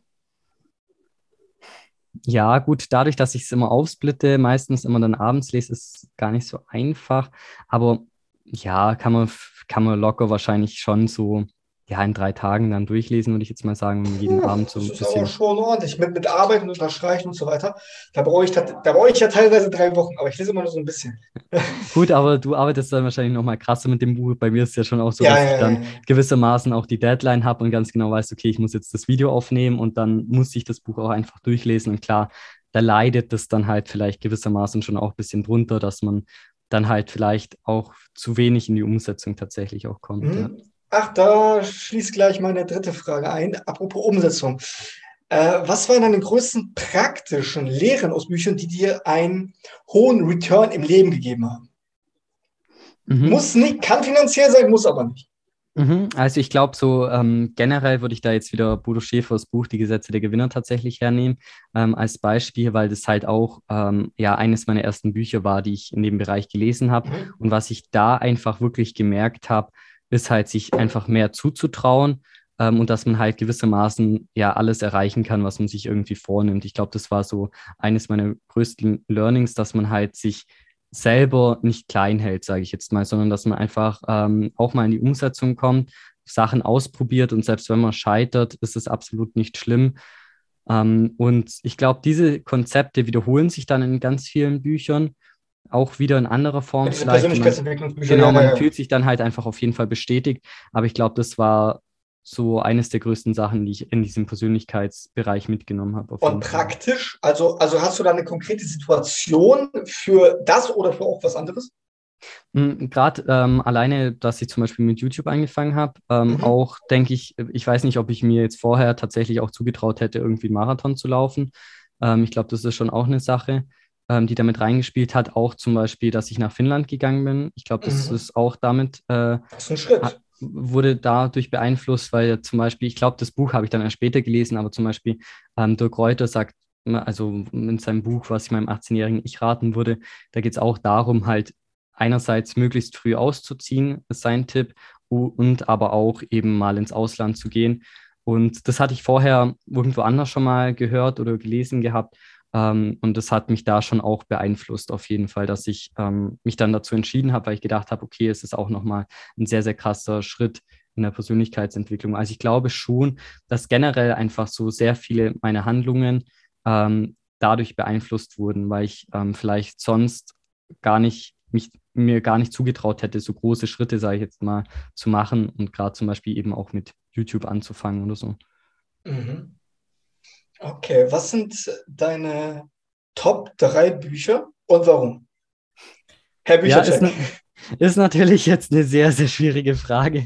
Ja, gut, dadurch, dass ich es immer aufsplitte, meistens immer dann abends lese, ist es gar nicht so einfach. Aber ja, kann man, kann man locker wahrscheinlich schon so ja, in drei Tagen dann durchlesen, würde ich jetzt mal sagen, jeden ja, Abend so ein das bisschen. Das ist aber schon ordentlich, mit, mit Arbeit und Unterstreichen und so weiter. Da brauche ich, da, da brauche ich ja teilweise drei Wochen, aber ich lese immer nur so ein bisschen. Gut, aber du arbeitest dann wahrscheinlich nochmal krasser mit dem Buch. Bei mir ist es ja schon auch so, ja, dass ja, ich dann gewissermaßen auch die Deadline habe und ganz genau weiß, okay, ich muss jetzt das Video aufnehmen und dann muss ich das Buch auch einfach durchlesen. Und klar, da leidet das dann halt vielleicht gewissermaßen schon auch ein bisschen drunter, dass man dann halt vielleicht auch zu wenig in die Umsetzung tatsächlich auch kommt. Mhm. Ach, da schließt gleich meine dritte Frage ein. Apropos Umsetzung. Äh, was waren deine größten praktischen Lehren aus Büchern, die dir einen hohen Return im Leben gegeben haben? Mhm. Muss nicht, kann finanziell sein, muss aber nicht. Mhm. Also ich glaube, so ähm, generell würde ich da jetzt wieder Bodo Schäfers Buch Die Gesetze der Gewinner tatsächlich hernehmen ähm, als Beispiel, weil das halt auch ähm, ja eines meiner ersten Bücher war, die ich in dem Bereich gelesen habe mhm. und was ich da einfach wirklich gemerkt habe, ist halt, sich einfach mehr zuzutrauen ähm, und dass man halt gewissermaßen ja alles erreichen kann, was man sich irgendwie vornimmt. Ich glaube, das war so eines meiner größten Learnings, dass man halt sich selber nicht klein hält, sage ich jetzt mal, sondern dass man einfach ähm, auch mal in die Umsetzung kommt, Sachen ausprobiert und selbst wenn man scheitert, ist es absolut nicht schlimm. Ähm, und ich glaube, diese Konzepte wiederholen sich dann in ganz vielen Büchern auch wieder in anderer Form ja, vielleicht. Man, genau, man ja, ja. fühlt sich dann halt einfach auf jeden Fall bestätigt. Aber ich glaube, das war so eines der größten Sachen, die ich in diesem Persönlichkeitsbereich mitgenommen habe. Und praktisch, also, also hast du da eine konkrete Situation für das oder für auch was anderes? Hm, Gerade ähm, alleine, dass ich zum Beispiel mit YouTube angefangen habe, ähm, mhm. auch denke ich, ich weiß nicht, ob ich mir jetzt vorher tatsächlich auch zugetraut hätte, irgendwie einen Marathon zu laufen. Ähm, ich glaube, das ist schon auch eine Sache ähm, die damit reingespielt hat. Auch zum Beispiel, dass ich nach Finnland gegangen bin. Ich glaube, das mhm. ist auch damit. Äh, das ist ein Schritt. Wurde dadurch beeinflusst, weil zum Beispiel, ich glaube, das Buch habe ich dann erst später gelesen, aber zum Beispiel ähm, Dirk Reuter sagt, also in seinem Buch, was ich meinem 18-jährigen Ich raten würde, da geht es auch darum, halt einerseits möglichst früh auszuziehen, ist sein Tipp, und aber auch eben mal ins Ausland zu gehen. Und das hatte ich vorher irgendwo anders schon mal gehört oder gelesen gehabt. Ähm, und das hat mich da schon auch beeinflusst, auf jeden Fall, dass ich ähm, mich dann dazu entschieden habe, weil ich gedacht habe, okay, es ist auch nochmal ein sehr, sehr krasser Schritt in der Persönlichkeitsentwicklung. Also ich glaube schon, dass generell einfach so sehr viele meiner Handlungen ähm, dadurch beeinflusst wurden, weil ich ähm, vielleicht sonst gar nicht mich mir gar nicht zugetraut hätte, so große Schritte, sage ich jetzt mal, zu machen und gerade zum Beispiel eben auch mit YouTube anzufangen oder so. Mhm. Okay, was sind deine Top 3 Bücher und warum? Herr Büchercheck. Ja, ist, ist, natürlich jetzt eine sehr, sehr schwierige Frage.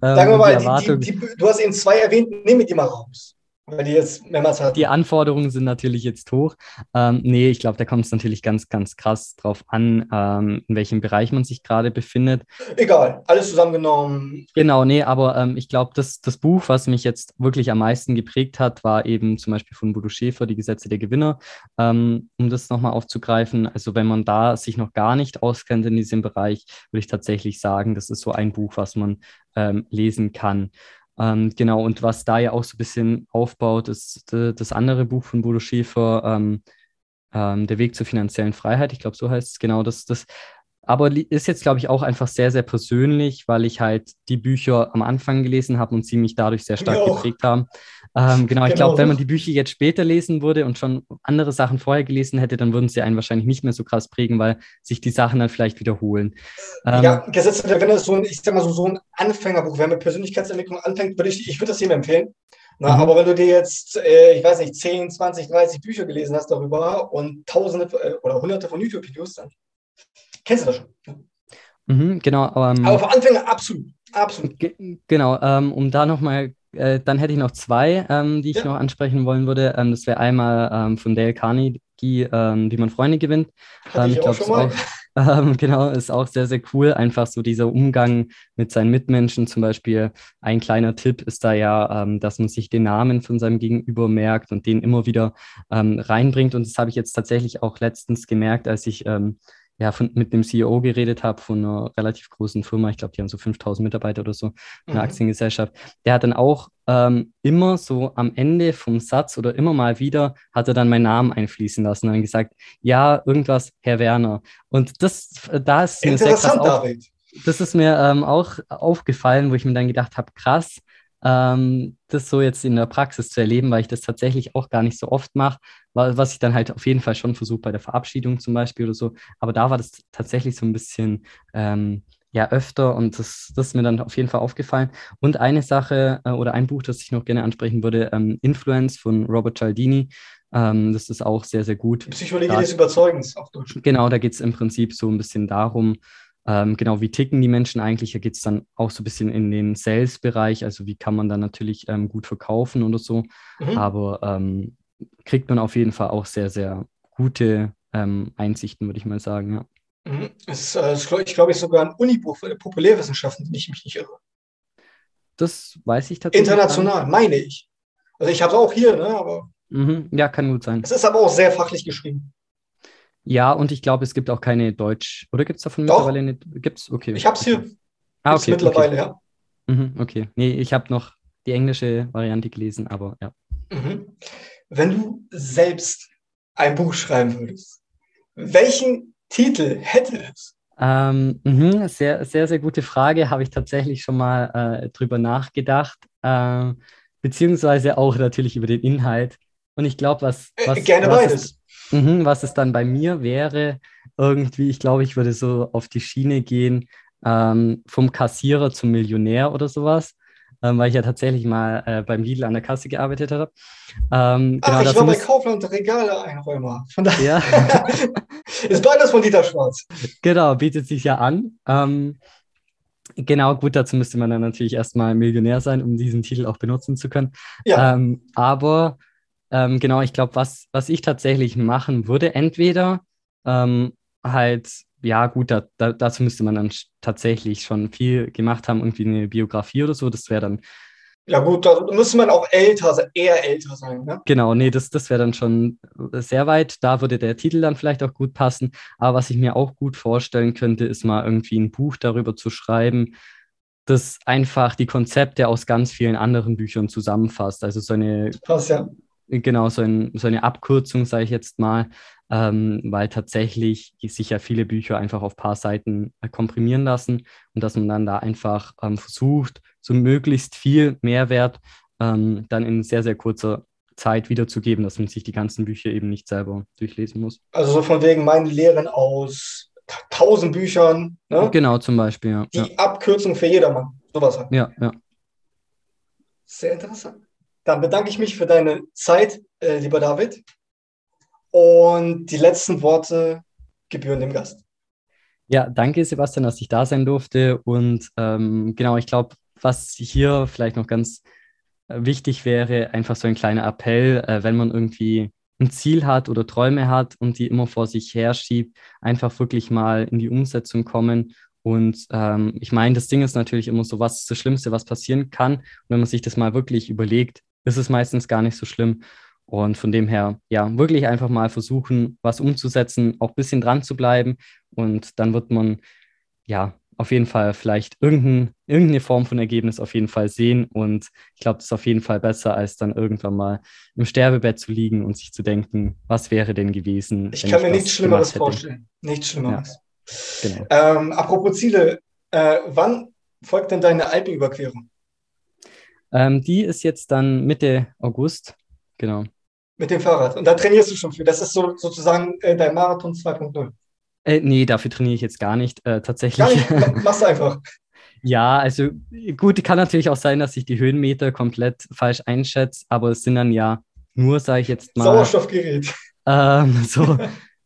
Sagen wir ähm, mal, die, die, die, du hast eben zwei erwähnt, nehme die mal raus. Weil die jetzt mehrmals hatten. Die Anforderungen sind natürlich jetzt hoch. Ähm, nee, ich glaube, da kommt es natürlich ganz, ganz krass drauf an, ähm, in welchem Bereich man sich gerade befindet. Egal, alles zusammengenommen. Genau, nee, aber ähm, ich glaube, das, das Buch, was mich jetzt wirklich am meisten geprägt hat, war eben zum Beispiel von Bodo Schäfer, Die Gesetze der Gewinner. Ähm, um das nochmal aufzugreifen, also wenn man da sich noch gar nicht auskennt in diesem Bereich, würde ich tatsächlich sagen, das ist so ein Buch, was man ähm, lesen kann. Ähm, genau, und was da ja auch so ein bisschen aufbaut, ist äh, das andere Buch von Bodo Schäfer, ähm, ähm, Der Weg zur finanziellen Freiheit. Ich glaube, so heißt es genau. Das, das aber ist jetzt, glaube ich, auch einfach sehr, sehr persönlich, weil ich halt die Bücher am Anfang gelesen habe und sie mich dadurch sehr stark jo. geprägt haben. Ähm, genau, ich genau glaube, wenn man die Bücher jetzt später lesen würde und schon andere Sachen vorher gelesen hätte, dann würden sie einen wahrscheinlich nicht mehr so krass prägen, weil sich die Sachen dann vielleicht wiederholen. Ähm, ja, Gesetz wenn das so ein, ich sag mal so, so ein Anfängerbuch, wenn man Persönlichkeitsentwicklung anfängt, würde ich, ich würde das jedem empfehlen. Na, mhm. Aber wenn du dir jetzt, äh, ich weiß nicht, 10, 20, 30 Bücher gelesen hast darüber und tausende äh, oder hunderte von YouTube-Videos, dann Kennst du das schon? Mhm, genau. Ähm, Aber für Anfänger absolut. absolut. Genau, ähm, um da nochmal, äh, dann hätte ich noch zwei, ähm, die ich ja. noch ansprechen wollen würde. Ähm, das wäre einmal ähm, von Dale Carnegie, ähm, wie man Freunde gewinnt. Hatte ich, auch schon mal. Auch, genau, ist auch sehr, sehr cool. Einfach so dieser Umgang mit seinen Mitmenschen. Zum Beispiel ein kleiner Tipp ist da ja, dass man sich den Namen von seinem Gegenüber merkt und den immer wieder reinbringt. Und das habe ich jetzt tatsächlich auch letztens gemerkt, als ich ja, von, mit dem CEO geredet habe von einer relativ großen Firma, ich glaube, die haben so 5000 Mitarbeiter oder so, eine mhm. Aktiengesellschaft, der hat dann auch ähm, immer so am Ende vom Satz oder immer mal wieder hat er dann meinen Namen einfließen lassen und dann gesagt, ja, irgendwas, Herr Werner. Und das, da ist mir sehr krass auf, das ist mir ähm, auch aufgefallen, wo ich mir dann gedacht habe, krass, ähm, das so jetzt in der Praxis zu erleben, weil ich das tatsächlich auch gar nicht so oft mache, was ich dann halt auf jeden Fall schon versuche bei der Verabschiedung zum Beispiel oder so. Aber da war das tatsächlich so ein bisschen ähm, ja öfter und das, das ist mir dann auf jeden Fall aufgefallen. Und eine Sache äh, oder ein Buch, das ich noch gerne ansprechen würde, ähm, Influence von Robert Cialdini. Ähm, das ist auch sehr, sehr gut. Psychologie da, des Überzeugens auf Deutsch. Genau, da geht es im Prinzip so ein bisschen darum, ähm, genau, wie ticken die Menschen eigentlich? Da geht es dann auch so ein bisschen in den Sales-Bereich, also wie kann man dann natürlich ähm, gut verkaufen oder so. Mhm. Aber ähm, kriegt man auf jeden Fall auch sehr, sehr gute ähm, Einsichten, würde ich mal sagen, ja. Mhm. Es äh, ist, ich glaube, ich sogar ein Unibuch für Populärwissenschaften, wenn ich mich nicht irre. Das weiß ich tatsächlich. International, meine ich. Also ich habe es auch hier, ne? aber. Mhm. Ja, kann gut sein. Es ist aber auch sehr fachlich geschrieben. Ja, und ich glaube, es gibt auch keine Deutsch. Oder gibt es davon Doch. mittlerweile eine? Gibt's? Okay. Ich habe es hier. Ah, okay. mittlerweile, okay. ja. Mhm, okay. Nee, ich habe noch die englische Variante gelesen, aber ja. Mhm. Wenn du selbst ein Buch schreiben würdest, welchen Titel hätte es? Ähm, mh, sehr, sehr, sehr gute Frage. Habe ich tatsächlich schon mal äh, drüber nachgedacht. Ähm, beziehungsweise auch natürlich über den Inhalt. Und ich glaube, was, äh, was. Gerne was beides. Mhm, was es dann bei mir wäre, irgendwie, ich glaube, ich würde so auf die Schiene gehen, ähm, vom Kassierer zum Millionär oder sowas, ähm, weil ich ja tatsächlich mal äh, beim Lidl an der Kasse gearbeitet habe. Ähm, Ach, genau, ich war bei Kaufland Regale Einräumer. Von daher ja. ist beides von Dieter Schwarz. Genau, bietet sich ja an. Ähm, Genau, gut, dazu müsste man dann natürlich erstmal Millionär sein, um diesen Titel auch benutzen zu können. Ja. Ähm, aber ähm, genau, ich glaube, was, was ich tatsächlich machen würde, entweder ähm, halt, ja gut, da, da, dazu müsste man dann tatsächlich schon viel gemacht haben, irgendwie eine Biografie oder so, das wäre dann. Ja gut, da müsste man auch älter eher älter sein. Ne? Genau, nee, das, das wäre dann schon sehr weit. Da würde der Titel dann vielleicht auch gut passen. Aber was ich mir auch gut vorstellen könnte, ist mal irgendwie ein Buch darüber zu schreiben, das einfach die Konzepte aus ganz vielen anderen Büchern zusammenfasst. Also so eine Passt, ja. Genau, so, ein, so eine Abkürzung, sage ich jetzt mal, ähm, weil tatsächlich sich ja viele Bücher einfach auf ein paar Seiten äh, komprimieren lassen und dass man dann da einfach ähm, versucht, so möglichst viel Mehrwert ähm, dann in sehr, sehr kurzer Zeit wiederzugeben, dass man sich die ganzen Bücher eben nicht selber durchlesen muss. Also so von wegen meine Lehren aus tausend Büchern. Ne? Genau, zum Beispiel, ja. Die ja. Abkürzung für jedermann. Sowas halt. Ja, ja. Sehr interessant. Dann bedanke ich mich für deine Zeit, äh, lieber David. Und die letzten Worte gebühren dem Gast. Ja, danke, Sebastian, dass ich da sein durfte. Und ähm, genau, ich glaube, was hier vielleicht noch ganz äh, wichtig wäre, einfach so ein kleiner Appell, äh, wenn man irgendwie ein Ziel hat oder Träume hat und die immer vor sich her schiebt, einfach wirklich mal in die Umsetzung kommen. Und ähm, ich meine, das Ding ist natürlich immer so, was ist das Schlimmste, was passieren kann. Und wenn man sich das mal wirklich überlegt, ist es meistens gar nicht so schlimm. Und von dem her, ja, wirklich einfach mal versuchen, was umzusetzen, auch ein bisschen dran zu bleiben. Und dann wird man, ja, auf jeden Fall vielleicht irgendein, irgendeine Form von Ergebnis auf jeden Fall sehen. Und ich glaube, das ist auf jeden Fall besser, als dann irgendwann mal im Sterbebett zu liegen und sich zu denken, was wäre denn gewesen? Ich kann mir nichts Schlimmeres vorstellen. Nichts Schlimmeres. Ja, genau. Ähm, apropos Ziele, äh, wann folgt denn deine Alpenüberquerung? Ähm, die ist jetzt dann Mitte August, genau. Mit dem Fahrrad. Und da trainierst du schon für. Das ist so, sozusagen äh, dein Marathon 2.0. Äh, nee, dafür trainiere ich jetzt gar nicht, äh, tatsächlich. Gar nicht? Machst du einfach. ja, also gut, kann natürlich auch sein, dass ich die Höhenmeter komplett falsch einschätze, aber es sind dann ja nur, sage ich jetzt mal. Sauerstoffgerät. Ähm, so,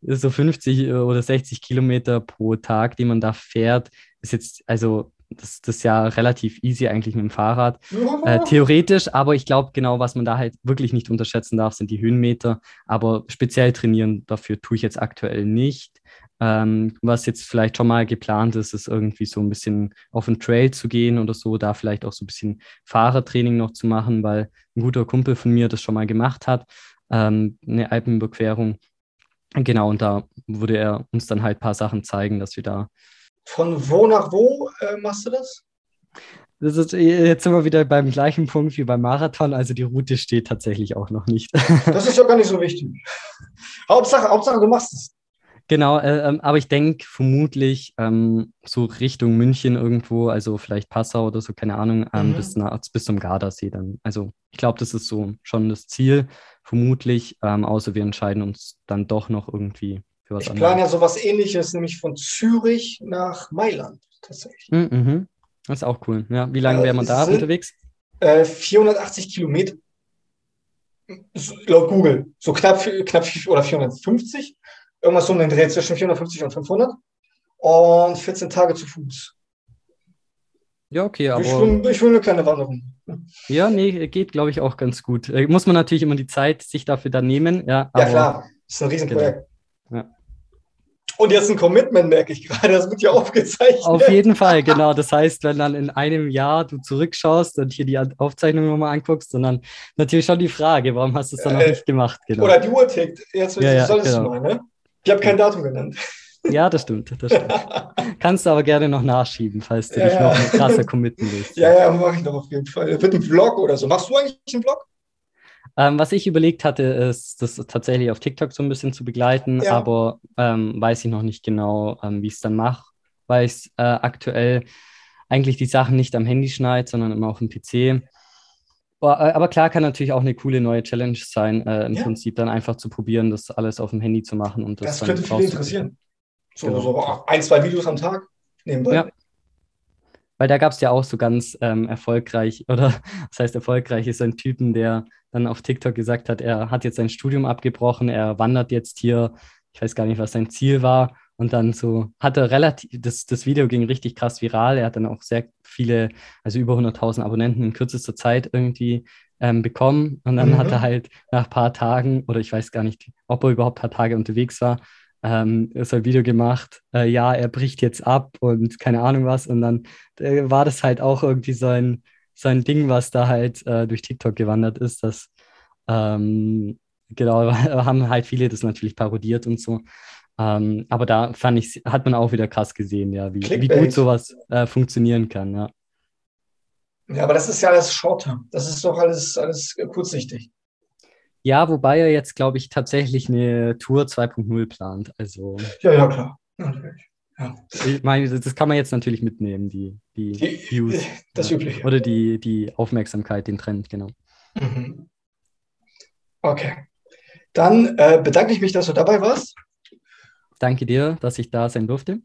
so 50 oder 60 Kilometer pro Tag, die man da fährt, ist jetzt, also das, das ist ja relativ easy eigentlich mit dem Fahrrad. Äh, theoretisch, aber ich glaube, genau, was man da halt wirklich nicht unterschätzen darf, sind die Höhenmeter. Aber speziell trainieren dafür tue ich jetzt aktuell nicht. Ähm, was jetzt vielleicht schon mal geplant ist, ist irgendwie so ein bisschen auf den Trail zu gehen oder so, da vielleicht auch so ein bisschen Fahrertraining noch zu machen, weil ein guter Kumpel von mir das schon mal gemacht hat, ähm, eine Alpenüberquerung. Genau, und da würde er uns dann halt ein paar Sachen zeigen, dass wir da. Von wo nach wo äh, machst du das? Das ist, jetzt sind wir wieder beim gleichen Punkt wie beim Marathon. Also die Route steht tatsächlich auch noch nicht. Das ist ja gar nicht so wichtig. Hauptsache, Hauptsache du machst es. Genau, äh, ähm, aber ich denke vermutlich ähm, so Richtung München irgendwo, also vielleicht Passau oder so, keine Ahnung, ähm, mhm. bis, nach, bis zum Gardasee dann. Also ich glaube, das ist so schon das Ziel, vermutlich, ähm, außer wir entscheiden uns dann doch noch irgendwie für was ich anderes. Ich plane ja sowas ähnliches, nämlich von Zürich nach Mailand tatsächlich. Mhm, mhm. Das ist auch cool. Ja, wie lange äh, wäre man da unterwegs? Äh, 480 Kilometer. Laut Google. So knapp, knapp oder 450 irgendwas um den Dreh zwischen 450 und 500 und 14 Tage zu Fuß. Ja, okay, aber. Ich will, ich will eine kleine Wanderung. Ja, nee, geht, glaube ich, auch ganz gut. Äh, muss man natürlich immer die Zeit sich dafür dann nehmen. Ja, ja klar, das ist ein Riesenprojekt. Genau. Ja. Und jetzt ein Commitment, merke ich gerade, das wird ja aufgezeichnet. Auf jeden Fall, genau. Das heißt, wenn dann in einem Jahr du zurückschaust und hier die Aufzeichnung nochmal anguckst, sondern natürlich schon die Frage, warum hast du es dann noch äh, nicht gemacht? Genau. Oder die Uhr tickt. Jetzt ja, ja, solltest genau. du mal, ne? Ich habe kein Datum genannt. Ja, das stimmt, das stimmt. Kannst du aber gerne noch nachschieben, falls du ja, dich noch ein krasser committen willst. Ja, ja, mache ich doch auf jeden Fall. Wird ein Vlog oder so. Machst du eigentlich einen Vlog? Ähm, was ich überlegt hatte, ist, das tatsächlich auf TikTok so ein bisschen zu begleiten, ja. aber ähm, weiß ich noch nicht genau, ähm, wie ich es dann mache, weil ich äh, aktuell eigentlich die Sachen nicht am Handy schneide, sondern immer auf dem PC. Äh, aber klar kann natürlich auch eine coole neue Challenge sein, äh, im ja. Prinzip dann einfach zu probieren, das alles auf dem Handy zu machen. Und das, das könnte viele interessieren. So, genau. so, ein, zwei Videos am Tag nebenbei. Ja. Weil da gab es ja auch so ganz ähm, erfolgreich, oder das heißt erfolgreich ist ein Typen, der dann auf TikTok gesagt hat, er hat jetzt sein Studium abgebrochen, er wandert jetzt hier, ich weiß gar nicht, was sein Ziel war, und dann so hat er relativ, das, das Video ging richtig krass viral. Er hat dann auch sehr viele, also über 100.000 Abonnenten in kürzester Zeit irgendwie ähm, bekommen. Und dann mhm. hat er halt nach ein paar Tagen, oder ich weiß gar nicht, ob er überhaupt ein paar Tage unterwegs war, ähm, so ein Video gemacht, äh, ja, er bricht jetzt ab und keine Ahnung was. Und dann äh, war das halt auch irgendwie so ein, so ein Ding, was da halt äh, durch TikTok gewandert ist, dass ähm, genau, haben halt viele das natürlich parodiert und so. Ähm, aber da fand ich, hat man auch wieder krass gesehen, ja, wie, wie gut sowas äh, funktionieren kann, ja. Ja, aber das ist ja alles Short-Term. Das ist doch alles, alles kurzsichtig. Ja, wobei er jetzt, glaube ich, tatsächlich eine Tour 2.0 plant. Also, ja, ja, klar. Natürlich. Ja. Ich meine, das kann man jetzt natürlich mitnehmen, die, die, die Views. Das ja. Übliche. Oder die, die Aufmerksamkeit, den Trend, genau. Mhm. Okay. Dann äh, bedanke ich mich, dass du dabei warst. danke dir, dass ich da sein durfte.